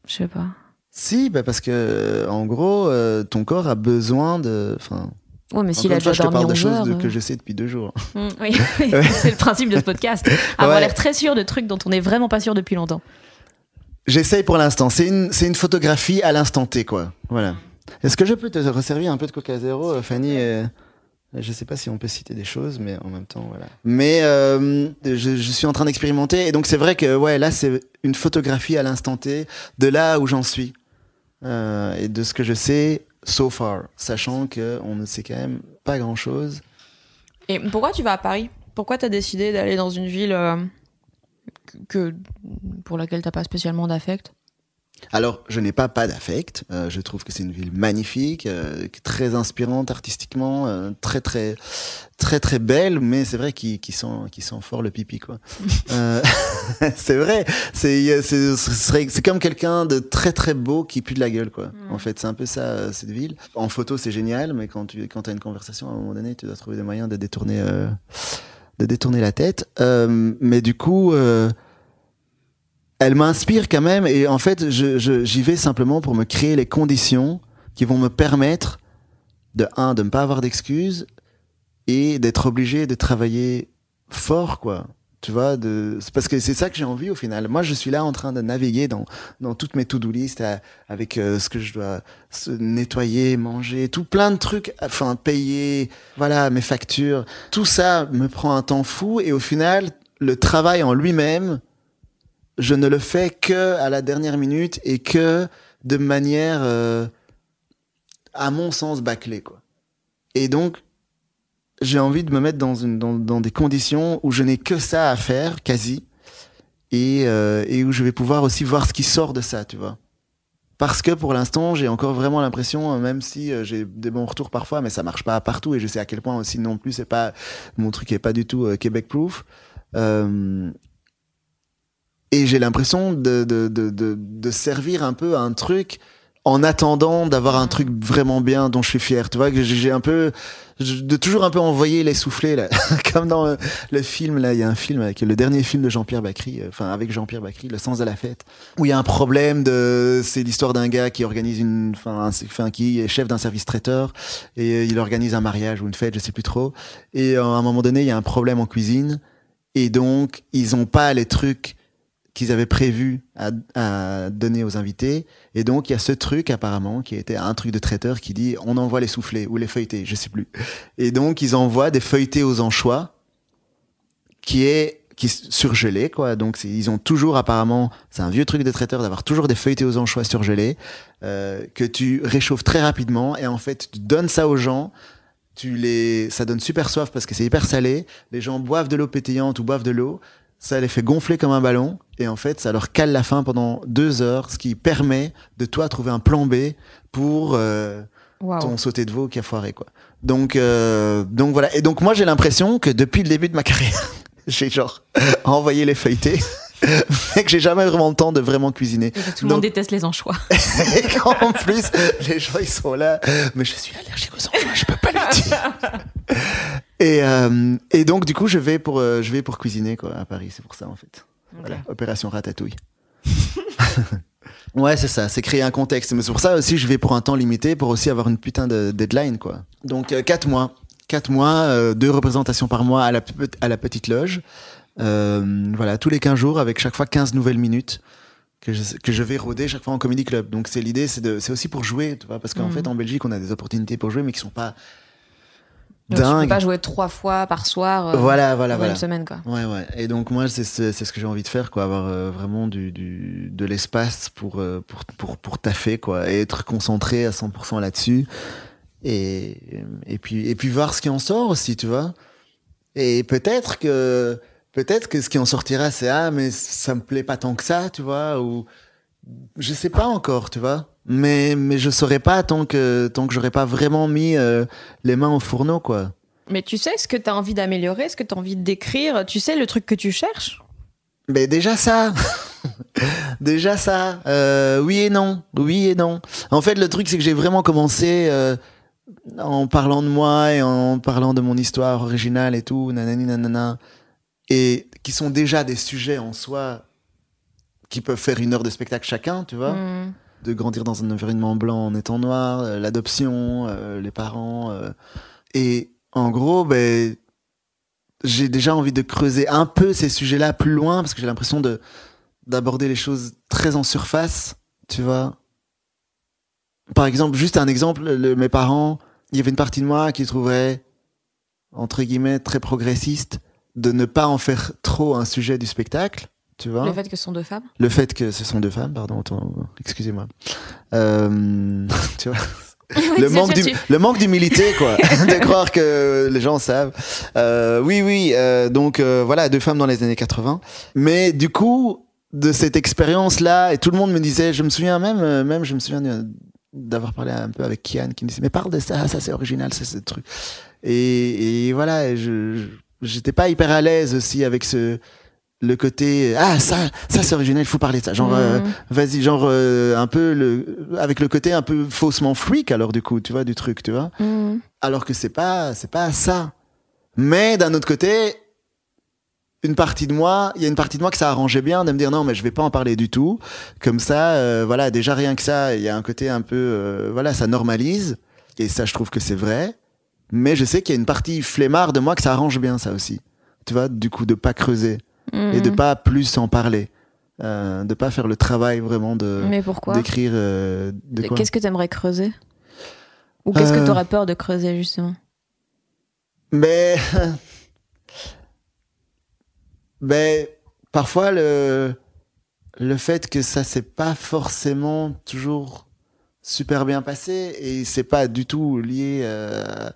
Je sais pas. Si, bah parce que en gros, euh, ton corps a besoin de. Enfin, Ouais, mais s'il a déjà je te dormi parle de 11 choses heures. de- euh. que je sais depuis deux jours. *laughs* Mm, *laughs* oui, c'est le principe de ce podcast. *laughs* Avoir Ouais. l'air très sûr de trucs dont on n'est vraiment pas sûr depuis longtemps. J'essaye pour l'instant. C'est une, c'est une photographie à l'instant T, quoi. Voilà. Est-ce que je peux te resservir un peu de Coca Zéro, euh, Fanny euh, Je sais pas si on peut citer des choses, mais en même temps, voilà. Mais euh, je, je suis en train d'expérimenter, et donc c'est vrai que ouais, là c'est une photographie à l'instant T de là où j'en suis Euh, et de ce que je sais so far, sachant que on ne sait quand même pas grand chose. Et pourquoi tu vas à Paris? Pourquoi t'as décidé d'aller dans une ville euh, que, pour laquelle t'as pas spécialement d'affect? Alors, je n'ai pas pas d'affect. Euh, je trouve que c'est une ville magnifique, euh, très inspirante artistiquement, euh, très très très très belle, mais c'est vrai qu'il qu'il sent qu'il sent fort le pipi quoi. *laughs* Euh, *laughs* c'est vrai. C'est c'est comme quelqu'un de très très beau qui pue de la gueule quoi. En fait, c'est un peu ça euh, cette ville. En photo, c'est génial, mais quand tu quand as une conversation à un moment donné, tu dois trouver des moyens de détourner euh, de détourner la tête. Euh, mais du coup. euh, elle m'inspire quand même et en fait je- je- j'y vais simplement pour me créer les conditions qui vont me permettre de un de ne pas avoir d'excuses et d'être obligé de travailler fort quoi. Tu vois de parce que c'est ça que j'ai envie au final. Moi je suis là en train de naviguer dans dans toutes mes to-do list à- avec euh, ce que je dois se nettoyer manger tout plein de trucs enfin payer voilà mes factures. Tout ça me prend un temps fou et au final le travail en lui-même je ne le fais que à la dernière minute et que de manière, euh, à mon sens, bâclée. Quoi. Et donc, j'ai envie de me mettre dans, une, dans, des conditions où je n'ai que ça à faire, quasi, et, euh, et où je vais pouvoir aussi voir ce qui sort de ça, tu vois. Parce que pour l'instant, j'ai encore vraiment l'impression, euh, même si euh, j'ai des bons retours parfois, mais ça marche pas partout, et je sais à quel point aussi non plus, c'est pas mon truc est pas du tout euh, Québec proof. Euh, et j'ai l'impression de, de, de, de, servir un peu à un truc en attendant d'avoir un truc vraiment bien dont je suis fier. Tu vois, que j'ai un peu, de toujours un peu envoyer les soufflets, là. *laughs* Comme dans euh, le film, là, il y a un film avec le dernier film de Jean-Pierre Bacry, euh, enfin, avec Jean-Pierre Bacry, Le sens de la fête, où il y a un problème de, c'est l'histoire d'un gars qui organise une, enfin, qui est chef d'un service traiteur et euh, il organise un mariage ou une fête, je sais plus trop. Et à un moment donné, il y a un problème en cuisine et donc, ils ont pas les trucs qu'ils avaient prévu à, donner aux invités. Et donc, il y a ce truc, apparemment, qui était un truc de traiteur qui dit on envoie les soufflés ou les feuilletés, je sais plus. Et donc, ils envoient des feuilletés aux anchois qui est qui surgelé quoi donc ils ont toujours apparemment c'est un vieux truc de traiteur d'avoir toujours des feuilletés aux anchois surgelés euh, que tu réchauffes très rapidement et en fait tu donnes ça aux gens tu les ça donne super soif parce que c'est hyper salé les gens boivent de l'eau pétillante ou boivent de l'eau ça les fait gonfler comme un ballon et en fait ça leur cale la faim pendant deux heures ce qui permet de toi trouver un plan B pour euh, ton sauté de veau qui a foiré quoi. Donc euh, donc voilà. Et donc moi j'ai l'impression que depuis le début de ma *laughs* carrière j'ai genre envoyé les feuilletés *laughs* que j'ai jamais vraiment le temps de vraiment cuisiner. Et que tout le Donc- monde déteste les anchois. *laughs* et qu'en plus les gens ils sont là mais je suis allergique aux anchois je peux pas le dire. *laughs* Et euh, et donc du coup je vais pour euh, je vais pour cuisiner quoi à Paris c'est pour ça en fait. Voilà, opération ratatouille. Ouais, c'est ça, c'est créer un contexte. Mais c'est pour ça aussi je vais pour un temps limité pour aussi avoir une putain de deadline, quoi. Donc, euh, quatre mois. Quatre mois, euh, deux représentations par mois à la, pe- à la petite loge. Euh, voilà, tous les 15 jours avec chaque fois 15 nouvelles minutes que je, que je vais rôder chaque fois en comedy club. Donc, c'est l'idée, c'est aussi pour jouer, tu vois, parce qu'en Mhm. fait, en Belgique, on a des opportunités pour jouer, mais qui sont pas Donc, tu peux dingues. pas jouer trois fois par soir euh, Voilà, voilà, voilà. une semaine, quoi. Ouais, ouais. Et donc moi, c'est ce que j'ai envie de faire, quoi, avoir euh, vraiment du, du de l'espace pour euh, pour pour pour taffer, quoi, et être concentré à 100% là-dessus. Et et puis et puis voir ce qui en sort aussi, tu vois. Et peut-être que peut-être que ce qui en sortira, c'est ah mais ça me plaît pas tant que ça, tu vois, ou je sais pas encore, tu vois. Mais mais je saurais pas tant que tant que j'aurais pas vraiment mis euh, les mains au fourneau, quoi. Mais tu sais ce que tu as envie d'améliorer, ce que tu as envie de décrire Tu sais le truc que tu cherches? Mais déjà ça, *laughs* Déjà ça, euh, oui et non, oui et non. En fait, le truc c'est que j'ai vraiment commencé euh, en parlant de moi et en parlant de mon histoire originale et tout, nanani nanana, et qui sont déjà des sujets en soi qui peuvent faire une heure de spectacle chacun, tu vois. Mm. De grandir dans un environnement blanc en étant noir, euh, l'adoption, euh, les parents. euh. et en gros, ben, j'ai déjà envie de creuser un peu ces sujets-là plus loin parce que j'ai l'impression de d'aborder les choses très en surface, tu vois. Par exemple, juste un exemple, le- mes parents, il y avait une partie de moi qui trouverait, entre guillemets, très progressiste de ne pas en faire trop un sujet du spectacle, tu vois. Le fait que ce sont deux femmes Le fait que ce sont deux femmes, pardon, excusez-moi. Euh, *laughs* tu vois, le *laughs* manque, d'hum- le manque d'humilité, quoi, *laughs* de croire que les gens savent. Euh, oui, oui, euh, donc voilà, deux femmes dans les années 80. Mais du coup, de cette expérience-là, et tout le monde me disait, je me souviens même, même je me souviens d'avoir parlé un peu avec Kian qui me disait, mais parle de ça, ça c'est original, ça c'est le truc. Et, et voilà, je- j'étais pas hyper à l'aise aussi avec ce le côté ah ça ça c'est original il faut parler de ça. Genre euh, Mm. vas-y genre euh, un peu le avec le côté un peu faussement freak alors du coup tu vois du truc tu vois. Mm. alors que c'est pas c'est pas ça. Mais d'un autre côté une partie de moi il y a une partie de moi que ça arrangeait bien de me dire non mais je vais pas en parler du tout. Comme ça euh, voilà déjà rien que ça il y a un côté un peu euh, voilà ça normalise. Et ça je trouve que c'est vrai mais je sais qu'il y a une partie flemmard de moi que ça arrange bien ça aussi tu vois du coup de pas creuser et de Mm. pas plus en parler euh, de pas faire le travail vraiment de Mais pourquoi d'écrire euh, de quoi Qu'est-ce que tu aimerais creuser? Ou qu'est-ce que Euh. tu aurais peur de creuser, justement? Mais. *laughs* Mais parfois, le, le fait que ça s'est pas forcément toujours super bien passé et c'est pas du tout lié euh,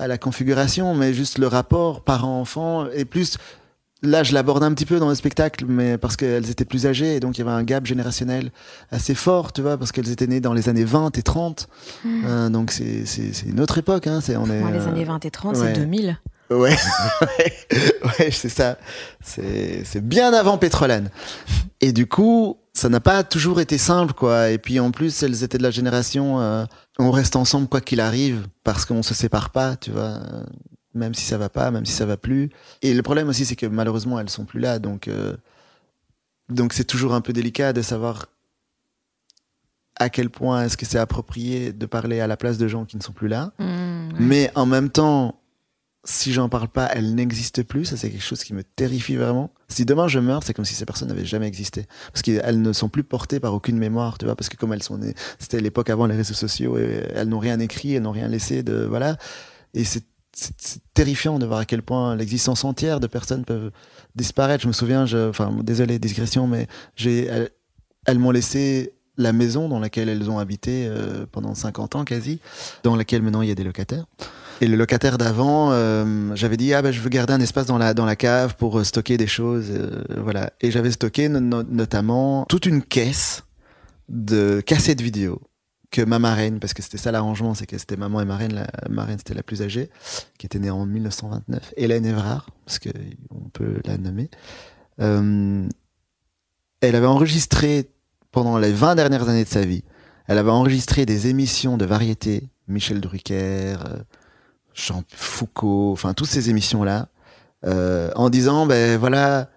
à la configuration, mais juste le rapport parent-enfant et plus. Là, je l'aborde un petit peu dans le spectacle, mais parce qu'elles étaient plus âgées et donc il y avait un gap générationnel assez fort, tu vois, parce qu'elles étaient nées dans les années 20 et 30. Euh, donc c'est c'est c'est une autre époque, hein. C'est on est. Les euh, années 20 et 30, ouais. c'est 2000. *laughs* Ouais, ouais, c'est ça. C'est c'est bien avant Pétrolane. Et du coup, ça n'a pas toujours été simple, quoi. Et puis en plus, elles étaient de la génération, euh, on reste ensemble quoi qu'il arrive, parce qu'on se sépare pas, tu vois. Même si ça va pas, même si ça va plus. Et le problème aussi, c'est que malheureusement, elles sont plus là, donc euh, donc c'est toujours un peu délicat de savoir à quel point est-ce que c'est approprié de parler à la place de gens qui ne sont plus là. Mm, ouais. Mais en même temps, si j'en parle pas, elle n'existe plus. Ça, c'est quelque chose qui me terrifie vraiment. Si demain je meurs, c'est comme si ces personnes n'avaient jamais existé. Parce qu'elles ne sont plus portées par aucune mémoire, tu vois, parce que comme elles sont nées, c'était l'époque avant les réseaux sociaux et elles n'ont rien écrit, elles n'ont rien laissé de, voilà. Et c'est, terrifiant de voir à quel point l'existence entière de personnes peuvent disparaître. Je me souviens, je, enfin, désolé, digression, mais j'ai, elles, elles m'ont laissé la maison dans laquelle elles ont habité euh, pendant 50 ans quasi, dans laquelle maintenant il y a des locataires. Et le locataire d'avant, euh, j'avais dit ah ben je veux garder un espace dans la dans la cave pour euh, stocker des choses, euh, voilà. Et j'avais stocké no- no- notamment toute une caisse de cassettes vidéo que ma marraine, parce que c'était ça l'arrangement, c'est que c'était maman et marraine, la marraine c'était la plus âgée, qui était née en 1929, Hélène Evrard, parce que on peut la nommer. Euh, elle avait enregistré pendant les 20 dernières années de sa vie, elle avait enregistré des émissions de variété, Michel Drucker, euh, Jean Foucault, enfin toutes ces émissions là, euh, en disant ben voilà,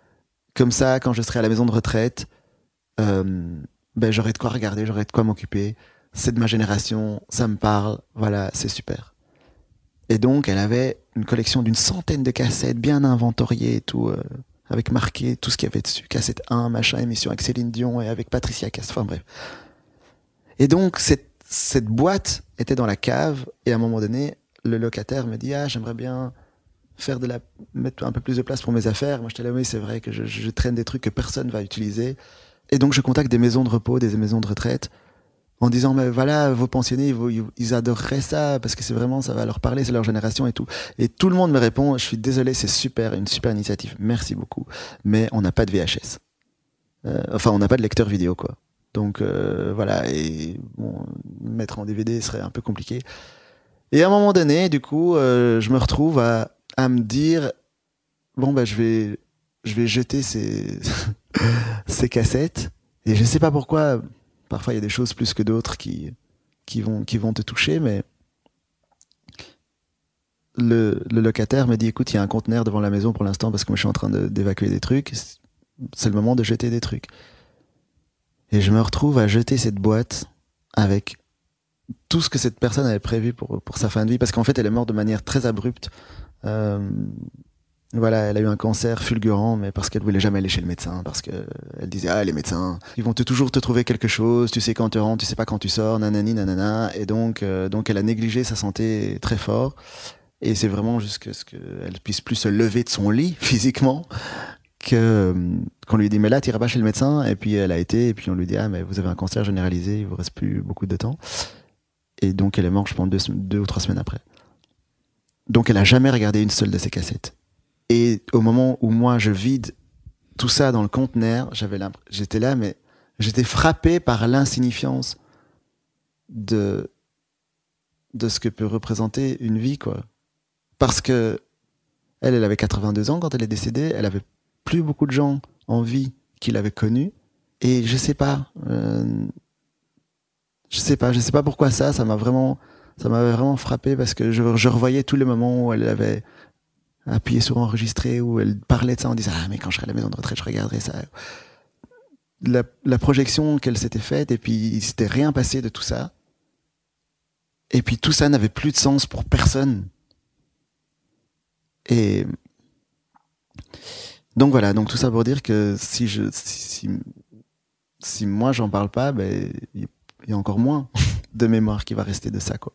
comme ça quand je serai à la maison de retraite, euh, ben j'aurai de quoi regarder, j'aurai de quoi m'occuper. C'est de ma génération, ça me parle, voilà, c'est super. Et donc elle avait une collection d'une centaine de cassettes bien inventoriées tout, euh, avec marqué tout ce qu'il y avait dessus, cassette 1, machin, émission avec Céline Dion et avec Patricia Cass, enfin bref. Et donc cette, cette boîte était dans la cave et à un moment donné, le locataire me dit ah j'aimerais bien faire de la mettre un peu plus de place pour mes affaires moi j'étais là oui c'est vrai que je, je traîne des trucs que personne va utiliser et donc je contacte des maisons de repos des maisons de retraite en disant mais voilà vos pensionnés ils, ils adoreraient ça parce que c'est vraiment ça va leur parler c'est leur génération et tout et tout le monde me répond je suis désolé c'est super une super initiative. Merci beaucoup. Mais on n'a pas de VHS euh, enfin on n'a pas de lecteur vidéo quoi. Donc euh, voilà. Et mettre en DVD serait un peu compliqué et à un moment donné, du coup, euh, je me retrouve à, à me dire bon bah je vais je vais jeter ces *laughs* ces cassettes. Et je sais pas pourquoi, parfois il y a des choses plus que d'autres qui, qui, vont, qui vont te toucher, mais le, le, locataire me dit écoute, il y a un conteneur devant la maison pour l'instant parce que je suis en train d'évacuer des trucs. C'est le moment de jeter des trucs. Et je me retrouve à jeter cette boîte avec tout ce que cette personne avait prévu pour, pour sa fin de vie, parce qu'en fait, elle est morte de manière très abrupte. Euh, voilà, elle a eu un cancer fulgurant, mais parce qu'elle voulait jamais aller chez le médecin, parce que elle disait ah les médecins, ils vont toujours te trouver quelque chose, tu sais quand tu rentres, tu sais pas quand tu sors, nanani nanana, et donc euh, donc elle a négligé sa santé très fort, et c'est vraiment jusqu'à ce qu'elle puisse plus se lever de son lit *laughs* physiquement que qu'on lui dit mais là tu iras pas chez le médecin, et puis elle a été, et puis on lui dit ah mais vous avez un cancer généralisé, il vous reste plus beaucoup de temps. Et donc, elle est morte, je pense, deux, ou trois semaines après. Donc, elle a jamais regardé une seule de ces cassettes. Et au moment où moi, je vide tout ça dans le conteneur, j'avais j'étais là, mais j'étais frappé par l'insignifiance de, de ce que peut représenter une vie, quoi. Parce que elle, elle avait 82 ans quand elle est décédée, elle avait plus beaucoup de gens en vie qui l'avaient connue. Et je sais pas, euh, je sais pas, je sais pas pourquoi ça, ça m'a vraiment, ça m'avait vraiment frappé parce que je, je, revoyais tous les moments où elle avait appuyé sur enregistrer, où elle parlait de ça en disant ah mais quand je serai à la maison de retraite, je regarderai ça. La, la projection qu'elle s'était faite et puis il s'était rien passé de tout ça. Et puis tout ça n'avait plus de sens pour personne. Et donc voilà, donc tout ça pour dire que si je si, si, moi j'en parle pas, ben il y a encore moins *laughs* de mémoire qui va rester de ça, quoi.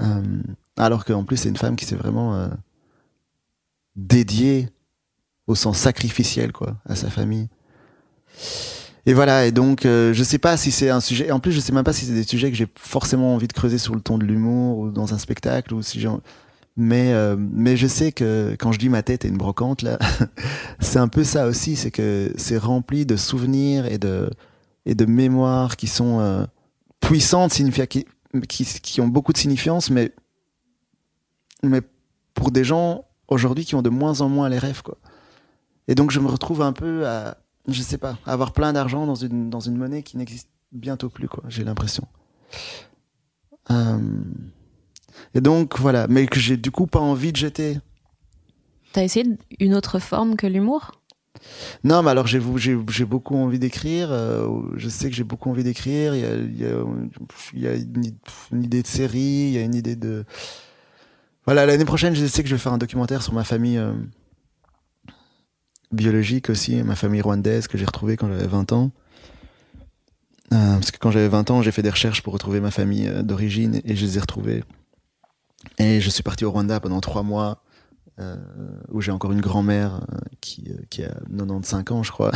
Euh, alors qu'en plus, c'est une femme qui s'est vraiment euh, dédiée au sens sacrificiel, quoi, à sa famille. Et voilà, et donc, euh, je sais pas si c'est un sujet, en plus, je sais même pas si c'est des sujets que j'ai forcément envie de creuser sur le ton de l'humour ou dans un spectacle ou si j'ai, mais, euh, mais je sais que quand je dis ma tête est une brocante, là, *laughs* c'est un peu ça aussi, c'est que c'est rempli de souvenirs et de, et de mémoires qui sont euh, puissantes, qui, ont beaucoup de signifiance, mais, mais pour des gens aujourd'hui qui ont de moins en moins les rêves. Quoi. Et donc je me retrouve un peu à, je sais pas, à avoir plein d'argent dans une, dans une monnaie qui n'existe bientôt plus, quoi, j'ai l'impression. Euh, et donc voilà, mais que j'ai du coup pas envie de jeter. T'as essayé une autre forme que l'humour? Non, mais alors j'ai beaucoup envie d'écrire. Euh, je sais que j'ai beaucoup envie d'écrire. Il y a, une, idée de série, il y a une idée de. Voilà, l'année prochaine, je sais que je vais faire un documentaire sur ma famille euh, biologique aussi, ma famille rwandaise que j'ai retrouvée quand j'avais 20 ans. Euh, parce que quand j'avais 20 ans, j'ai fait des recherches pour retrouver ma famille d'origine et je les ai retrouvées. Et je suis parti au Rwanda pendant trois mois où j'ai encore une grand-mère euh, qui, euh, qui a 95 ans, je crois.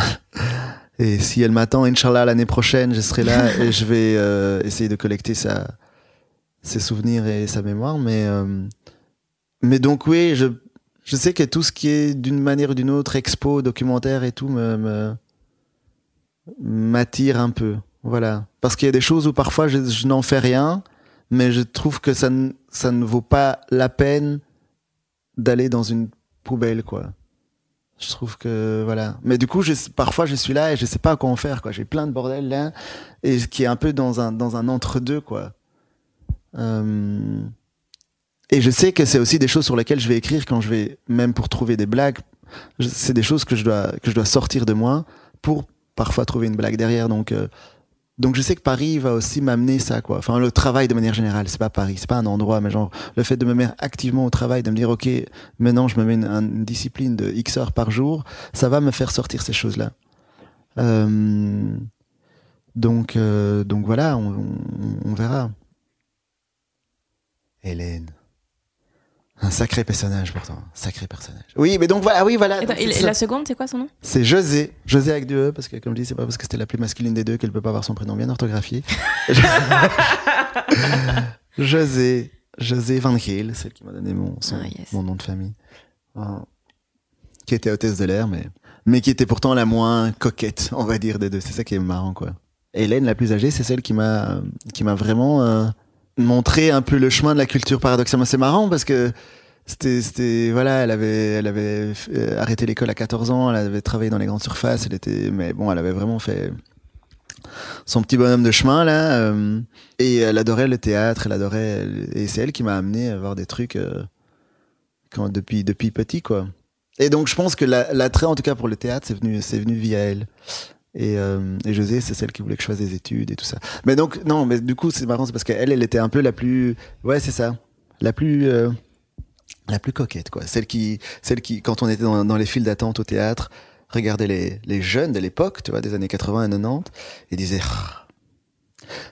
*laughs* Et si elle m'attend, Inch'Allah, l'année prochaine, je serai là *laughs* et je vais essayer de collecter sa, ses souvenirs et sa mémoire. Mais, mais donc, oui, je, je sais que tout ce qui est d'une manière ou d'une autre, expo, documentaire et tout, me, me m'attire un peu. Voilà. Parce qu'il y a des choses où parfois je, je n'en fais rien, mais je trouve que ça, ça ne vaut pas la peine d'aller dans une poubelle, quoi. Je trouve que voilà. Mais du coup, je, parfois, je suis là et je sais pas quoi en faire, quoi. J'ai plein de bordel là et qui est un peu dans un dans un entre deux, quoi. Euh... Et je sais que c'est aussi des choses sur lesquelles je vais écrire quand je vais, même pour trouver des blagues. C'est des choses que je dois que je dois sortir de moi pour parfois trouver une blague derrière. Donc euh, donc je sais que Paris va aussi m'amener ça quoi. Enfin le travail de manière générale, c'est pas Paris, c'est pas un endroit, mais genre le fait de me mettre activement au travail, de me dire ok, maintenant je me mets une, discipline de X heures par jour, ça va me faire sortir ces choses là. Euh, donc euh, donc voilà, on verra. Hélène. Un sacré personnage pourtant, sacré personnage. Oui, mais donc voilà, oui, voilà. Et, la seconde, c'est quoi son nom? C'est José, José avec deux E, parce que comme je dis, c'est pas parce que c'était la plus masculine des deux qu'elle peut pas avoir son prénom bien orthographié. *laughs* José, José Van Geel, celle qui m'a donné mon, son, ah, mon nom de famille, ah. qui était hôtesse de l'air, mais mais qui était pourtant la moins coquette, on va dire des deux. C'est ça qui est marrant, quoi. Hélène, la plus âgée, c'est celle qui m'a qui m'a vraiment euh, montrer un peu le chemin de la culture paradoxalement. C'est marrant parce que c'était, c'était, voilà, elle avait, elle avait euh, arrêté l'école à 14 ans, elle avait travaillé dans les grandes surfaces, elle était, mais bon, elle avait vraiment fait son petit bonhomme de chemin là, euh, et elle adorait le théâtre, elle adorait, et c'est elle qui m'a amené à voir des trucs euh, quand, depuis, depuis petit quoi. Et donc je pense que l'attrait en tout cas pour le théâtre, c'est venu, c'est venu via elle. Et, euh, et José, c'est celle qui voulait que je fasse des études et tout ça. Mais donc, non, mais du coup, c'est marrant, c'est parce qu'elle, elle était un peu la plus. Ouais, c'est ça. La plus. Euh, la plus coquette, quoi. Celle qui, celle qui, quand on était dans, les files d'attente au théâtre, regardait les, les jeunes de l'époque, tu vois, des années 80 et 90, et disait ah,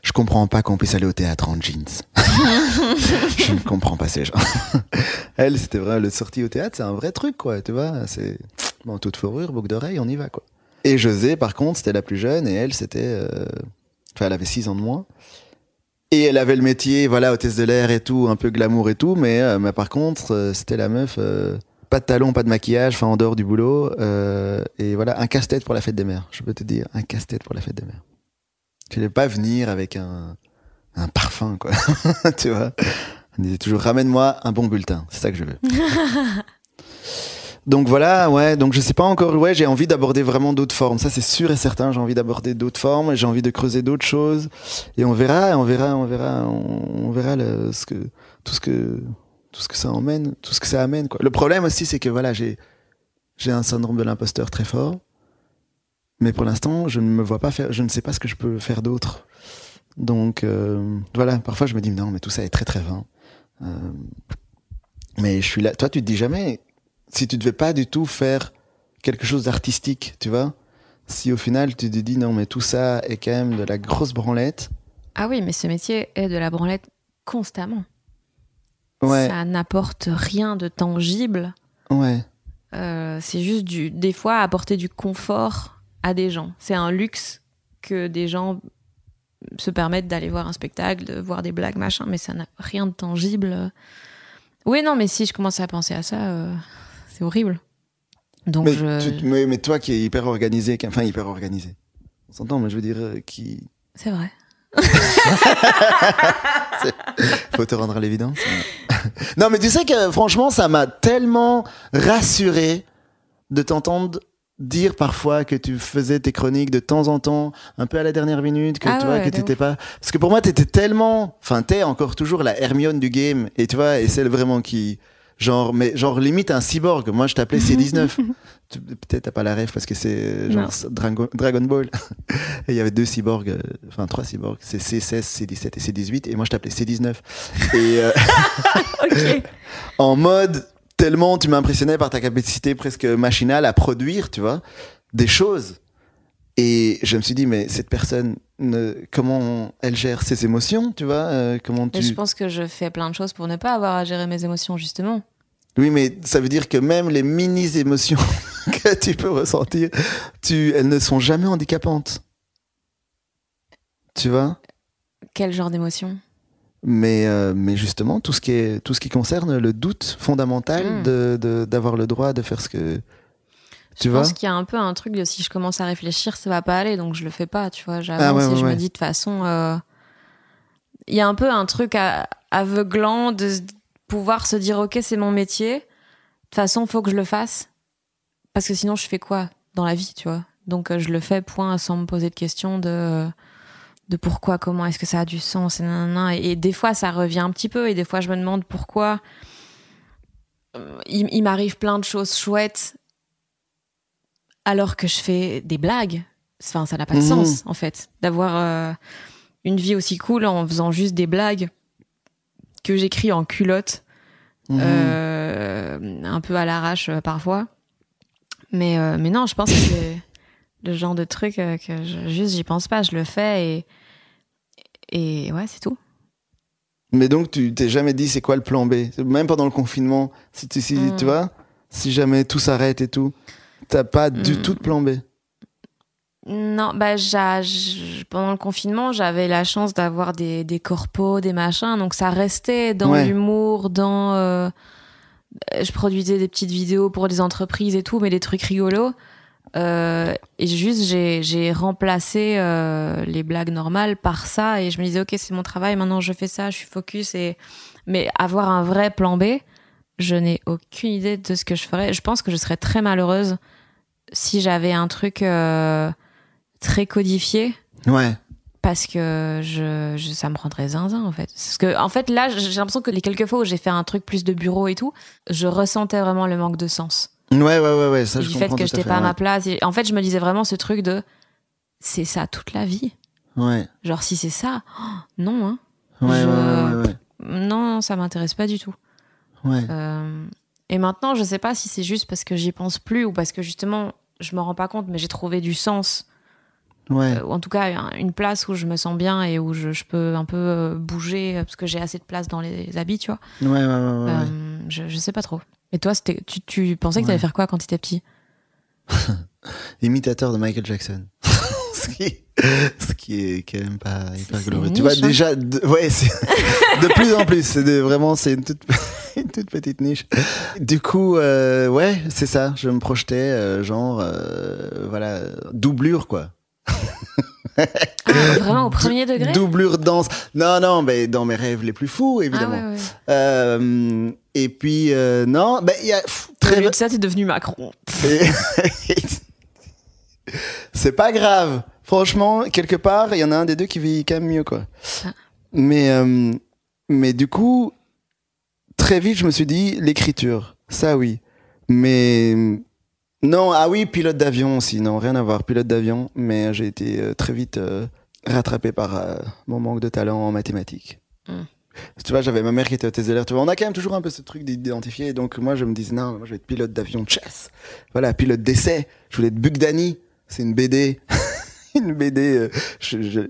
Je comprends pas qu'on puisse aller au théâtre en jeans. *laughs* je ne comprends pas ces gens. *laughs* elle, c'était vrai, le sortie au théâtre, c'est un vrai truc, quoi, tu vois. C'est manteau de fourrure, boucle d'oreille, on y va, quoi. Et José, par contre, c'était la plus jeune et elle, c'était. Euh, enfin, elle avait 6 ans de moins. Et elle avait le métier, voilà, hôtesse de l'air et tout, un peu glamour et tout, mais, euh, mais par contre, euh, c'était la meuf, pas de talons, pas de maquillage, enfin en dehors du boulot, et voilà, un casse-tête pour la fête des mères, je peux te dire, un casse-tête pour la fête des mères. Tu n'allais pas venir avec un, un parfum, quoi, *laughs* tu vois. On disait toujours, ramène-moi un bon bulletin, c'est ça que je veux. *laughs* Donc voilà, ouais, donc je sais pas encore, ouais, j'ai envie d'aborder vraiment d'autres formes, ça c'est sûr et certain, j'ai envie d'aborder d'autres formes, j'ai envie de creuser d'autres choses, et on verra, on verra, on verra, on, verra le, ce que, tout ce que, tout ce que ça emmène, tout ce que ça amène, quoi. Le problème aussi, c'est que voilà, j'ai, j'ai un syndrome de l'imposteur très fort, mais pour l'instant, je ne me vois pas faire, je ne sais pas ce que je peux faire d'autre. Donc euh, voilà, parfois je me dis non, mais tout ça est très très vain. Euh, mais je suis là. Toi, tu te dis jamais, si tu devais pas du tout faire quelque chose d'artistique, tu vois Si au final tu te dis non, mais tout ça est quand même de la grosse branlette. Ah oui, mais ce métier est de la branlette constamment. Ouais. Ça n'apporte rien de tangible. Ouais. Euh, c'est juste du, des fois apporter du confort à des gens. C'est un luxe que des gens se permettent d'aller voir un spectacle, de voir des blagues, machin, mais ça n'a rien de tangible. Oui, non, mais si je commençais à penser à ça, euh, c'est horrible. Donc mais, mais, toi qui es hyper organisé, enfin hyper organisé, on s'entend, mais je veux dire, euh, qui. C'est vrai. *laughs* Faut te rendre à l'évidence. *laughs* non, mais tu sais que franchement, ça m'a tellement rassuré de t'entendre dire parfois que tu faisais tes chroniques de temps en temps, un peu à la dernière minute, que ah tu vois, que t'étais pas. Parce que pour moi, t'étais tellement. Enfin, t'es encore toujours la Hermione du game, et tu vois, et celle vraiment qui genre mais genre limite un cyborg. Moi je t'appelais C19 *laughs* peut-être t'as pas la rêve parce que c'est genre Dragon, Ball. *laughs* Et il y avait deux cyborgs euh, enfin trois cyborgs. C'est C16 C17 et C18 et moi je t'appelais C19 et euh, *laughs* en mode tellement tu m'impressionnais par ta capacité presque machinale à produire tu vois des choses et je me suis dit mais cette personne comment elle gère ses émotions, tu vois euh, Comment tu... Je pense que je fais plein de choses pour ne pas avoir à gérer mes émotions, justement. Oui, mais ça veut dire que même les mini émotions *laughs* que tu peux ressentir, tu, elles ne sont jamais handicapantes. Tu vois? Quel genre d'émotion? Mais, euh, mais justement, tout ce, qui est, tout ce qui concerne le doute fondamental hmm. d'avoir le droit de faire ce que, je pense qu'il y a un peu un truc de si je commence à réfléchir, ça va pas aller, donc je le fais pas, tu vois. J'avance ah et je me dis de toute façon, euh, il y a un peu un truc aveuglant de pouvoir se dire ok c'est mon métier, de toute façon faut que je le fasse, parce que sinon je fais quoi dans la vie, tu vois? Donc euh, je le fais point sans me poser de questions de de pourquoi, comment, est-ce que ça a du sens, et, et des fois ça revient un petit peu, et des fois je me demande pourquoi. Euh, il m'arrive plein de choses chouettes alors que je fais des blagues. Enfin, ça n'a pas de mhm. sens, en fait, d'avoir euh, une vie aussi cool en faisant juste des blagues que j'écris en culotte, mhm. euh, un peu à l'arrache euh, parfois. Mais, mais non, je pense que c'est *laughs* le genre de truc que je, juste j'y pense pas, je le fais et, et ouais, c'est tout. Mais donc, tu t'es jamais dit c'est quoi le plan B? Même pendant le confinement, si, tu, si tu mm. vois, si jamais tout s'arrête et tout. T'as pas du hmm. tout de plan B non, bah, pendant le confinement, j'avais la chance d'avoir des, des corpos, des machins, donc ça restait dans l'humour, dans. Euh, je produisais des petites vidéos pour des entreprises et tout, mais des trucs rigolos. Euh, et juste, j'ai remplacé euh, les blagues normales par ça, et je me disais, ok, c'est mon travail, maintenant je fais ça, je suis focus, et... mais avoir un vrai plan B, je n'ai aucune idée de ce que je ferais. Je pense que je serais très malheureuse si j'avais un truc euh, très codifié. Ouais. Parce que je, je- ça me rendrait zinzin en fait. Parce que en fait là, j'ai l'impression que les quelques fois où j'ai fait un truc plus de bureau et tout, je ressentais vraiment le manque de sens. Ouais, ouais, ouais, ouais, ça je du fait que j'étais pas à ma place. En fait, je me disais vraiment ce truc de c'est ça toute la vie. Ouais, Genre si c'est ça, oh, non hein. ouais, Je- ouais, ouais, ouais, Non, ça m'intéresse pas du tout. Ouais. Euh, et maintenant, je sais pas si c'est juste parce que j'y pense plus ou parce que justement, je me rends pas compte, mais j'ai trouvé du sens, ouais. euh, ou en tout cas un- une place où je me sens bien et où je, je peux un peu euh, bouger euh, parce que j'ai assez de place dans les habits, tu vois. Ouais, ouais, ouais, ouais, ouais. Euh, je, je sais pas trop. Et toi, tu, tu pensais que t'allais faire quoi quand t'étais petit? *laughs* Imitateur de Michael Jackson. *laughs* ce, qui, ce qui est quand même pas hyper glorieux. Tu vois, niche, hein. déjà, de, ouais, *laughs* de plus en plus. C'est vraiment, c'est une toute, une *laughs* toute petite niche. Du coup, euh, ouais, c'est ça. Je me projetais, euh, genre, euh, voilà, doublure, quoi. Ah, Vraiment au premier *laughs* degré Doublure danse. Non, non, mais dans mes rêves les plus fous, Ah évidemment. ouais, ouais. Euh, et puis, euh, non, ben, il y a pff, très de ça, t'es devenu Macron. *laughs* C'est pas grave. Franchement, quelque part, il y en a un des deux qui vit quand même mieux, quoi. Ah. Mais, euh, mais du coup, très vite, je me suis dit, l'écriture, ça oui. Mais non, ah oui, pilote d'avion aussi. Non, rien à voir, pilote d'avion. Mais j'ai été euh, très vite euh, rattrapé par euh, mon manque de talent en mathématiques. Hmm. Tu vois, j'avais ma mère qui était l'air. Tu vois, on a quand même toujours un peu ce truc d'identifier. Donc moi, je me disais, non, moi, je vais être pilote d'avion de chasse. Voilà, pilote d'essai. Je voulais être Bug Danny. C'est une BD. *laughs* une BD, euh,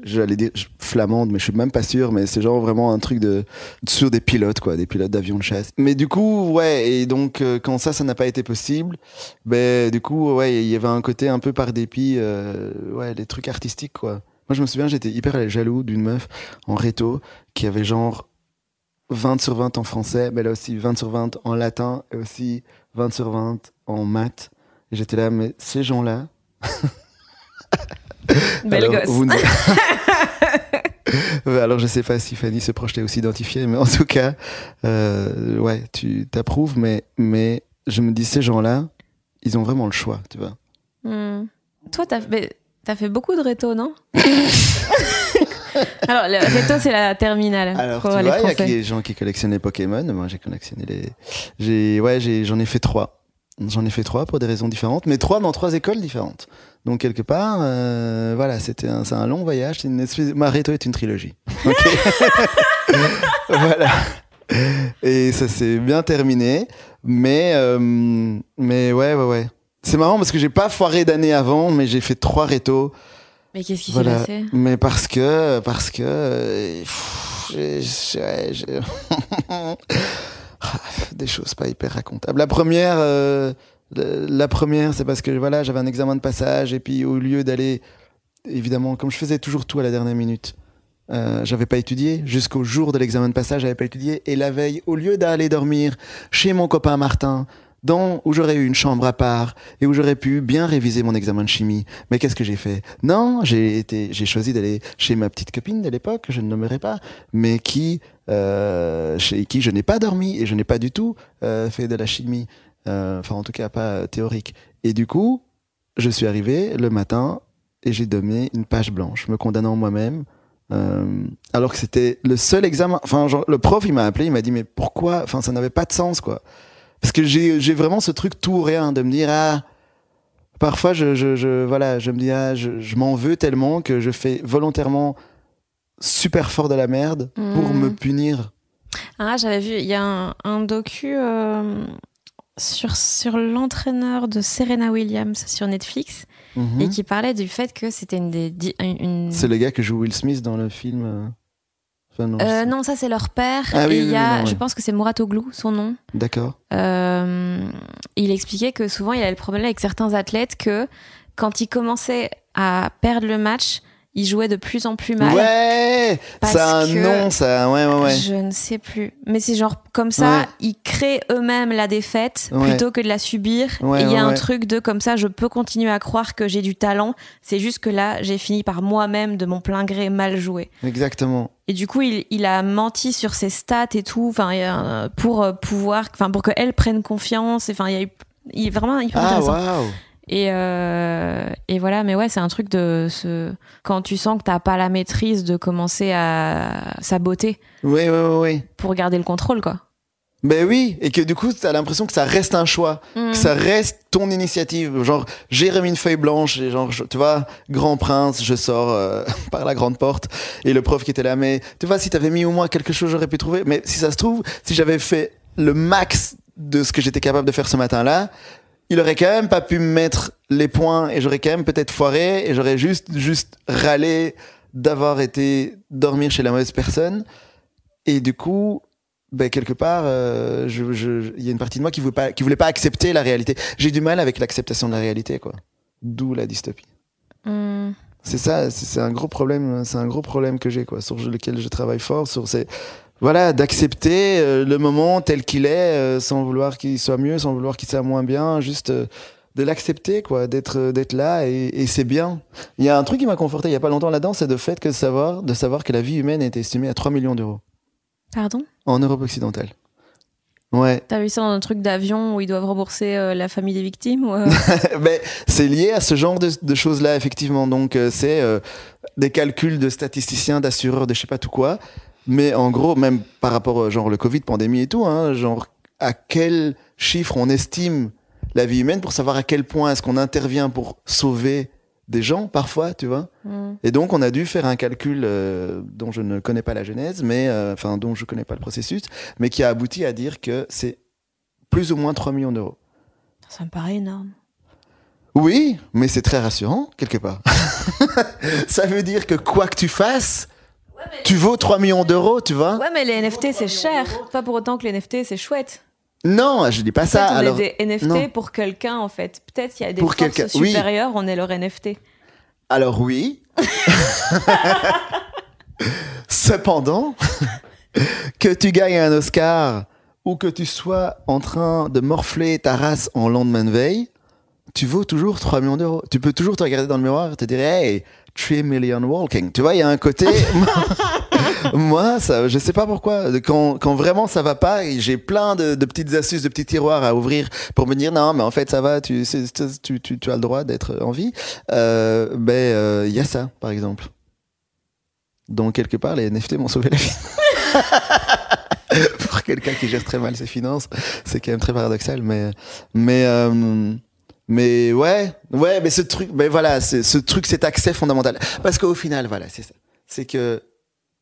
j'allais dire flamande, mais je suis même pas sûr. Mais c'est genre vraiment un truc de sur des pilotes, quoi, des pilotes d'avion de chasse. Mais du coup, ouais, et donc euh, quand ça, ça n'a pas été possible, ben du coup, ouais, il y avait un côté un peu par dépit, euh, ouais, des trucs artistiques, quoi. Moi, je me souviens, j'étais hyper jaloux d'une meuf en réto qui avait genre 20 sur 20 en français, mais là aussi 20 sur 20 en latin et aussi 20 sur 20 en maths. J'étais là, mais ces gens-là. *laughs* Belle alors, gosse. vous ne- *laughs* alors je sais pas si Fanny se projetait aussi identifiée, mais en tout cas, euh, ouais, tu t'approuves, mais, mais je me dis, ces gens-là, ils ont vraiment le choix, tu vois. Hmm. Toi, t'as t'as fait beaucoup de réto, non? *laughs* Alors, le réto, c'est la terminale. Alors, pour tu vois, il y a des gens qui collectionnent les Pokémon. Moi, j'ai collectionné les. J'ai, ouais, j'en ai fait trois. J'en ai fait trois pour des raisons différentes, mais trois dans trois écoles différentes. Donc quelque part, euh, voilà, c'était un, c'est un long voyage. C'est une espèce. Mareto est une trilogie. *laughs* Voilà. Et ça s'est bien terminé, mais euh, mais ouais, ouais, ouais. C'est marrant parce que j'ai pas foiré d'année avant, mais j'ai fait trois rétos. Mais qu'est-ce qui Voilà. s'est passé? Mais parce que, parce que, euh, pff, j'ai- j'ai- j'ai- *laughs* *laughs* des choses pas hyper racontables. La première, euh, la première, c'est parce que voilà, j'avais un examen de passage et puis au lieu d'aller, évidemment, comme je faisais toujours tout à la dernière minute, euh, j'avais pas étudié jusqu'au jour de l'examen de passage, j'avais pas étudié et la veille, au lieu d'aller dormir chez mon copain Martin, dans où j'aurais eu une chambre à part et où j'aurais pu bien réviser mon examen de chimie. Mais qu'est-ce que j'ai fait? Non, j'ai été, j'ai choisi d'aller chez ma petite copine de l'époque, que je ne nommerai pas, mais qui, euh, chez qui je n'ai pas dormi et je n'ai pas du tout euh, fait de la chimie, Euh, enfin en tout cas pas théorique. Et du coup, je suis arrivé le matin et j'ai donné une page blanche, me condamnant moi-même. alors que c'était le seul examen. Enfin, le prof, il m'a appelé, il m'a dit mais pourquoi? Enfin, ça n'avait pas de sens, quoi. Parce que j'ai vraiment ce truc tout ou rien de me dire ah parfois je, voilà je me dis ah je m'en veux tellement que je fais volontairement super fort de la merde pour Mhm. me punir. Ah, j'avais vu, il y a un, un docu euh, sur, sur l'entraîneur de Serena Williams sur Netflix Mhm. et qui parlait du fait que c'était une des. une- C'est le gars que joue Will Smith dans le film. euh, Enfin, non, Euh, non, ça c'est leur père. Ah oui, et il oui, y a, non, je pense que c'est Mouratoglou, son nom. D'accord. Il expliquait que souvent il avait le problème avec certains athlètes que quand ils commençaient à perdre le match, ils jouaient de plus en plus mal. Ouais, ça a un nom, ça. Ouais, ouais, ouais. Je ne sais plus. Mais c'est genre comme ça, Ouais. ils créent eux-mêmes la défaite Ouais. plutôt que de la subir. Ouais, et il y a un truc de comme ça, je peux continuer à croire que j'ai du talent. C'est juste que là, j'ai fini par moi-même de mon plein gré mal jouer. Exactement. Et du coup, il, il, a menti sur ses stats et tout, enfin, pour euh, pouvoir, enfin, pour qu'elle prenne confiance. Enfin, il y a eu, il est vraiment hyper ah, intéressant. Et, euh, et voilà, mais ouais, c'est un truc de ce quand tu sens que t'as pas la maîtrise de commencer à saboter. Oui, oui, oui. Pour garder le contrôle, quoi. Ben oui, et que du coup, t'as l'impression que ça reste un choix, Mm. que ça reste ton initiative. Genre, j'ai remis une feuille blanche, et genre, je- tu vois, grand prince, je sors euh, *laughs* par la grande porte, et le prof qui était là, mais tu vois, si t'avais mis au moins quelque chose, j'aurais pu trouver. Mais si ça se trouve, si j'avais fait le max de ce que j'étais capable de faire ce matin-là, il aurait quand même pas pu me mettre les points, et j'aurais quand même peut-être foiré, et j'aurais juste, juste râlé d'avoir été dormir chez la mauvaise personne. Et du coup, ben, quelque part, euh, je- je- il y a une partie de moi qui voulait pas, qui voulait pas accepter la réalité. J'ai du mal avec l'acceptation de la réalité, quoi. D'où la dystopie. Mm. C'est ça, c'est c'est un gros problème, c'est un gros problème que j'ai, quoi, sur lequel je travaille fort, sur ces, voilà, d'accepter euh, le moment tel qu'il est, euh, sans vouloir qu'il soit mieux, sans vouloir qu'il soit moins bien, juste euh, de l'accepter, quoi, d'être, d'être là, et, et c'est bien. Il y a un truc qui m'a conforté il y a pas longtemps là-dedans, c'est le fait que de savoir, de savoir que la vie humaine est estimée à 3 millions d'euros Pardon? En Europe occidentale. Ouais, T'as vu ça dans un truc d'avion où ils doivent rembourser euh, la famille des victimes ou, euh, *laughs* Ben, c'est lié à ce genre de, de choses-là, effectivement. Donc, euh, c'est des calculs de statisticiens, d'assureurs, de je sais pas tout quoi. Mais en gros, même par rapport, euh, genre, le Covid, pandémie et tout, hein, genre, à quel chiffre on estime la vie humaine pour savoir à quel point est-ce qu'on intervient pour sauver des gens, parfois, tu vois. mm. Et donc, on a dû faire un calcul euh, dont je ne connais pas la genèse, mais, euh, enfin, dont je connais pas le processus, mais qui a abouti à dire que c'est plus ou moins 3 millions d'euros. Ça me paraît énorme. Oui, mais c'est très rassurant, quelque part. *laughs* ça veut dire que quoi que tu fasses, tu vaux 3 millions d'euros, tu vois Ouais, mais les NFT c'est cher. Pas pour autant que les NFT c'est chouette. Non, je dis pas ça. On Alors, est des NFT non. pour quelqu'un en fait. Peut-être qu'il y a des Pour forces quelqu'un, oui. supérieures, on est leur NFT. alors oui. *laughs* Cependant, que tu gagnes un Oscar ou que tu sois en train de morfler ta race en lendemain de veille, tu vaux toujours 3 millions d'euros. Tu peux toujours te regarder dans le miroir et te dire, hey, 3 million walking. Tu vois, il y a un côté. *laughs* Moi, ça, je sais pas pourquoi. Quand, quand vraiment ça va pas, j'ai plein de, de petites astuces, de petits tiroirs à ouvrir pour me dire non, mais en fait ça va, tu, tu, tu, tu as le droit d'être en vie. Euh, ben, euh, il y a ça, par exemple. Donc quelque part, les NFT m'ont sauvé la vie. *laughs* pour quelqu'un qui gère très mal ses finances, c'est quand même très paradoxal, mais mais euh, mais ouais, ouais, mais ce truc, ben voilà, ce truc, cet accès fondamental, parce qu'au final, voilà, c'est ça, c'est que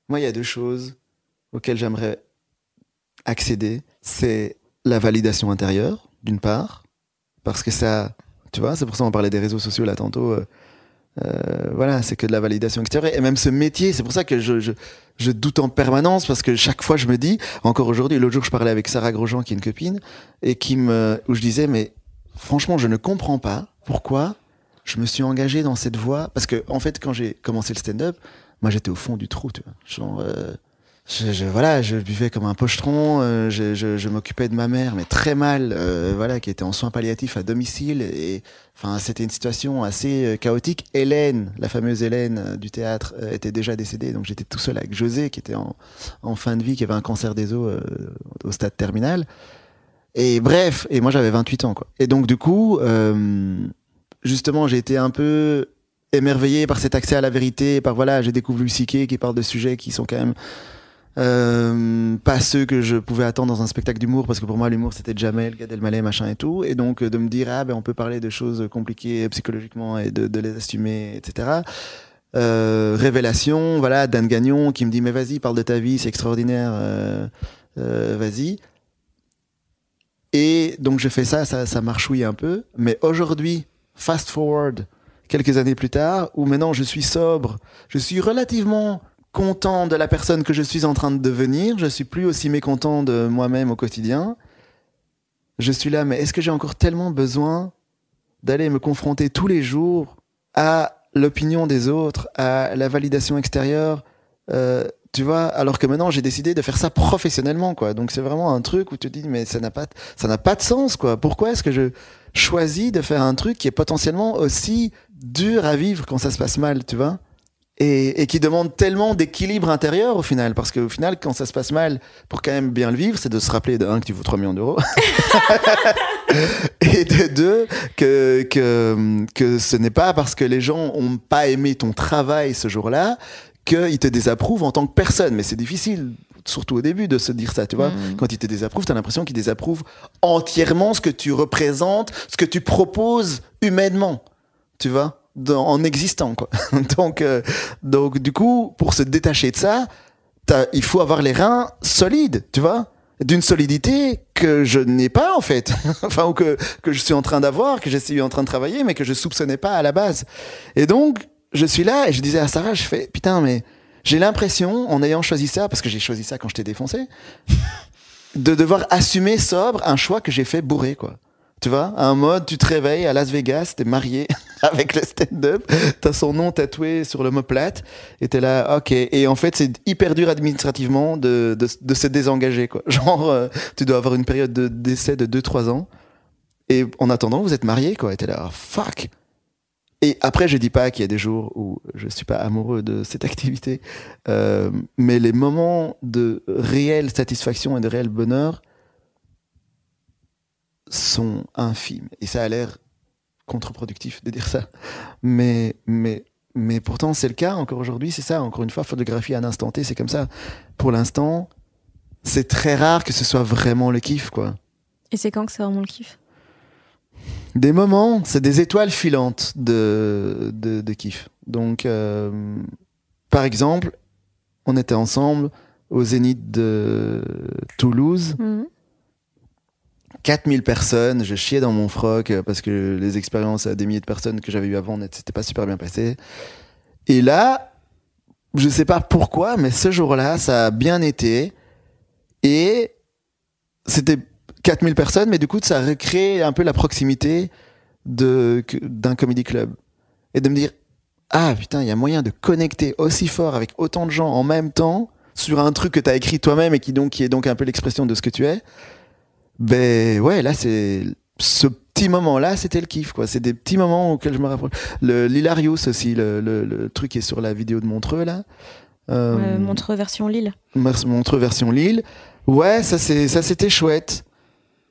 moi, il y a deux choses auxquelles j'aimerais accéder, c'est la validation intérieure, d'une part, parce que ça, tu vois, c'est pour ça qu'on parlait des réseaux sociaux là tantôt. euh, euh, voilà, c'est que de la validation extérieure. Et même ce métier, c'est pour ça que je, je, je doute en permanence, parce que chaque fois je me dis, encore aujourd'hui, l'autre jour je parlais avec Sarah Grosjean, qui est une copine, et qui me, où je disais, mais franchement, je ne comprends pas pourquoi je me suis engagé dans cette voie. Parce que, en fait, quand j'ai commencé le stand-up, moi j'étais au fond du trou, tu vois. Genre, euh, je, je- voilà, je buvais comme un pochetron, euh, je, je, je m'occupais de ma mère, mais très mal, euh, voilà, qui était en soins palliatifs à domicile. Et enfin, c'était une situation assez euh, chaotique. Hélène, la fameuse Hélène euh, du théâtre, euh, était déjà décédée, donc j'étais tout seul avec José, qui était en, en fin de vie, qui avait un cancer des os au stade terminal. Et bref, et moi j'avais 28 ans, quoi. Et donc du coup, euh, justement, j'ai été un peu émerveillé par cet accès à la vérité, par voilà, j'ai découvert Luciquet qui parle de sujets qui sont quand même euh, pas ceux que je pouvais attendre dans un spectacle d'humour parce que pour moi l'humour c'était Jamel, Gad Elmaleh, machin et tout et donc de me dire ah ben on peut parler de choses compliquées psychologiquement et de, de les assumer etc. Euh, révélation, voilà Dan Gagnon qui me dit mais vas-y parle de ta vie c'est extraordinaire euh, euh, vas-y et donc je fais ça ça ça marchouille un peu mais aujourd'hui fast forward quelques années plus tard où maintenant je suis sobre je suis relativement content de la personne que je suis en train de devenir. Je suis plus aussi mécontent de moi-même au quotidien. Je suis là, mais est-ce que j'ai encore tellement besoin d'aller me confronter tous les jours à l'opinion des autres, à la validation extérieure euh, tu vois, alors que maintenant j'ai décidé de faire ça professionnellement, quoi. Donc c'est vraiment un truc où tu te dis, mais ça n'a pas, ça n'a pas de sens, quoi. Pourquoi est-ce que je choisis de faire un truc qui est potentiellement aussi dur à vivre quand ça se passe mal, tu vois? Et, qui demande tellement d'équilibre intérieur au final, parce qu'au final, quand ça se passe mal, pour quand même bien le vivre, c'est de se rappeler de un que tu vaux 3 millions d'euros, *laughs* et de deux que, que, que ce n'est pas parce que les gens ont pas aimé ton travail ce jour-là qu'ils te désapprouvent en tant que personne. Mais c'est difficile, surtout au début, de se dire ça, tu vois. Mm. Quand ils te désapprouvent, tu as l'impression qu'ils désapprouvent entièrement ce que tu représentes, ce que tu proposes humainement, tu vois en existant quoi. *laughs* donc euh, donc du coup pour se détacher de ça, il faut avoir les reins solides, tu vois, d'une solidité que je n'ai pas en fait, *laughs* enfin ou que que je suis en train d'avoir, que je suis en train de travailler, mais que je soupçonnais pas à la base. Et donc je suis là et je disais à Sarah, je fais putain mais j'ai l'impression en ayant choisi ça parce que j'ai choisi ça quand je t'ai défoncé, de devoir assumer sobre un choix que j'ai fait bourré quoi. Tu vois, un mode, tu te réveilles à Las Vegas, t'es marié *laughs* avec le stand-up, t'as son nom tatoué sur le mot plate, et t'es là, ok. Et en fait, c'est hyper dur administrativement de, de, de se désengager, quoi. *laughs* Genre, euh, tu dois avoir une période de décès de 2-3 ans, et en attendant, vous êtes marié, quoi. Et t'es là, oh, fuck. Et après, je dis pas qu'il y a des jours où je suis pas amoureux de cette *laughs* activité, euh, mais les moments de réelle satisfaction et de réel bonheur, sont infimes. Et ça a l'air contre-productif de dire ça. Mais, mais, mais pourtant, c'est le cas encore aujourd'hui, c'est ça. Encore une fois, photographie à un instant T, c'est comme ça. Pour l'instant, c'est très rare que ce soit vraiment le kiff, quoi. Et c'est quand que c'est vraiment le kiff? Des moments, c'est des étoiles filantes de, de, kiff. Donc, euh, par exemple, on était ensemble au Zénith de Toulouse. Mhm. 4000 personnes, je chiais dans mon froc euh, parce que les expériences à des milliers de personnes que j'avais eues avant n'étaient pas super bien passées. Et là, je sais pas pourquoi, mais ce jour-là, ça a bien été. Et c'était 4000 personnes, mais du coup, ça a recréé un peu la proximité de, d'un comedy club. Et de me dire, ah putain, il y a moyen de connecter aussi fort avec autant de gens en même temps sur un truc que tu as écrit toi-même et qui, donc, qui est donc un peu l'expression de ce que tu es. Ben ouais, là c'est ce petit moment-là, c'était le kiff, quoi. C'est des petits moments auxquels je me rapproche. Le l'Hilarius aussi, le, le, truc qui est sur la vidéo de Montreux là. Euh, Montreux version Lille. Montreux version Lille. Ouais, ça c'est ça c'était chouette,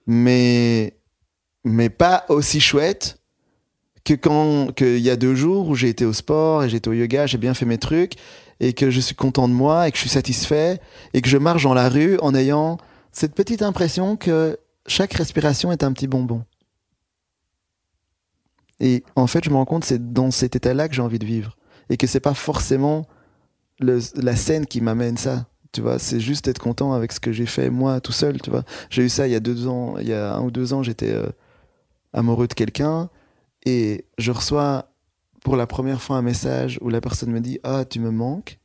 mais mais pas aussi chouette que quand qu'il y a deux jours où j'ai été au sport et j'étais au yoga, j'ai bien fait mes trucs et que je suis content de moi et que je suis satisfait et que je marche dans la rue en ayant cette petite impression que chaque respiration est un petit bonbon. Et en fait, je me rends compte c'est dans cet état-là que j'ai envie de vivre et que c'est pas forcément la scène qui m'amène ça. Tu vois, c'est juste être content avec ce que j'ai fait moi tout seul. Tu vois, j'ai eu ça il y a deux ans, il y a un ou deux ans, j'étais euh, amoureux de quelqu'un et je reçois pour la première fois un message où la personne me dit ah tu me manques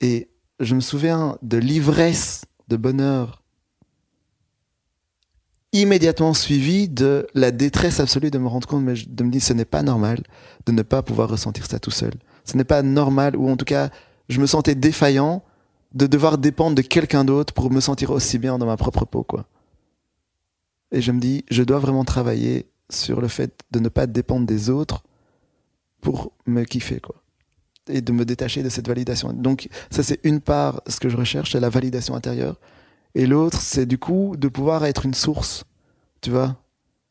et je me souviens de l'ivresse de bonheur immédiatement suivi de la détresse absolue de me rendre compte, de me dire ce n'est pas normal de ne pas pouvoir ressentir ça tout seul. Ce n'est pas normal, ou en tout cas, je me sentais défaillant de devoir dépendre de quelqu'un d'autre pour me sentir aussi bien dans ma propre peau, quoi. Et je me dis, je dois vraiment travailler sur le fait de ne pas dépendre des autres pour me kiffer, quoi et de me détacher de cette validation. Donc ça c'est une part, ce que je recherche, c'est la validation intérieure. Et l'autre, c'est du coup de pouvoir être une source, tu vois.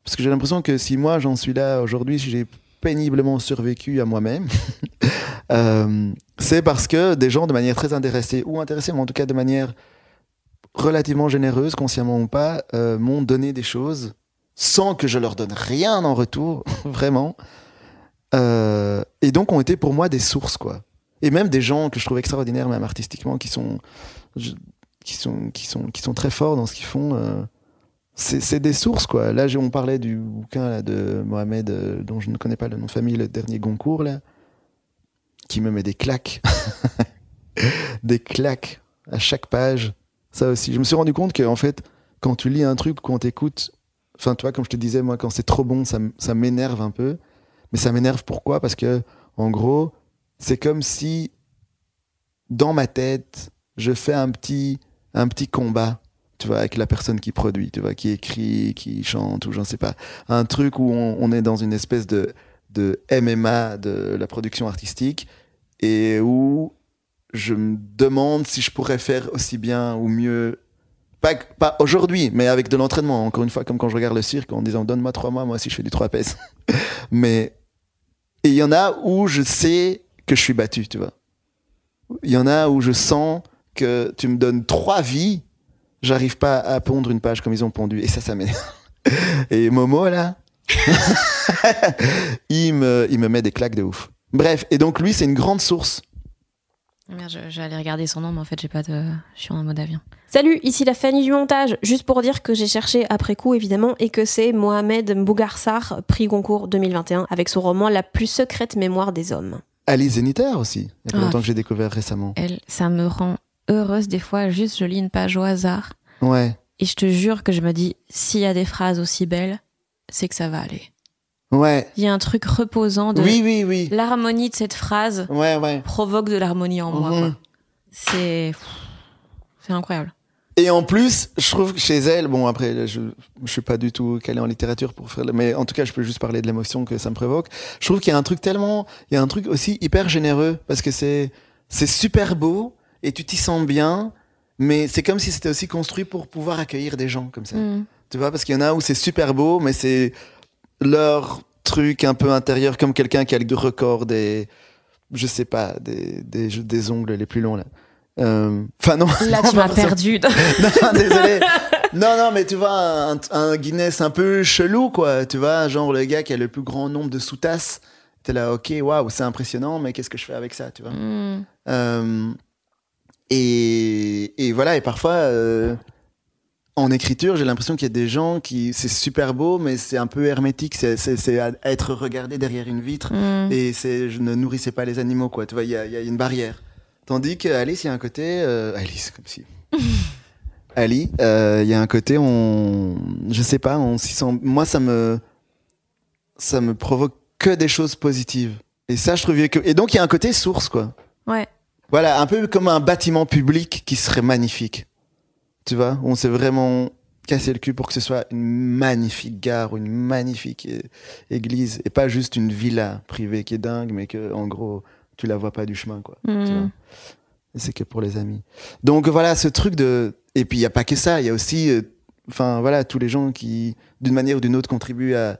Parce que j'ai l'impression que si moi j'en suis là aujourd'hui, j'ai péniblement survécu à moi-même, *laughs* euh, c'est parce que des gens de manière très intéressée, ou intéressée, mais en tout cas de manière relativement généreuse, consciemment ou pas, euh, m'ont donné des choses sans que je leur donne rien en retour, *laughs* vraiment. Euh, et donc ont été pour moi des sources, quoi. Et même des gens que je trouve extraordinaires, même artistiquement, qui sont, qui sont, qui sont, qui sont très forts dans ce qu'ils font. Euh, c'est des sources, quoi. Là, on parlait du bouquin là, de Mohamed, euh, dont je ne connais pas le nom de famille, le dernier Goncourt, là, qui me met des claques. *laughs* des claques à chaque page. Ça aussi. Je me suis rendu compte que, en fait, quand tu lis un truc, quand t'écoutes, enfin, tu vois, comme je te disais, moi, quand c'est trop bon, ça, ça m'énerve un peu. Mais ça m'énerve pourquoi? Parce que, en gros, c'est comme si, dans ma tête, je fais un petit, un petit combat, tu vois, avec la personne qui produit, tu vois, qui écrit, qui chante, ou j'en sais pas. Un truc où on, est dans une espèce de, de MMA de la production artistique, et où je me demande si je pourrais faire aussi bien ou mieux. Pas, pas aujourd'hui, mais avec de l'entraînement. Encore une fois, comme quand je regarde le cirque en disant donne-moi trois mois, moi aussi je fais du 3 pèses. *laughs* mais il y en a où je sais que je suis battu, tu vois. Il y en a où je sens que tu me donnes trois vies, j'arrive pas à pondre une page comme ils ont pondu. Et ça, ça m'énerve. *laughs* Et Momo, là, *laughs* il, me, il me met des claques de ouf. Bref, et donc lui, c'est une grande source. Merde, je, je vais aller regarder son nom, mais en fait, j'ai pas de. Je suis en mode avion. Salut, ici la Fanny du montage. Juste pour dire que j'ai cherché après coup, évidemment, et que c'est Mohamed Mbougarsar, prix Goncourt 2021, avec son roman La plus secrète mémoire des hommes. Alice Zeniter aussi, il y a pas Ah. longtemps que j'ai découvert récemment. Elle, ça me rend heureuse des fois. Juste, je lis une page au hasard. Ouais, Et je te jure que je me dis, s'il y a des phrases aussi belles, c'est que ça va aller. Ouais. Il y a un truc reposant de Oui, oui, oui. l'harmonie de cette phrase Ouais, ouais. provoque de l'harmonie en moi. Mhm. C'est c'est incroyable. Et en plus, je trouve que chez elle, bon après, je, je suis pas du tout calé en littérature pour faire, mais en tout cas, je peux juste parler de l'émotion que ça me provoque. Je trouve qu'il y a un truc tellement, il y a un truc aussi hyper généreux parce que c'est, c'est super beau et tu t'y sens bien, mais c'est comme si c'était aussi construit pour pouvoir accueillir des gens comme ça. Mm. Tu vois, parce qu'il y en a où c'est super beau, mais c'est leur truc un peu intérieur, comme quelqu'un qui a le record des, je sais pas, des, des, des ongles les plus longs là. Euh, Enfin non. Là, *laughs* tu m'as perdu. *laughs* Non, désolé. Non, non, mais tu vois, un, un Guinness un peu chelou, quoi. Tu vois, genre le gars qui a le plus grand nombre de sous-tasses. T'es là, ok, waouh, c'est impressionnant, mais qu'est-ce que je fais avec ça, tu vois? Mm. Euh, et, et voilà, et parfois, euh, en écriture, j'ai l'impression qu'il y a des gens qui, c'est super beau, mais c'est un peu hermétique, c'est- à être regardé derrière une vitre. Mm. Et c'est, je ne nourrissais pas les animaux, quoi. Tu vois, il y a, il y a une barrière. Tandis que Alice, il y a un côté, euh, Alice, comme si. *laughs* Ali, euh, il y a un côté, on, je sais pas, on s'y sent. Moi, ça me, ça me provoque que des choses positives. Et ça, je trouve que. Et donc, il y a un côté source, quoi. Ouais. Voilà, un peu comme un bâtiment public qui serait magnifique. Tu vois, on s'est vraiment cassé le cul pour que ce soit une magnifique gare ou une magnifique église et pas juste une villa privée qui est dingue, mais que en gros tu la vois pas du chemin, quoi. Mm. Et c'est que pour les amis. Donc voilà, ce truc de. Et puis il y a pas que ça, il y a aussi, euh, enfin voilà, tous les gens qui, d'une manière ou d'une autre, contribuent à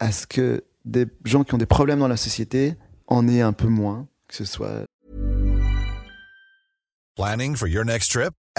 à ce que des gens qui ont des problèmes dans la société en aient un peu moins, que ce soit Planning for your next trip?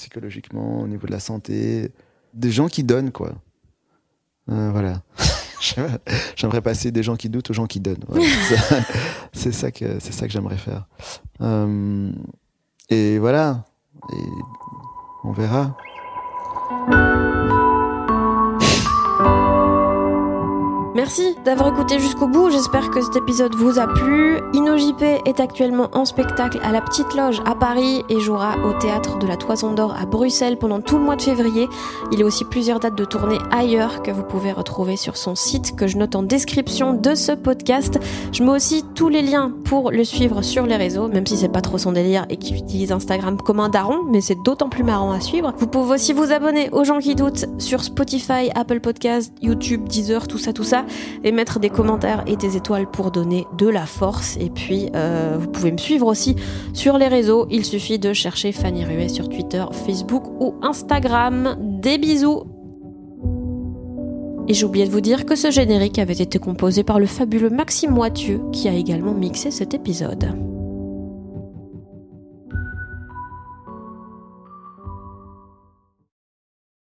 Psychologiquement, au niveau de la santé, des gens qui donnent, quoi. Euh, voilà. *laughs* j'aimerais passer des gens qui doutent aux gens qui donnent. Voilà. *laughs* C'est- ça que c'est ça que j'aimerais faire. Euh, et voilà. Et on verra. Merci d'avoir écouté jusqu'au bout. J'espère que cet épisode vous a plu. InnoJP est actuellement en spectacle à la Petite Loge à Paris et jouera au théâtre de la Toison d'Or à Bruxelles pendant tout le mois de février. Il a aussi plusieurs dates de tournée ailleurs que vous pouvez retrouver sur son site que je note en description de ce podcast. Je mets aussi tous les liens pour le suivre sur les réseaux, même si c'est pas trop son délire et qu'il utilise Instagram comme un daron, mais c'est d'autant plus marrant à suivre. Vous pouvez aussi vous abonner aux gens qui doutent sur Spotify, Apple Podcast, YouTube, Deezer, tout ça, tout et mettre des commentaires et des étoiles pour donner de la force. Et puis, euh, vous pouvez me suivre aussi sur les réseaux. Il suffit de chercher Fanny Ruet sur Twitter, Facebook ou Instagram. Des bisous et j'ai oublié de vous dire que ce générique avait été composé par le fabuleux Maxime Moitieu qui a également mixé cet épisode.